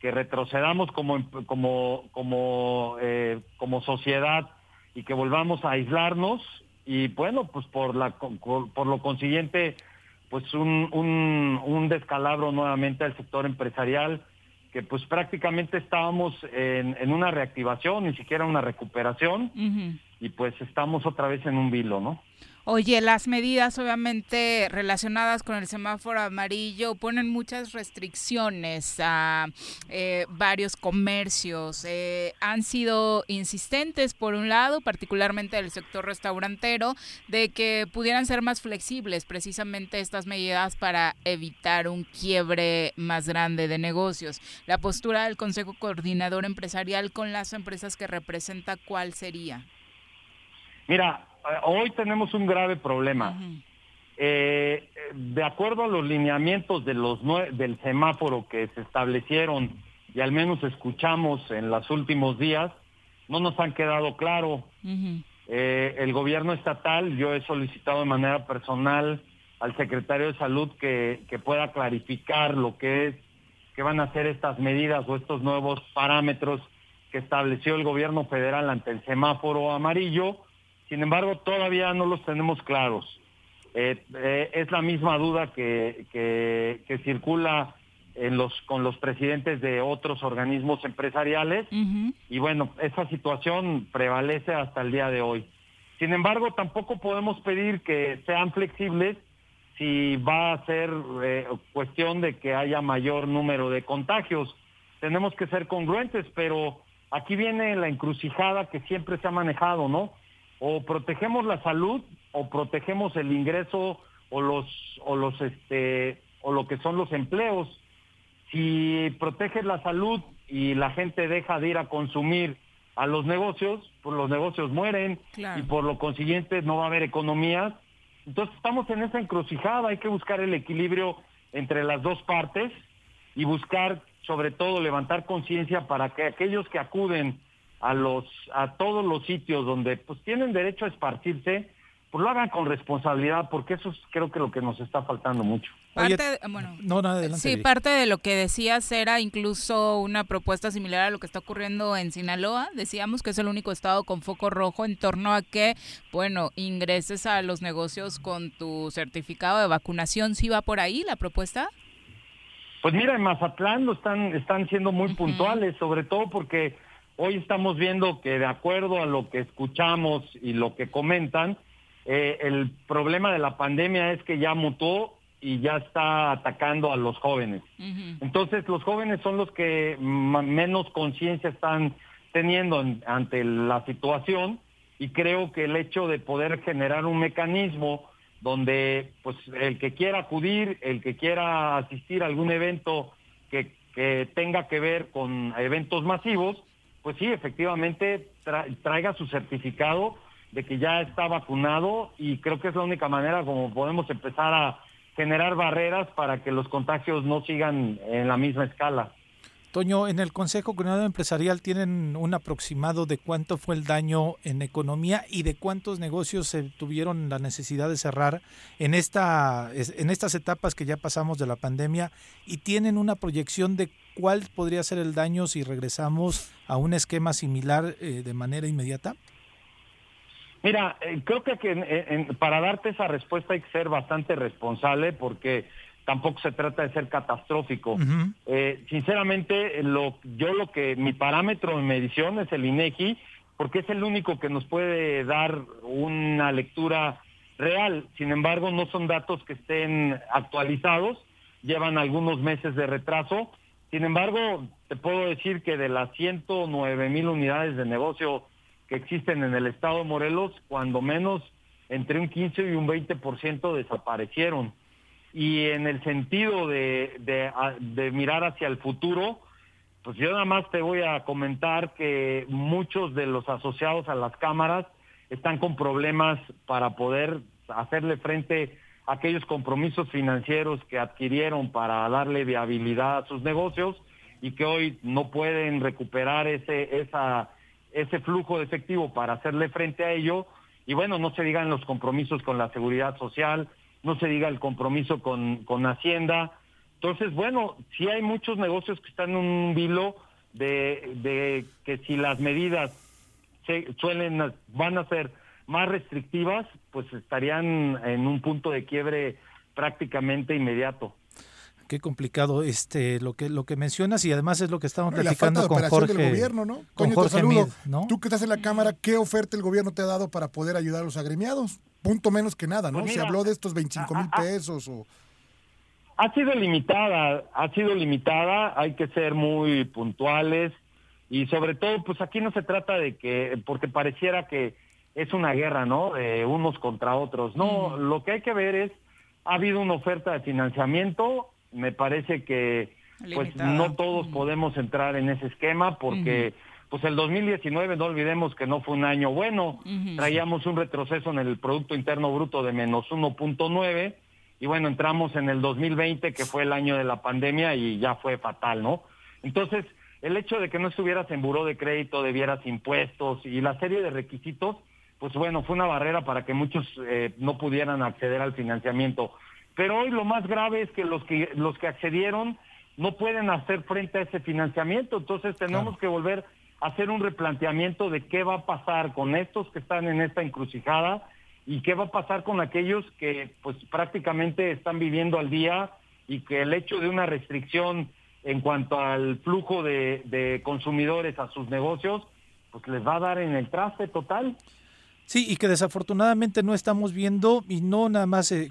que retrocedamos como, como, como, eh, como sociedad y que volvamos a aislarnos y bueno, pues por, la, por lo consiguiente, pues un, un, un descalabro nuevamente al sector empresarial, que pues prácticamente estábamos en, en una reactivación, ni siquiera una recuperación, y pues estamos otra vez en un vilo, ¿no? Oye, las medidas obviamente relacionadas con el semáforo amarillo ponen muchas restricciones a eh, varios comercios. Eh, han sido insistentes, por un lado, particularmente del sector restaurantero, de que pudieran ser más flexibles precisamente estas medidas para evitar un quiebre más grande de negocios. La postura del Consejo Coordinador Empresarial con las empresas que representa, ¿cuál sería? Mira, hoy tenemos un grave problema. Eh, de acuerdo a los lineamientos de los del semáforo que se establecieron y al menos escuchamos en los últimos días, no nos han quedado claro. Eh, el gobierno estatal, yo he solicitado de manera personal al secretario de salud que, que pueda clarificar lo que es, que van a hacer estas medidas o estos nuevos parámetros que estableció el gobierno federal ante el semáforo amarillo sin embargo, todavía no los tenemos claros. Eh, eh, es la misma duda que, que, circula en los, con los presidentes de otros organismos empresariales y bueno, esa situación prevalece hasta el día de hoy. Sin embargo, tampoco podemos pedir que sean flexibles si va a ser eh, cuestión de que haya mayor número de contagios. Tenemos que ser congruentes, pero aquí viene la encrucijada que siempre se ha manejado, ¿no? O protegemos la salud o protegemos el ingreso o los o los este o lo que son los empleos. Si proteges la salud y la gente deja de ir a consumir a los negocios, pues los negocios mueren y por lo consiguiente no va a haber economía. Entonces estamos en esa encrucijada, hay que buscar el equilibrio entre las dos partes y buscar sobre todo levantar conciencia para que aquellos que acuden a los a todos los sitios donde pues tienen derecho a esparcirse, pues lo hagan con responsabilidad, porque eso es creo que lo que nos está faltando mucho. Parte, bueno, sí, parte de lo que decías era incluso una propuesta similar a lo que está ocurriendo en Sinaloa. Decíamos que es el único estado con foco rojo en torno a que, bueno, ingreses a los negocios con tu certificado de vacunación. ¿Sí va por ahí la propuesta? Pues mira, en Mazatlán lo están, están siendo muy puntuales, sobre todo porque Hoy estamos viendo que de acuerdo a lo que escuchamos y lo que comentan, eh, el problema de la pandemia es que ya mutó y ya está atacando a los jóvenes. Entonces los jóvenes son los que menos conciencia están teniendo ante la situación y creo que el hecho de poder generar un mecanismo donde pues el que quiera acudir, el que quiera asistir a algún evento que, que tenga que ver con eventos masivos, pues sí, efectivamente traiga su certificado de que ya está vacunado y creo que es la única manera como podemos empezar a generar barreras para que los contagios no sigan en la misma escala. Toño, en el Consejo Coordinador Empresarial tienen un aproximado de cuánto fue el daño en economía y de cuántos negocios se tuvieron la necesidad de cerrar en esta en estas etapas que ya pasamos de la pandemia y tienen una proyección de cuál podría ser el daño si regresamos a un esquema similar eh, de manera inmediata. Mira, eh, creo que, para darte esa respuesta hay que ser bastante responsable porque tampoco se trata de ser catastrófico. Eh, sinceramente, lo, yo lo que mi parámetro de medición es el INEGI, porque es el único que nos puede dar una lectura real. Sin embargo, no son datos que estén actualizados, llevan algunos meses de retraso. Sin embargo, te puedo decir que de las 109 mil unidades de negocio que existen en el estado de Morelos, cuando menos entre un 15 y un 20% desaparecieron. Y en el sentido de, de, mirar hacia el futuro, pues yo nada más te voy a comentar que muchos de los asociados a las cámaras están con problemas para poder hacerle frente aquellos compromisos financieros que adquirieron para darle viabilidad a sus negocios y que hoy no pueden recuperar ese, esa, ese flujo de efectivo para hacerle frente a ello. Y bueno, no se digan los compromisos con la seguridad social, no se diga el compromiso con, con Hacienda. Entonces, bueno, sí hay muchos negocios que están en un vilo de, de que si las medidas se, suelen, van a ser más restrictivas, pues estarían en un punto de quiebre prácticamente inmediato. Qué complicado este lo que lo que mencionas y además es lo que estamos platicando con Jorge del gobierno, ¿no? Con Jorge ¿no? Tú que estás en la cámara, ¿qué oferta el gobierno te ha dado para poder ayudar a los agremiados? Punto menos que nada, ¿no? Pues Se habló de estos 25 mil pesos o ha sido limitada, ha sido limitada, hay que ser muy puntuales y sobre todo, pues aquí no se trata de que, porque pareciera que es una guerra, ¿no? De unos contra otros. No, lo que hay que ver es, ha habido una oferta de financiamiento, me parece que pues no todos podemos entrar en ese esquema porque pues el 2019 no olvidemos que no fue un año bueno, traíamos un retroceso en el Producto Interno Bruto de menos 1.9 y bueno, entramos en el 2020 que fue el año de la pandemia y ya fue fatal, ¿no? Entonces, el hecho de que no estuvieras en buró de crédito, debieras impuestos y la serie de requisitos, pues bueno, fue una barrera para que muchos eh, no pudieran acceder al financiamiento. Pero hoy lo más grave es que los que los que accedieron no pueden hacer frente a ese financiamiento, entonces tenemos que volver a hacer un replanteamiento de qué va a pasar con estos que están en esta encrucijada y qué va a pasar con aquellos que pues prácticamente están viviendo al día y que el hecho de una restricción en cuanto al flujo de, de consumidores a sus negocios pues les va a dar en el traste total. Sí, y que desafortunadamente no estamos viendo, y no nada más, eh,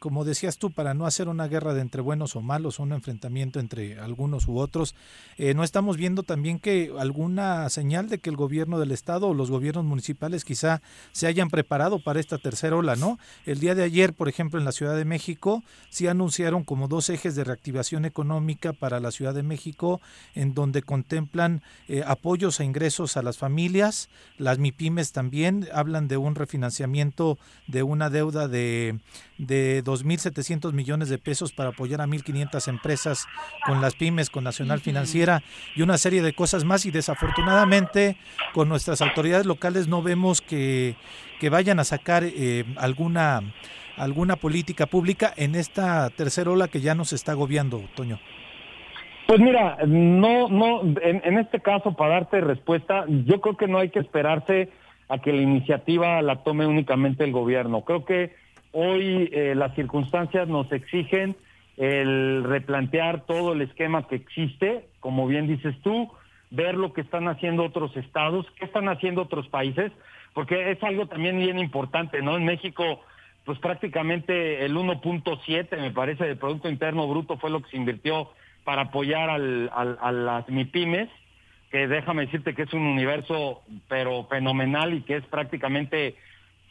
como, decías tú, para no hacer una guerra de entre buenos o malos, un enfrentamiento entre algunos u otros, eh, no estamos viendo también que alguna señal de que el gobierno del Estado o los gobiernos municipales quizá se hayan preparado para esta tercera ola, ¿no? El día de ayer, por ejemplo, en la Ciudad de México, sí anunciaron como dos ejes de reactivación económica para la Ciudad de México, en donde contemplan eh, apoyos a ingresos a las familias, las MIPIMES también, hablan de un refinanciamiento de una deuda de, de 2.700 millones de pesos para apoyar a 1.500 empresas con las pymes, con Nacional Financiera y una serie de cosas más. Y desafortunadamente con nuestras autoridades locales no vemos que, que vayan a sacar eh, alguna, alguna política pública en esta tercera ola que ya nos está agobiando, Toño. Pues mira, no, no, en, en, este caso, para darte respuesta, yo creo que no hay que esperarse a que la iniciativa la tome únicamente el gobierno. Creo que hoy eh, las circunstancias nos exigen el replantear todo el esquema que existe, como bien dices tú, ver lo que están haciendo otros estados, qué están haciendo otros países, porque es algo también bien importante, ¿no? En México, pues prácticamente el 1.7, me parece, del Producto Interno Bruto fue lo que se invirtió para apoyar al, a las MIPIMES, que déjame decirte que es un universo pero fenomenal y que es prácticamente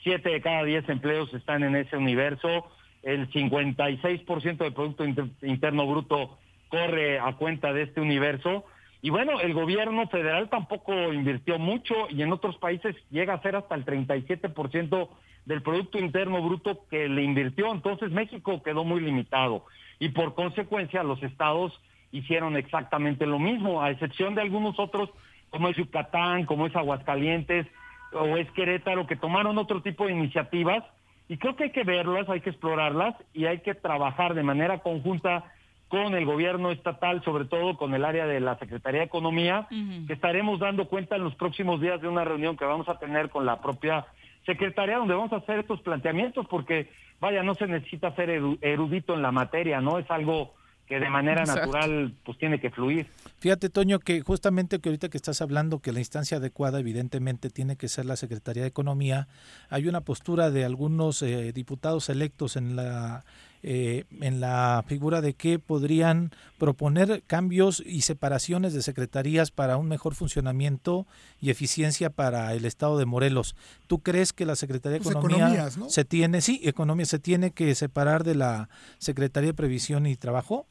siete de cada diez empleos están en ese universo. El 56% del Producto Interno Bruto corre a cuenta de este universo. Y bueno, el gobierno federal tampoco invirtió mucho y en otros países llega a ser hasta el 37% del Producto Interno Bruto que le invirtió. Entonces México quedó muy limitado y por consecuencia los estados hicieron exactamente lo mismo, a excepción de algunos otros, como es Yucatán, como es Aguascalientes o es Querétaro, que tomaron otro tipo de iniciativas. Y creo que hay que verlas, hay que explorarlas y hay que trabajar de manera conjunta con el gobierno estatal, sobre todo con el área de la Secretaría de Economía, que estaremos dando cuenta en los próximos días de una reunión que vamos a tener con la propia Secretaría, donde vamos a hacer estos planteamientos, porque, vaya, no se necesita ser erudito en la materia, ¿no? Es algo que de manera natural pues tiene que fluir. Fíjate, Toño, que justamente que ahorita que estás hablando que la instancia adecuada evidentemente tiene que ser la Secretaría de Economía, hay una postura de algunos eh, diputados electos en la eh, en la figura de que podrían proponer cambios y separaciones de secretarías para un mejor funcionamiento y eficiencia para el Estado de Morelos. ¿Tú crees que la Secretaría de Pues Economía se tiene, sí, Economía se tiene que separar de la Secretaría de Previsión y Trabajo?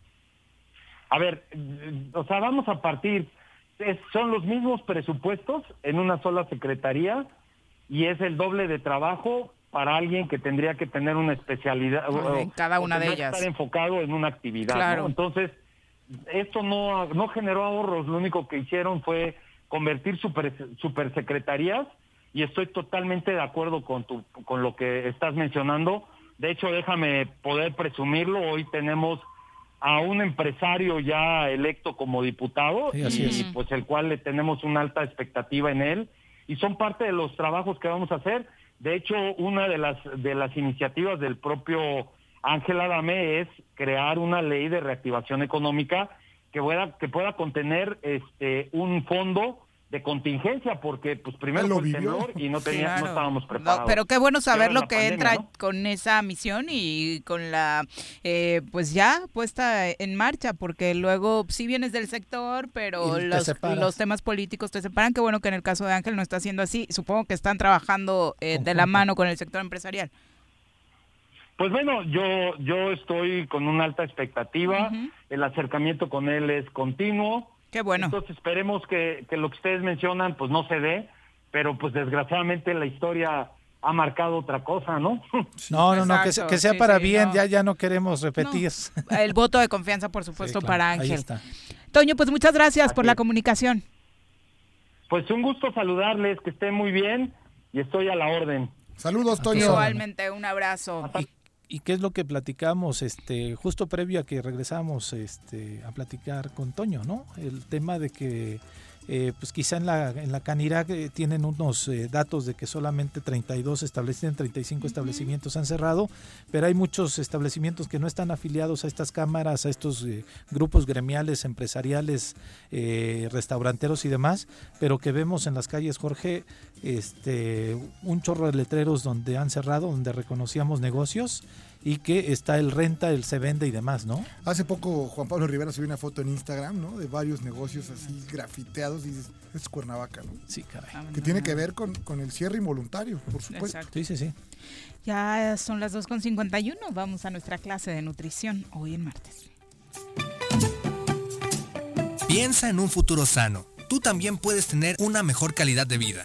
A ver, o sea, vamos a partir, es- son los mismos presupuestos en una sola secretaría y es el doble de trabajo para alguien que tendría que tener una especialidad o- En cada o una de ellas. estar enfocado en una actividad. ¿no? Claro. Entonces, esto no, no generó ahorros, lo único que hicieron fue convertir super, supersecretarías y estoy totalmente de acuerdo con, tu, con lo que estás mencionando. De hecho, déjame poder presumirlo, hoy tenemos a un empresario ya electo como diputado Sí, así y es. pues el cual le tenemos una alta expectativa en él y son parte de los trabajos que vamos a hacer. De hecho, una de las de las iniciativas del propio Ángel Adame es crear una ley de reactivación económica que pueda que pueda contener este un fondo de contingencia porque pues primero lo fue el temblor y no tenía, Claro. no estábamos No, preparados. pero qué bueno saber lo que pandemia, entra ¿no? con esa misión y con la, eh, pues ya puesta en marcha, porque luego sí vienes del sector, pero los, los temas políticos te separan. Qué bueno que en el caso de Ángel no está haciendo así. Supongo que están trabajando eh, de la mano con el sector empresarial. Pues bueno, yo, yo estoy con una alta expectativa, el acercamiento con él es continuo. Qué bueno. Entonces esperemos que, que lo que ustedes mencionan pues no se dé, pero pues desgraciadamente la historia ha marcado otra cosa, ¿no? No, no, no, que, sea sí, para sí, bien, no. ya ya no queremos repetir. El voto de confianza, por supuesto, claro, para ahí Ángel. está. Toño, pues muchas gracias por la comunicación. Pues un gusto saludarles, que estén muy bien y estoy a la orden. Saludos, Toño. Igualmente, un abrazo. ¿Y qué es lo que platicamos este justo previo a que regresamos este a platicar con Toño, ¿no? El tema de que eh, pues quizá en la en la Canirac eh, tienen unos eh, datos de que solamente 32 establecimientos, 35 establecimientos han cerrado, pero hay muchos establecimientos que no están afiliados a estas cámaras, a estos grupos gremiales, empresariales, restauranteros y demás, pero que vemos en las calles, Jorge, este un chorro de letreros donde han cerrado, donde reconocíamos negocios y que está el renta, el se vende y demás, ¿no? Hace poco Juan Pablo Rivera subió una foto en Instagram, ¿no? De varios negocios así grafiteados y dices, es Cuernavaca, ¿no? Sí, caray. Que tiene que ver con, con el cierre involuntario, por supuesto. Exacto. Sí, sí, sí. Ya son las 2.51. Vamos a nuestra clase de nutrición hoy en martes. Piensa en un futuro sano. Tú también puedes tener una mejor calidad de vida.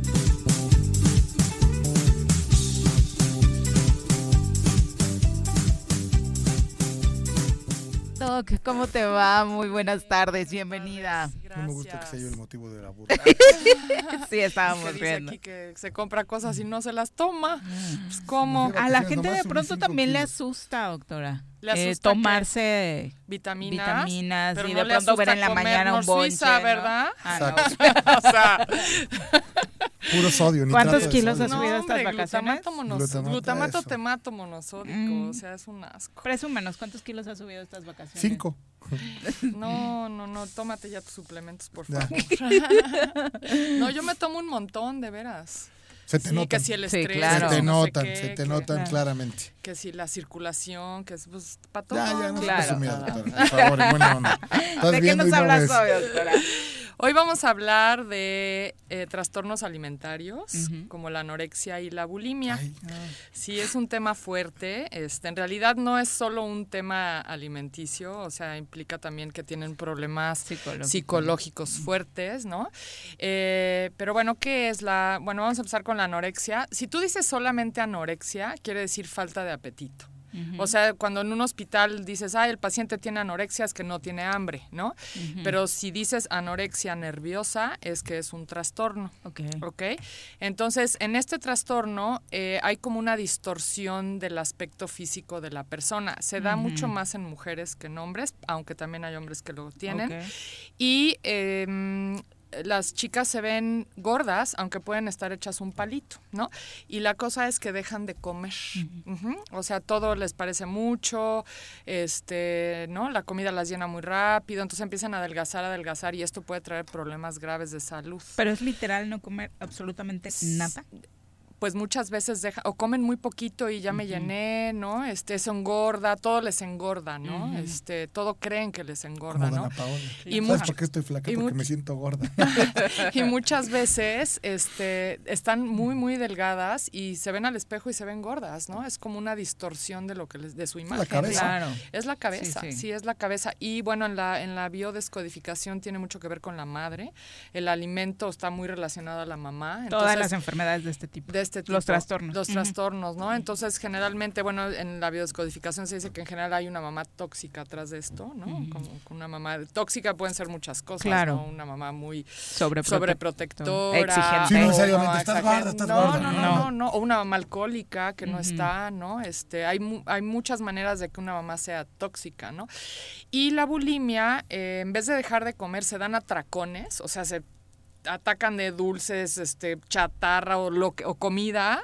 Doc, ¿cómo te va? Muy buenas tardes, bienvenida. No me gusta que sea yo el motivo de la burla. sí, estábamos que dice viendo. aquí que se compra cosas y no se las toma. Pues, ¿Cómo? A la gente de pronto también le asusta, doctora. ¿Le eh, asusta qué? tomarse vitaminas, vitaminas pero y no de le pronto ver en la mañana un bonche, Norsuiza, ¿no? ¿verdad? Ah, no. Exacto. o sea, Puro sodio. ¿Cuántos kilos sodio. has subido estas hombre, vacaciones? Glutamato, monos- Glutamato, glutamato eso. temato monosódico, Mm. o sea, es un asco. Presúmenos, ¿cuántos kilos has subido estas vacaciones? Cinco. No, no, no, tómate ya tus suplementos, por favor. no, yo me tomo un montón, de veras. Se te Sí, notan. que si el Sí, estrés, claro. Se te no sé notan, qué, se te que- notan Claro. claramente. que si la circulación, que es pues para todo. Ya, ya, no Claro. Por favor, en buena onda. ¿De qué nos hablas hoy, doctora? Hoy vamos a hablar de eh, trastornos alimentarios, como la anorexia y la bulimia. Ay. Sí, es un tema fuerte. Este, en realidad no es solo un tema alimenticio, o sea, implica también que tienen problemas Psicológico. psicológicos fuertes, ¿no? Eh, pero bueno, ¿qué es la...? Bueno, vamos a empezar con la anorexia. Si tú dices solamente anorexia, quiere decir falta de apetito. O sea, cuando en un hospital dices, ah, el paciente tiene anorexia, es que no tiene hambre, ¿no? Pero si dices anorexia nerviosa, es que es un trastorno. Ok. Entonces, en este trastorno eh, hay como una distorsión del aspecto físico de la persona. Se da mucho más en mujeres que en hombres, aunque también hay hombres que lo tienen. Y em, las chicas se ven gordas, aunque pueden estar hechas un palito, ¿no? Y la cosa es que dejan de comer. O sea, todo les parece mucho, este, ¿no? La comida las llena muy rápido, entonces empiezan a adelgazar, adelgazar y esto puede traer problemas graves de salud. Pero es literal no comer absolutamente nada pues muchas veces deja, o comen muy poquito y ya me llené, ¿no? Este, eso engorda, todo les engorda, ¿no? Este, todo creen que les engorda, Como ¿no? Paola. Y ¿Sabes por qué estoy flaca? y Porque me siento gorda. y muchas veces este, están muy, muy delgadas y se ven al espejo y se ven gordas, ¿no? Es como una distorsión de lo que les, de su imagen. cabeza. ¿no? Claro. Es la cabeza, Sí, sí, sí. es la cabeza. Y bueno, en la, en la biodescodificación tiene mucho que ver con la madre. El alimento está muy relacionado a la mamá. Todas las enfermedades de este tipo. de este tipo. Los trastornos. Los trastornos, ¿no? Entonces, generalmente, bueno, en la biodescodificación se dice que en general hay una mamá tóxica atrás de esto, ¿no? Como que una mamá tóxica pueden ser muchas cosas, Claro. ¿no? Una mamá muy Sobreprotec- sobreprotectora. Exigente. Sí, no necesariamente, estás gorda, estás no, gorda. No, no, No. no, no. O una mamá alcohólica que no está, ¿no? Este, hay, mu- hay muchas maneras de que una mamá sea tóxica, ¿no? Y la bulimia, eh, en vez de dejar de comer, se dan atracones, o sea, se atacan de dulces, este, chatarra o, lo que, o comida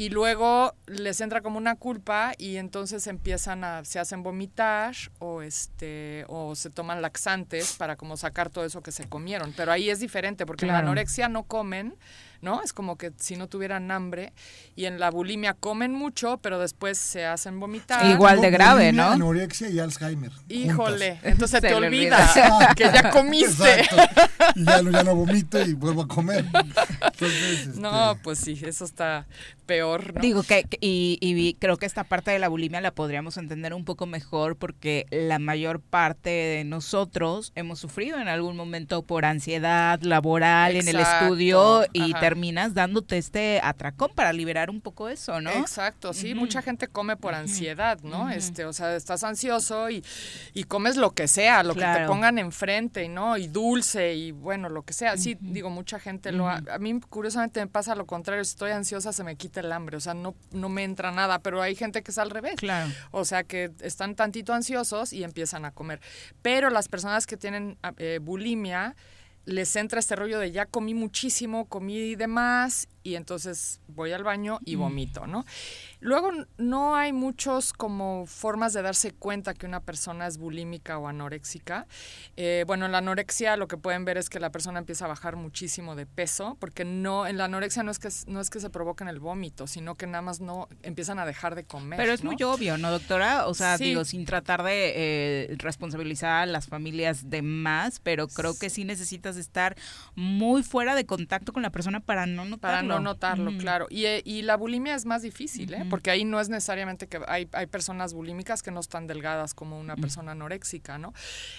y luego les entra como una culpa y entonces empiezan a se hacen vomitar o este o se toman laxantes para como sacar todo eso que se comieron. Pero ahí es diferente porque en la anorexia no comen no es como que si no tuvieran hambre y en la bulimia comen mucho pero después se hacen vomitar Igual de grave, ¿no? Anorexia y Alzheimer. híjole juntas. entonces Se te olvidas olvida. que ya comiste Exacto. Y ya, no- ya no vomito y vuelvo a comer. Entonces, este, no pues sí eso está peor ¿no? Digo que, y, y creo que esta parte de la bulimia la podríamos entender un poco mejor porque la mayor parte de nosotros hemos sufrido en algún momento por ansiedad laboral en el estudio y ajá. Terminas dándote este atracón para liberar un poco eso, ¿no? Exacto, sí, mucha gente come por ansiedad, ¿no? Este, o sea, estás ansioso y, y comes lo que sea, lo que te pongan enfrente, ¿no? Y dulce y bueno, lo que sea. Sí, digo, mucha gente lo ha, a mí curiosamente me pasa lo contrario, si estoy ansiosa se me quita el hambre, o sea, no no me entra nada, pero hay gente que es al revés. Claro. O sea, que están tantito ansiosos y empiezan a comer. Pero las personas que tienen ah, eh, bulimia les entra este rollo de ya comí muchísimo, comí de más y entonces voy al baño y Mm. vomito, ¿no? Luego no hay muchos como formas de darse cuenta que una persona es bulímica o anoréxica. Eh, bueno, en la anorexia lo que pueden ver es que la persona empieza a bajar muchísimo de peso, porque no en la anorexia no es que no es que se provoquen el vómito, sino que nada más no empiezan a dejar de comer. Pero es ¿no? muy obvio, ¿no, doctora? O sea, Sí. digo, sin tratar de eh, responsabilizar a las familias de más, pero creo que sí necesitas estar muy fuera de contacto con la persona para no. Para no notarlo, claro. Y, eh, y la bulimia es más difícil, ¿eh? Porque ahí no es necesariamente que hay, hay personas bulímicas que no están delgadas como una persona anoréxica, ¿no?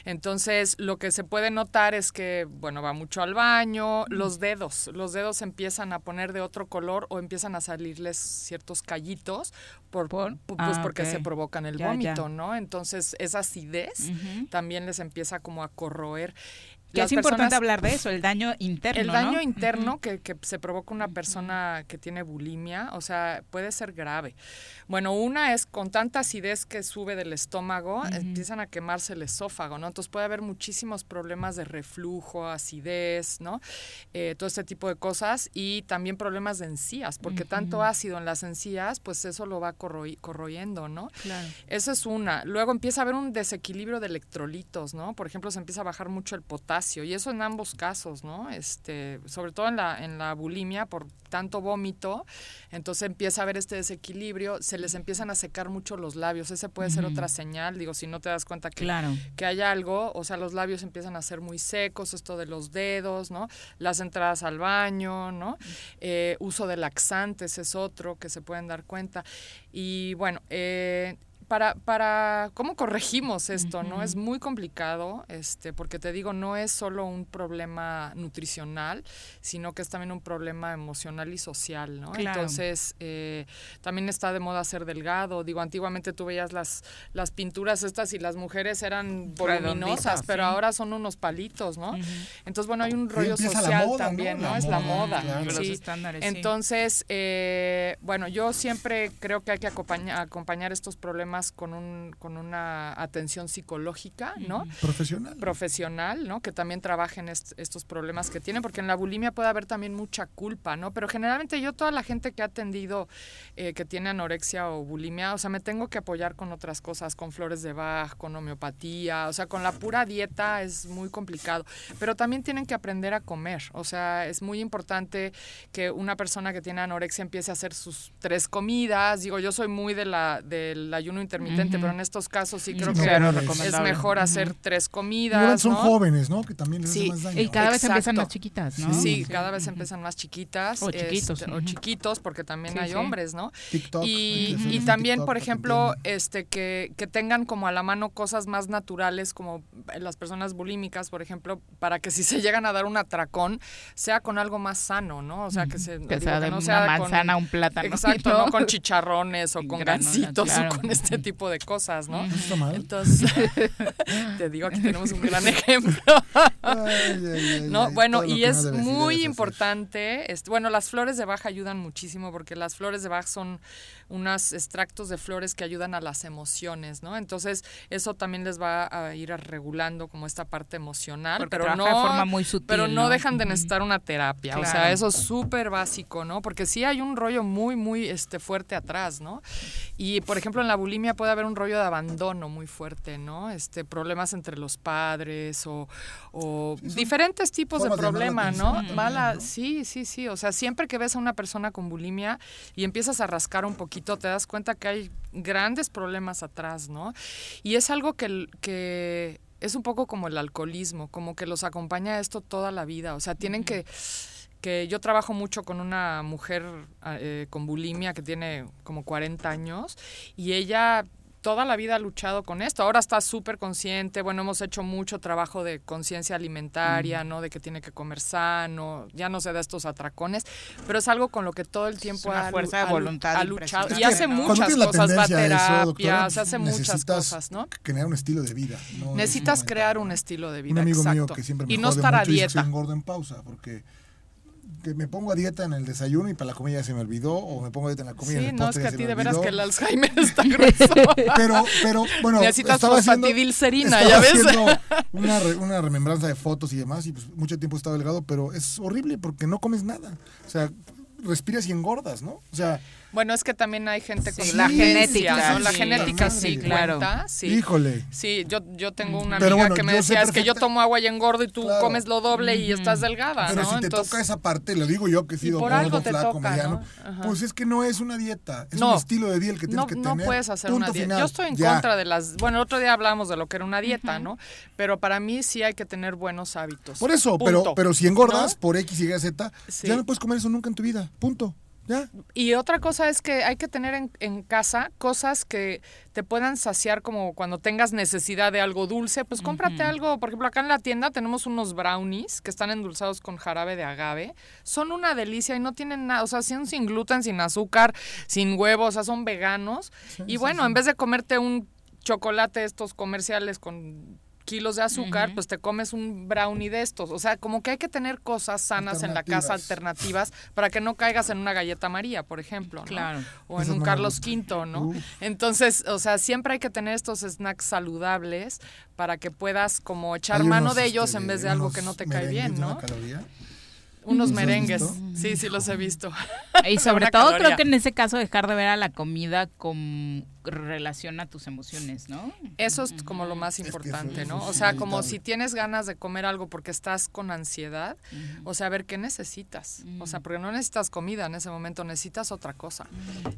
Entonces, lo que se puede notar es que, bueno, va mucho al baño, los dedos, los dedos empiezan a poner de otro color o empiezan a salirles ciertos callitos por, pu- pues Ah, porque se provocan el Ya, ya. vómito, ¿no? Entonces, esa acidez también les empieza como a corroer. Que es importante personas- hablar de eso, el daño interno, el daño ¿no? interno que, que se provoca una persona que tiene bulimia, o sea, puede ser grave. Bueno, una es con tanta acidez que sube del estómago, empiezan a quemarse el esófago, ¿no? Entonces puede haber muchísimos problemas de reflujo, acidez, ¿no? Eh, todo este tipo de cosas y también problemas de encías, porque tanto ácido en las encías, pues eso lo va corroi- corroyendo, ¿no? Claro. Esa es una. Luego empieza a haber un desequilibrio de electrolitos, ¿no? Por ejemplo, se empieza a bajar mucho el potasio y eso en ambos casos, ¿no? Este, sobre todo en la en la bulimia por tanto vómito, entonces empieza a haber este desequilibrio, se les empiezan a secar mucho los labios. Ese puede ser otra señal, digo, si no te das cuenta que Claro. que hay algo, o sea, los labios empiezan a ser muy secos, esto de los dedos, ¿no? Las entradas al baño, ¿no? Eh, uso de laxantes es otro que se pueden dar cuenta. Y bueno, eh, para, para, ¿cómo corregimos esto? ¿no? Es muy complicado, este, porque te digo, no es solo un problema nutricional, sino que es también un problema emocional y social, ¿no? Claro. Entonces, eh, también está de moda ser delgado. Digo, antiguamente tú veías las, las pinturas estas y las mujeres eran voluminosas, pero sí. ahora son unos palitos, ¿no? Entonces, bueno, hay un rollo social también, ¿no? La es la moda, claro. Los sí. estándares, sí. Entonces, eh, bueno, yo siempre creo que hay que acompañar, acompañar estos problemas problemas con, un, con una atención psicológica, ¿no? Profesional. Profesional, ¿no? Que también trabajen estos problemas que tienen, porque en la bulimia puede haber también mucha culpa, ¿no? Pero generalmente yo toda la gente que ha atendido eh, que tiene anorexia o bulimia, o sea, me tengo que apoyar con otras cosas, con flores de Bach, con homeopatía, o sea, con la pura dieta es muy complicado, pero también tienen que aprender a comer, o sea, es muy importante que una persona que tiene anorexia empiece a hacer sus tres comidas, digo, yo soy muy de la del ayuno intermitente, pero en estos casos sí creo que es mejor hacer tres comidas. son jóvenes, ¿no? Que también les sí. más daño. Y cada vez empiezan más chiquitas, ¿no? Sí, cada vez empiezan más chiquitas. O chiquitos. Este, o chiquitos, porque también hay hombres, ¿no? TikTok, y, y también, por ejemplo, este que, que tengan como a la mano cosas más naturales, como las personas bulímicas, por ejemplo, para que si se llegan a dar un atracón, sea con algo más sano, ¿no? O sea, que, se, que sea de no una manzana, un plátano. Exacto, ¿no? con chicharrones o con gancitos o con este tipo de cosas, ¿no? Entonces, te digo, aquí tenemos un gran ejemplo. no, bueno, y es muy importante, este, bueno, las flores de baja ayudan muchísimo porque las flores de baja son unos extractos de flores que ayudan a las emociones, ¿no? Entonces, eso también les va a ir regulando como esta parte emocional, pero no de forma muy sutil, pero no, dejan de necesitar una terapia, o sea, eso es súper básico, ¿no? Porque sí hay un rollo muy muy este fuerte atrás, ¿no? Y por ejemplo, en la bulimia puede haber un rollo de abandono muy fuerte, ¿no? Este problemas entre los padres o, o diferentes tipos de problemas, ¿no? Mala, sí, sí, sí, o sea, siempre que ves a una persona con bulimia y empiezas a rascar un poquito, te das cuenta que hay grandes problemas atrás, ¿no? Y es algo que, que es un poco como el alcoholismo, como que los acompaña esto toda la vida, o sea, tienen que que yo trabajo mucho con una mujer eh, con bulimia que tiene como 40 años y ella toda la vida ha luchado con esto. Ahora está súper consciente. Bueno, hemos hecho mucho trabajo de conciencia alimentaria, ¿no? De que tiene que comer sano. Ya no se da estos atracones, pero es algo con lo que todo el tiempo ha, fuerza de voluntad ha luchado. Y hace muchas cosas, va a terapia, hace muchas cosas, ¿no? Crear un estilo de vida. Necesitas crear un estilo de vida. Un amigo exacto. mío que siempre me y no estar a dieta. engordo en pausa porque que me pongo a dieta en el desayuno y para la comida ya se me olvidó, o me pongo a dieta en la comida sí, y en el no, es que a ti de veras que el Alzheimer está grueso. pero, pero, bueno, Necesitas estaba estaba ya ves. una, re, una remembranza de fotos y demás, y pues mucho tiempo he estado delgado, pero es horrible porque no comes nada. O sea, respiras y engordas, ¿no? O sea, bueno, es que también hay gente con sí, la genética, ¿no? La sí, genética sí, claro. cuenta, sí. Híjole. Sí, yo, yo tengo una amiga bueno, que me decía, es que yo tomo agua y engordo y tú Claro. comes lo doble y estás delgada, Pero ¿no? si te Entonces, toca esa parte, lo digo yo que he sido por gordo, algo te flaco, toca, mediano, ¿no? Pues es que no es una dieta, es No. un estilo de vida el que tienes no, que no tener. puedes hacer Punto una dieta. final. Yo estoy en Ya. contra de las... Bueno, el otro día hablamos de lo que era una dieta, ¿no? Pero para mí sí hay que tener buenos hábitos. Por eso, pero, Punto. pero si engordas ¿No? por X, Y, Z, ya no puedes comer eso nunca en tu vida. Punto. Ya. Y otra cosa es que hay que tener en, en casa cosas que te puedan saciar como cuando tengas necesidad de algo dulce, pues cómprate algo. Por ejemplo, acá en la tienda tenemos unos brownies que están endulzados con jarabe de agave. Son una delicia y no tienen nada, o sea, son sin gluten, sin azúcar, sin huevos, o sea, son veganos. y bueno, en vez de comerte un chocolate estos comerciales con kilos de azúcar, pues te comes un brownie de estos. O sea, como que hay que tener cosas sanas en la casa, alternativas, para que no caigas en una galleta María, por ejemplo, ¿no? Claro. O en un Carlos. V, ¿no? Uf. Entonces, o sea, siempre hay que tener estos snacks saludables para que puedas como echar Hay mano unos, de ellos este, en vez de algo que no te cae bien, ¿no? caloría. Unos ¿Los has merengues. Sí, sí los he visto. Y sobre todo caloría. creo que en ese caso dejar de ver a la comida con relación a tus emociones, ¿no? Eso es como lo más importante, ¿no? O sea, como si tienes ganas de comer algo porque estás con ansiedad, o sea, a ver qué necesitas. O sea, porque no necesitas comida en ese momento, necesitas otra cosa.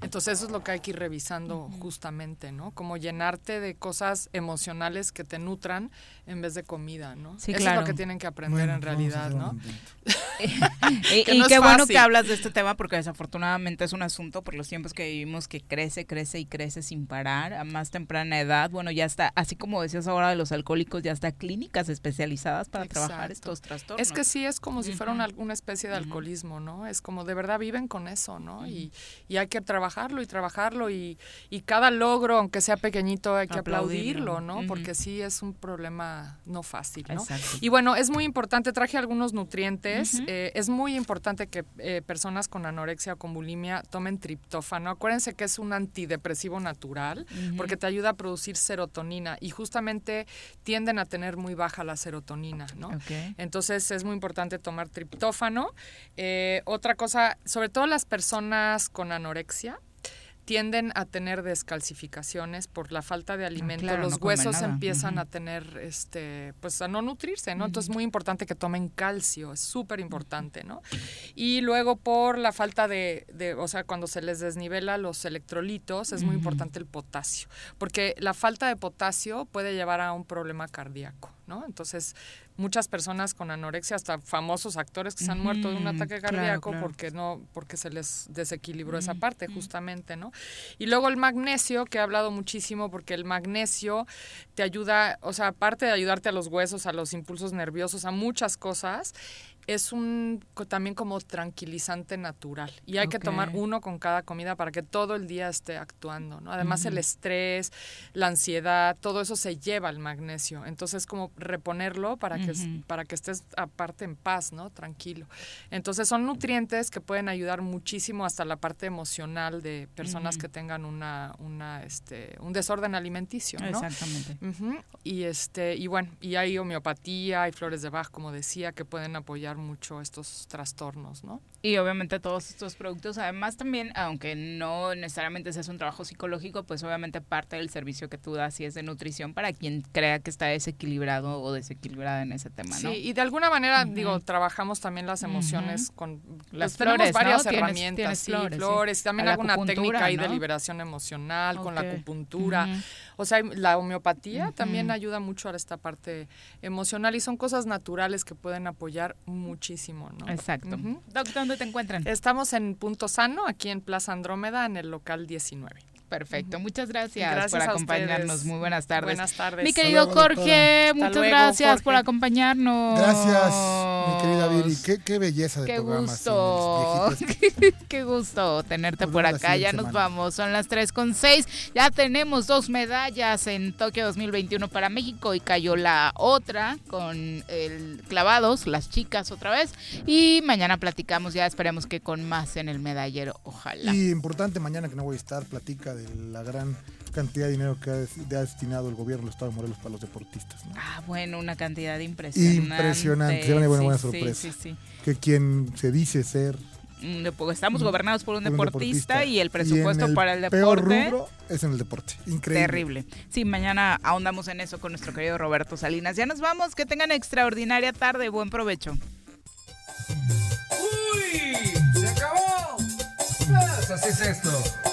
Entonces, eso es lo que hay que ir revisando justamente, ¿no? Como llenarte de cosas emocionales que te nutran en vez de comida, ¿no? Sí, eso claro. es lo que tienen que aprender Bueno, en realidad, ¿no? y Que y no es qué bueno que hablas de este tema porque desafortunadamente es un asunto por los tiempos que vivimos que crece, crece y crece sin parar a más temprana edad. Bueno, ya está, así como decías ahora de los alcohólicos, ya está clínicas especializadas para trabajar Exacto. estos trastornos. Es que sí, es como si fuera Ujú. una, alguna especie de alcoholismo, ¿no? Es como de verdad viven con eso, ¿no? y, y hay que trabajarlo y trabajarlo y, y cada logro, aunque sea pequeñito, hay que Aplaudirlo. aplaudirlo, ¿no? Porque sí es un problema no fácil, ¿no? Exacto. Y bueno, es muy importante, traje algunos nutrientes, eh, es muy importante que eh, personas con anorexia o con bulimia tomen triptófano. Acuérdense que es un antidepresivo natural natural, porque te ayuda a producir serotonina y justamente tienden a tener muy baja la serotonina, ¿no? Entonces es muy importante tomar triptófano. Eh, otra cosa, sobre todo las personas con anorexia, tienden a tener descalcificaciones por la falta de alimento. Los huesos empiezan a tener, este, pues a no nutrirse, ¿no? Entonces es muy importante que tomen calcio, es súper importante, ¿no? Y luego por la falta de, de, o sea, cuando se les desnivela los electrolitos, es muy importante el potasio, porque la falta de potasio puede llevar a un problema cardíaco, ¿no? Entonces muchas personas con anorexia, hasta famosos actores que se han muerto de un ataque cardíaco porque no, porque se les desequilibró esa parte, justamente, ¿no? Y luego el magnesio, que he hablado muchísimo, porque el magnesio te ayuda, o sea, aparte de ayudarte a los huesos, a los impulsos nerviosos, a muchas cosas, es un también como tranquilizante natural y hay que tomar uno con cada comida para que todo el día esté actuando, ¿no? Además el estrés, la ansiedad, todo eso se lleva al magnesio, entonces como reponerlo para que para que estés aparte en paz, ¿no? Tranquilo. Entonces son nutrientes que pueden ayudar muchísimo hasta la parte emocional de personas que tengan una una este un desorden alimenticio, ¿no? Exactamente. Y este y bueno, y hay homeopatía, hay flores de Bach como decía que pueden apoyar mucho estos trastornos, ¿no? Y obviamente todos estos productos, además también, aunque no necesariamente seas un trabajo psicológico, pues obviamente parte del servicio que tú das y es de nutrición para quien crea que está desequilibrado o desequilibrada en ese tema, ¿no? Sí, y de alguna manera, digo, trabajamos también las emociones con... Las pues, flores, varias herramientas, sí, flores, también alguna técnica ahí de liberación emocional, con la acupuntura. O sea, la homeopatía también ayuda mucho a esta parte emocional y son cosas naturales que pueden apoyar muchísimo, ¿no? Exacto. ¿Dónde te encuentran? Estamos en Punto Sano, aquí en Plaza Andrómeda, en el local 19. Perfecto, muchas gracias, por acompañarnos. Muy buenas tardes. Buenas tardes. Mi querido Jorge, muchas gracias por acompañarnos. Gracias, mi querida Viri. Qué, belleza de qué programa. Gusto. qué gusto tenerte por acá. Ya nos vamos. Son las 3 con 6. Ya tenemos dos medallas en Tokio 2021 para México y cayó la otra con el clavados, las chicas otra vez. Y mañana platicamos, ya esperemos que con más en el medallero. Ojalá. Y importante mañana que no voy a estar, platica de la gran cantidad de dinero que ha, destinado el gobierno del Estado de Morelos para los deportistas. Ah, bueno, una cantidad impresionante. Impresionante, se buena, buena sorpresa. que quien se dice ser estamos gobernados por un, deportista, y el presupuesto para el deporte es en el deporte. Increíble. Terrible. Sí, mañana ahondamos en eso con nuestro querido Roberto Salinas. Ya nos vamos, que tengan extraordinaria tarde, buen provecho. ¡Uy! ¡Se acabó! Pues así es esto.